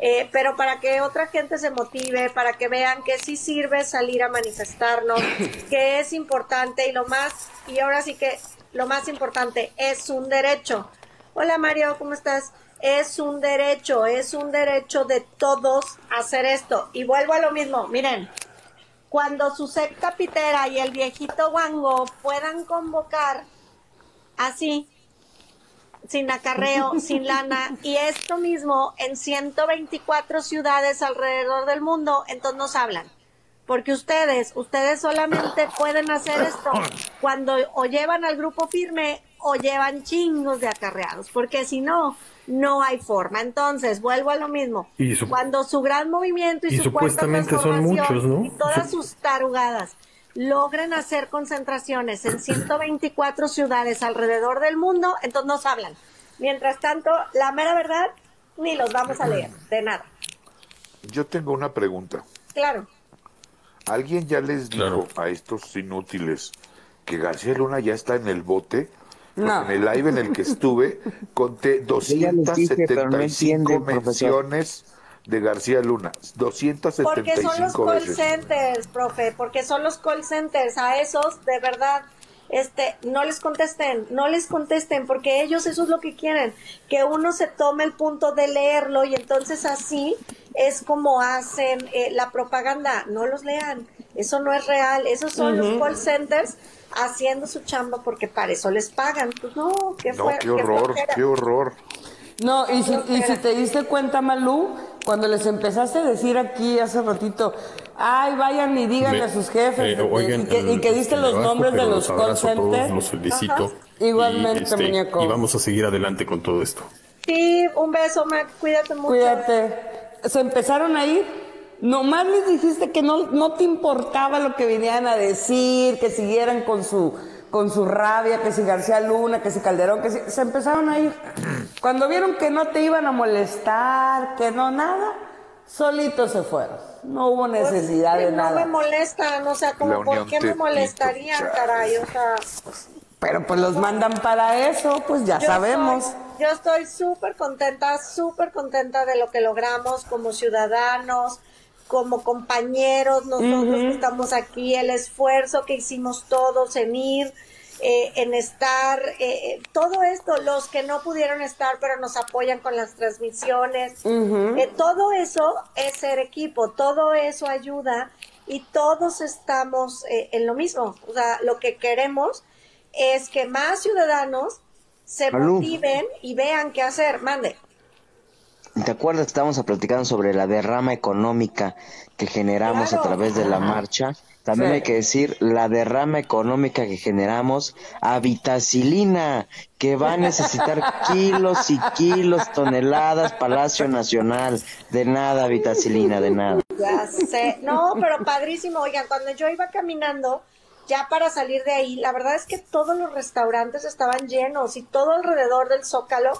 Eh, pero para que otra gente se motive, para que vean que sí sirve salir a manifestarnos, que es importante y lo más, y ahora sí que lo más importante, es un derecho. Hola Mario, ¿cómo estás? Es un derecho, es un derecho de todos hacer esto. Y vuelvo a lo mismo, miren, cuando su secta pitera y el viejito Wango puedan convocar así, sin acarreo, sin lana, y esto mismo en 124 ciudades alrededor del mundo, entonces nos hablan. Porque ustedes, ustedes solamente pueden hacer esto cuando o llevan al grupo firme o llevan chingos de acarreados, porque si no, no hay forma. Entonces, vuelvo a lo mismo. Y su- Cuando su gran movimiento y, y su supuestamente son muchos, ¿no? y todas Su- sus tarugadas logren hacer concentraciones en 124 ciudades alrededor del mundo, entonces nos hablan. Mientras tanto, la mera verdad, ni los vamos a leer, de nada. Yo tengo una pregunta. Claro. ¿Alguien ya les dijo a estos inútiles que García Luna ya está en el bote? Porque No. En el live en el que estuve conté ya les dije, pero no 275 entienden, profesor. menciones de García Luna. Porque son los 275 call veces. centers, profe, porque son los call centers. A esos, de verdad, este, no les contesten, no les contesten, porque ellos eso es lo que quieren, que uno se tome el punto de leerlo y entonces así es como hacen eh, la propaganda. No los lean, eso no es real, esos son los call centers haciendo su chamba porque para eso les pagan. Pues no, qué No, qué horror, qué horror. No, y si, y si te diste cuenta, Malú, cuando les empezaste a decir aquí hace ratito, ay, vayan y díganle Me- a sus jefes, eh, y- oigan, y, que, y que diste los nombres de pero los call centers. los felicito. Ajá. Igualmente, y, este, muñeco. y vamos a seguir adelante con todo esto. Sí, un beso, Mac, cuídate mucho. Cuídate. Se empezaron a ir. Nomás les dijiste que no, no te importaba lo que venían a decir, que siguieran con su, con su rabia, que si García Luna, que si Calderón, que si... Se empezaron a ir. Cuando vieron que no te iban a molestar, que no nada, solitos se fueron. No hubo necesidad Pues, de no nada. me molestan, o sea, como por qué me molestarían, caray, o sea, Pero pues los mandan para eso, pues ya Yo sabemos. yo estoy súper contenta, súper contenta de lo que logramos como ciudadanos, como compañeros, nosotros Ujú. que estamos aquí, el esfuerzo que hicimos todos en ir, eh, en estar, eh, todo esto, los que no pudieron estar, pero nos apoyan con las transmisiones, eh, todo eso es ser equipo, todo eso ayuda y todos estamos eh, en lo mismo. O sea, lo que queremos es que más ciudadanos se motiven y vean qué hacer. Mande. ¿Te acuerdas que estábamos platicando sobre la derrama económica que generamos Claro. a través de la marcha? También Sí. hay que decir la derrama económica que generamos a Vitacilina, que va a necesitar kilos y kilos, toneladas, Palacio Nacional. De nada, Vitacilina, de nada. Ya sé. No, pero padrísimo. Oigan, cuando yo iba caminando, ya para salir de ahí, la verdad es que todos los restaurantes estaban llenos y todo alrededor del Zócalo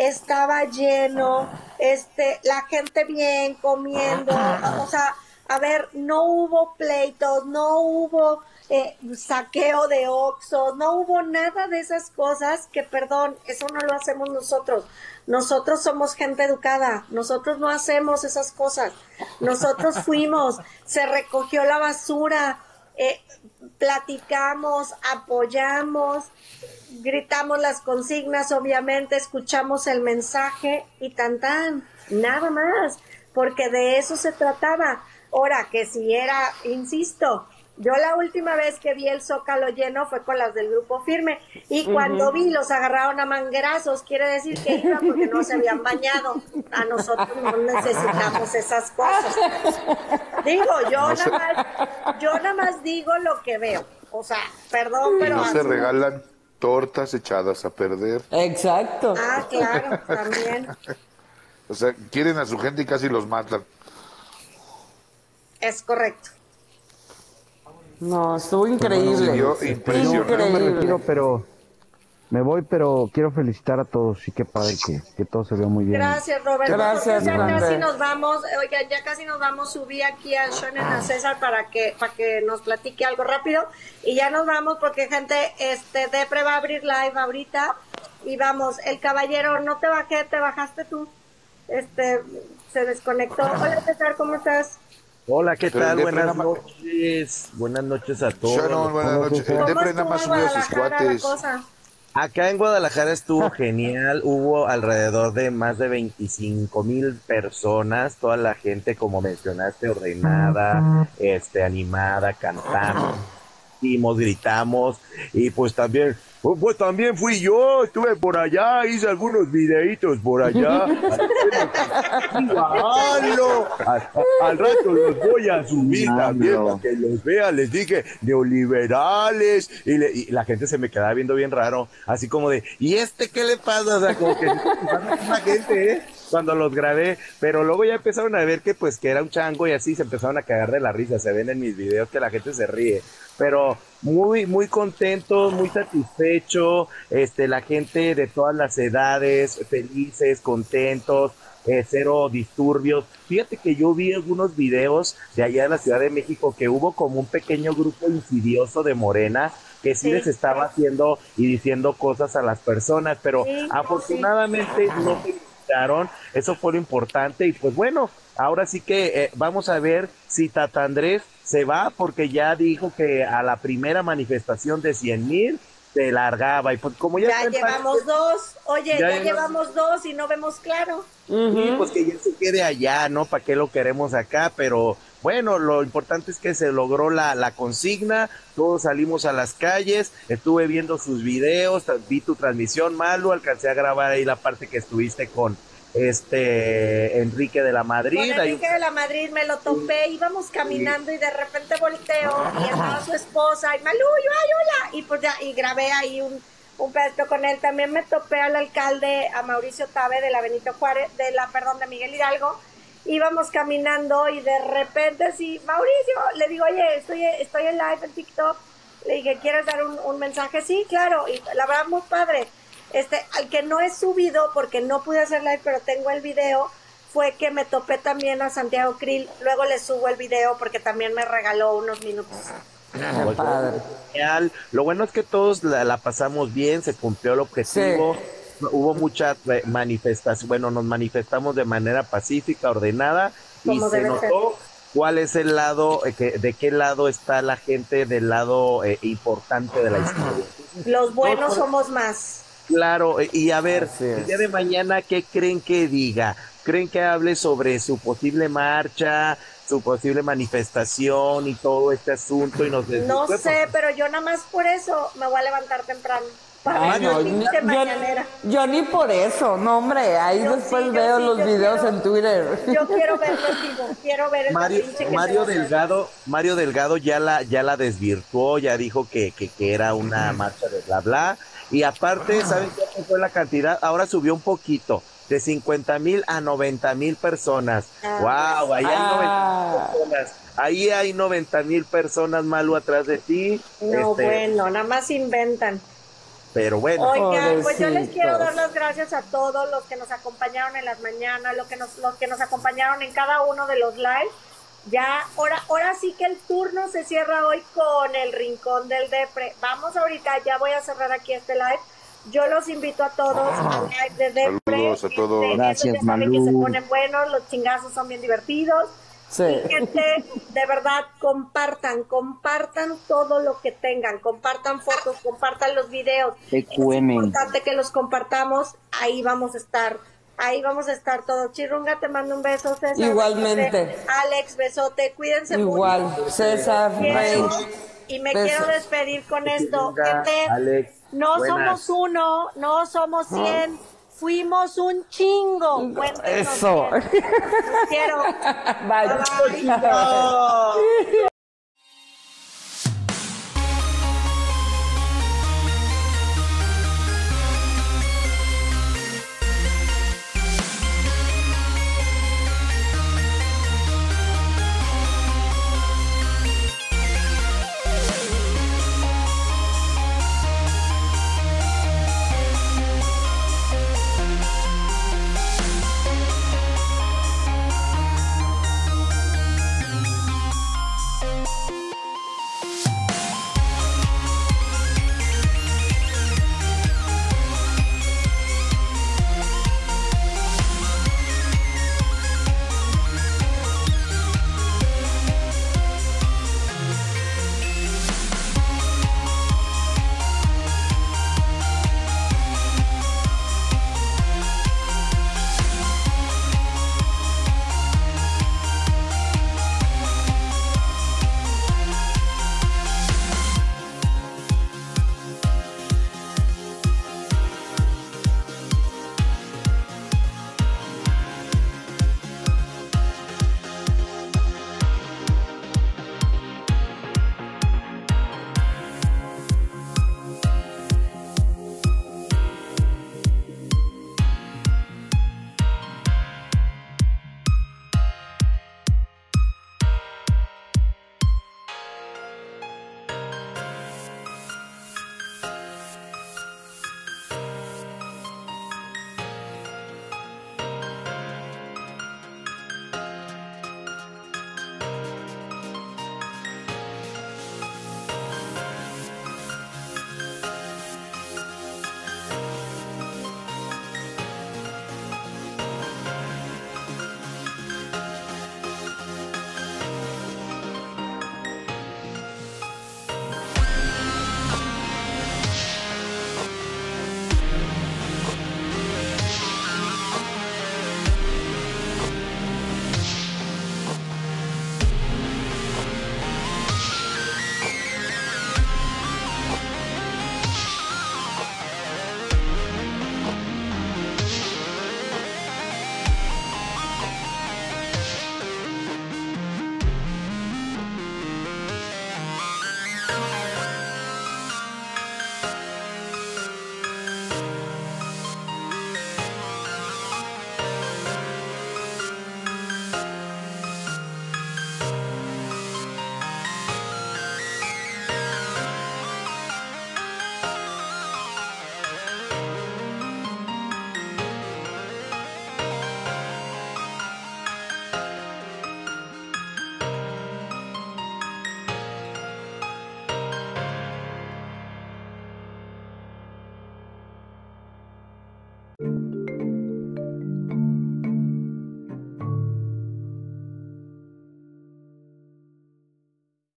estaba lleno, este, la gente bien comiendo, o sea, a ver, no hubo pleitos, no hubo eh, saqueo de Oxxo, no hubo nada de esas cosas que, perdón, eso no lo hacemos nosotros. Nosotros somos gente educada, nosotros no hacemos esas cosas. Nosotros fuimos, se recogió la basura, eh, platicamos, apoyamos, gritamos las consignas, obviamente, escuchamos el mensaje y tan tan, nada más, porque de eso se trataba. Ahora, que si era, insisto, yo la última vez que vi el zócalo lleno fue con las del grupo firme y cuando vi los agarraron a manguerazos, quiere decir que iban porque no se habían bañado. A nosotros no necesitamos esas cosas. Digo, yo No se- nada más, yo nada más digo lo que veo. O sea, perdón, pero no se regalan tortas echadas a perder. Exacto. Ah, claro, también. O sea, quieren a su gente y casi los matan. Es correcto. No, estuvo increíble. No, impresionante. no me retiro, pero me voy, pero quiero felicitar a todos y qué padre que, que todo se vea muy bien. Gracias, Roberto. Gracias, ya Roberto. casi nos vamos, oigan, ya casi nos vamos. Subí aquí a Shonen a César para que para que nos platique algo rápido y ya nos vamos porque gente, este Depre va a abrir live ahorita y vamos. El caballero, no te bajé, te bajaste tú. Este se desconectó. Hola César, ¿cómo estás? Hola, ¿qué Pero tal? Buenas nada noches. Buenas noches a todos. Sharon, buenas noches. El ¿Cómo Depre nada más subió a sus cuates. Acá en Guadalajara estuvo genial. Hubo alrededor de más de 25 mil personas. Toda la gente, como mencionaste, ordenada, este, animada, hicimos, gritamos. Y pues también, pues, pues también fui yo. Estuve por allá, hice algunos videitos por allá. Al, al rato los voy a subir también para que los vean. Les dije neoliberales y, le- y la gente se me quedaba viendo bien raro, así como de, ¿y este qué le pasa? O sea, como que la gente, ¿eh? Cuando los grabé, pero luego ya empezaron a ver que pues que era un chango y así se empezaron a cagar de la risa. Se ven en mis videos que la gente se ríe, pero muy muy contento, muy satisfecho, este la gente de todas las edades, felices, contentos, eh, cero disturbios. Fíjate que yo vi algunos videos de allá de la Ciudad de México que hubo como un pequeño grupo insidioso de Morena que sí, Sí. les estaba haciendo y diciendo cosas a las personas, pero Sí, afortunadamente no se quitaron, eso fue lo importante y pues bueno, ahora sí que eh, vamos a ver si Tata Andrés se va porque ya dijo que a la primera manifestación de 100 mil se largaba y pues como ya, Ya llevamos dos. Oye, Ya ya, llevamos- llevamos dos y no vemos claro. Pues que ya se quede allá, ¿no? ¿Para qué lo queremos acá? Pero bueno, lo importante es que se logró la, la consigna, todos salimos a las calles, estuve viendo sus videos, vi tu transmisión, Malo, alcancé a grabar ahí la parte que estuviste con este Enrique de la Madrid. Con Enrique de la Madrid me lo topé, íbamos caminando y de repente volteo y estaba su esposa y Malú, yo, ay, hola. Y pues ya, y grabé ahí un, un pedacito con él. También me topé al alcalde, a Mauricio Tabe de la Benito Juárez, de la, perdón, de Miguel Hidalgo. Íbamos caminando y de repente así, Mauricio, le digo, oye, estoy, estoy en live en TikTok. Le dije, ¿quieres dar un, un mensaje? Sí, claro. Y la verdad, muy padre. Este, al que no he subido porque no pude hacer live, pero tengo el video, fue que me topé también a Santiago Krill. Luego le subo el video porque también me regaló unos minutos. Pues, genial. Lo bueno es que todos la, la pasamos bien, se cumplió el objetivo. Hubo mucha eh, manifestación, bueno, nos manifestamos de manera pacífica, ordenada, y se notó cuál es el lado, eh, que, de qué lado está la gente del lado eh, importante de la historia. Los buenos somos más. Claro, eh, y a ver, el día de mañana, ¿qué creen que diga? ¿Creen que hable sobre su posible marcha, su posible manifestación y todo este asunto? Y nos No sé, pero yo nada más por eso me voy a levantar temprano. Para Ay, ver no, yo- mañanera. Yo ni por eso, no hombre, ahí Yo después sí, veo sí, los videos quiero- en Twitter. Yo quiero vivo, quiero ver el Mario, Mario. Delgado, Mario Delgado ya la, ya la desvirtuó, ya dijo que, que, que era una marcha de bla bla. Y aparte, ¿saben qué fue la cantidad? Ahora subió un poquito, de 50 mil a 90 mil personas. Ah. wow, ahí hay Ah. 90 mil personas. Ahí hay 90 mil personas, Malu, atrás de ti. No, Este, bueno, nada más inventan. Pero bueno. Oigan, pues yo les quiero dar las gracias a todos los que nos acompañaron en las mañanas, los que nos, los que nos acompañaron en cada uno de los lives. Ya, ahora, ahora sí que el turno se cierra hoy con el rincón del Depre. Vamos ahorita, ya voy a cerrar aquí este live. Yo los invito a todos al live de Depre. Saludos a todos. Este, Gracias, saben que se Malú. ponen buenos, los chingazos son bien divertidos. Sí. Y gente, de verdad, compartan, compartan todo lo que tengan, compartan fotos, compartan los videos. TQM. importante que los compartamos, ahí vamos a estar, ahí vamos a estar todos. Chirunga, te mando un beso, César. Igualmente. besote. Alex, besote, cuídense Igual, mucho. César, Rey. Y me Besos. quiero despedir con esto. Chirunga, Alex, no buenas. somos uno, no somos cien, fuimos un chingo. Cuéntenos Eso. quiero. Bye. Bye.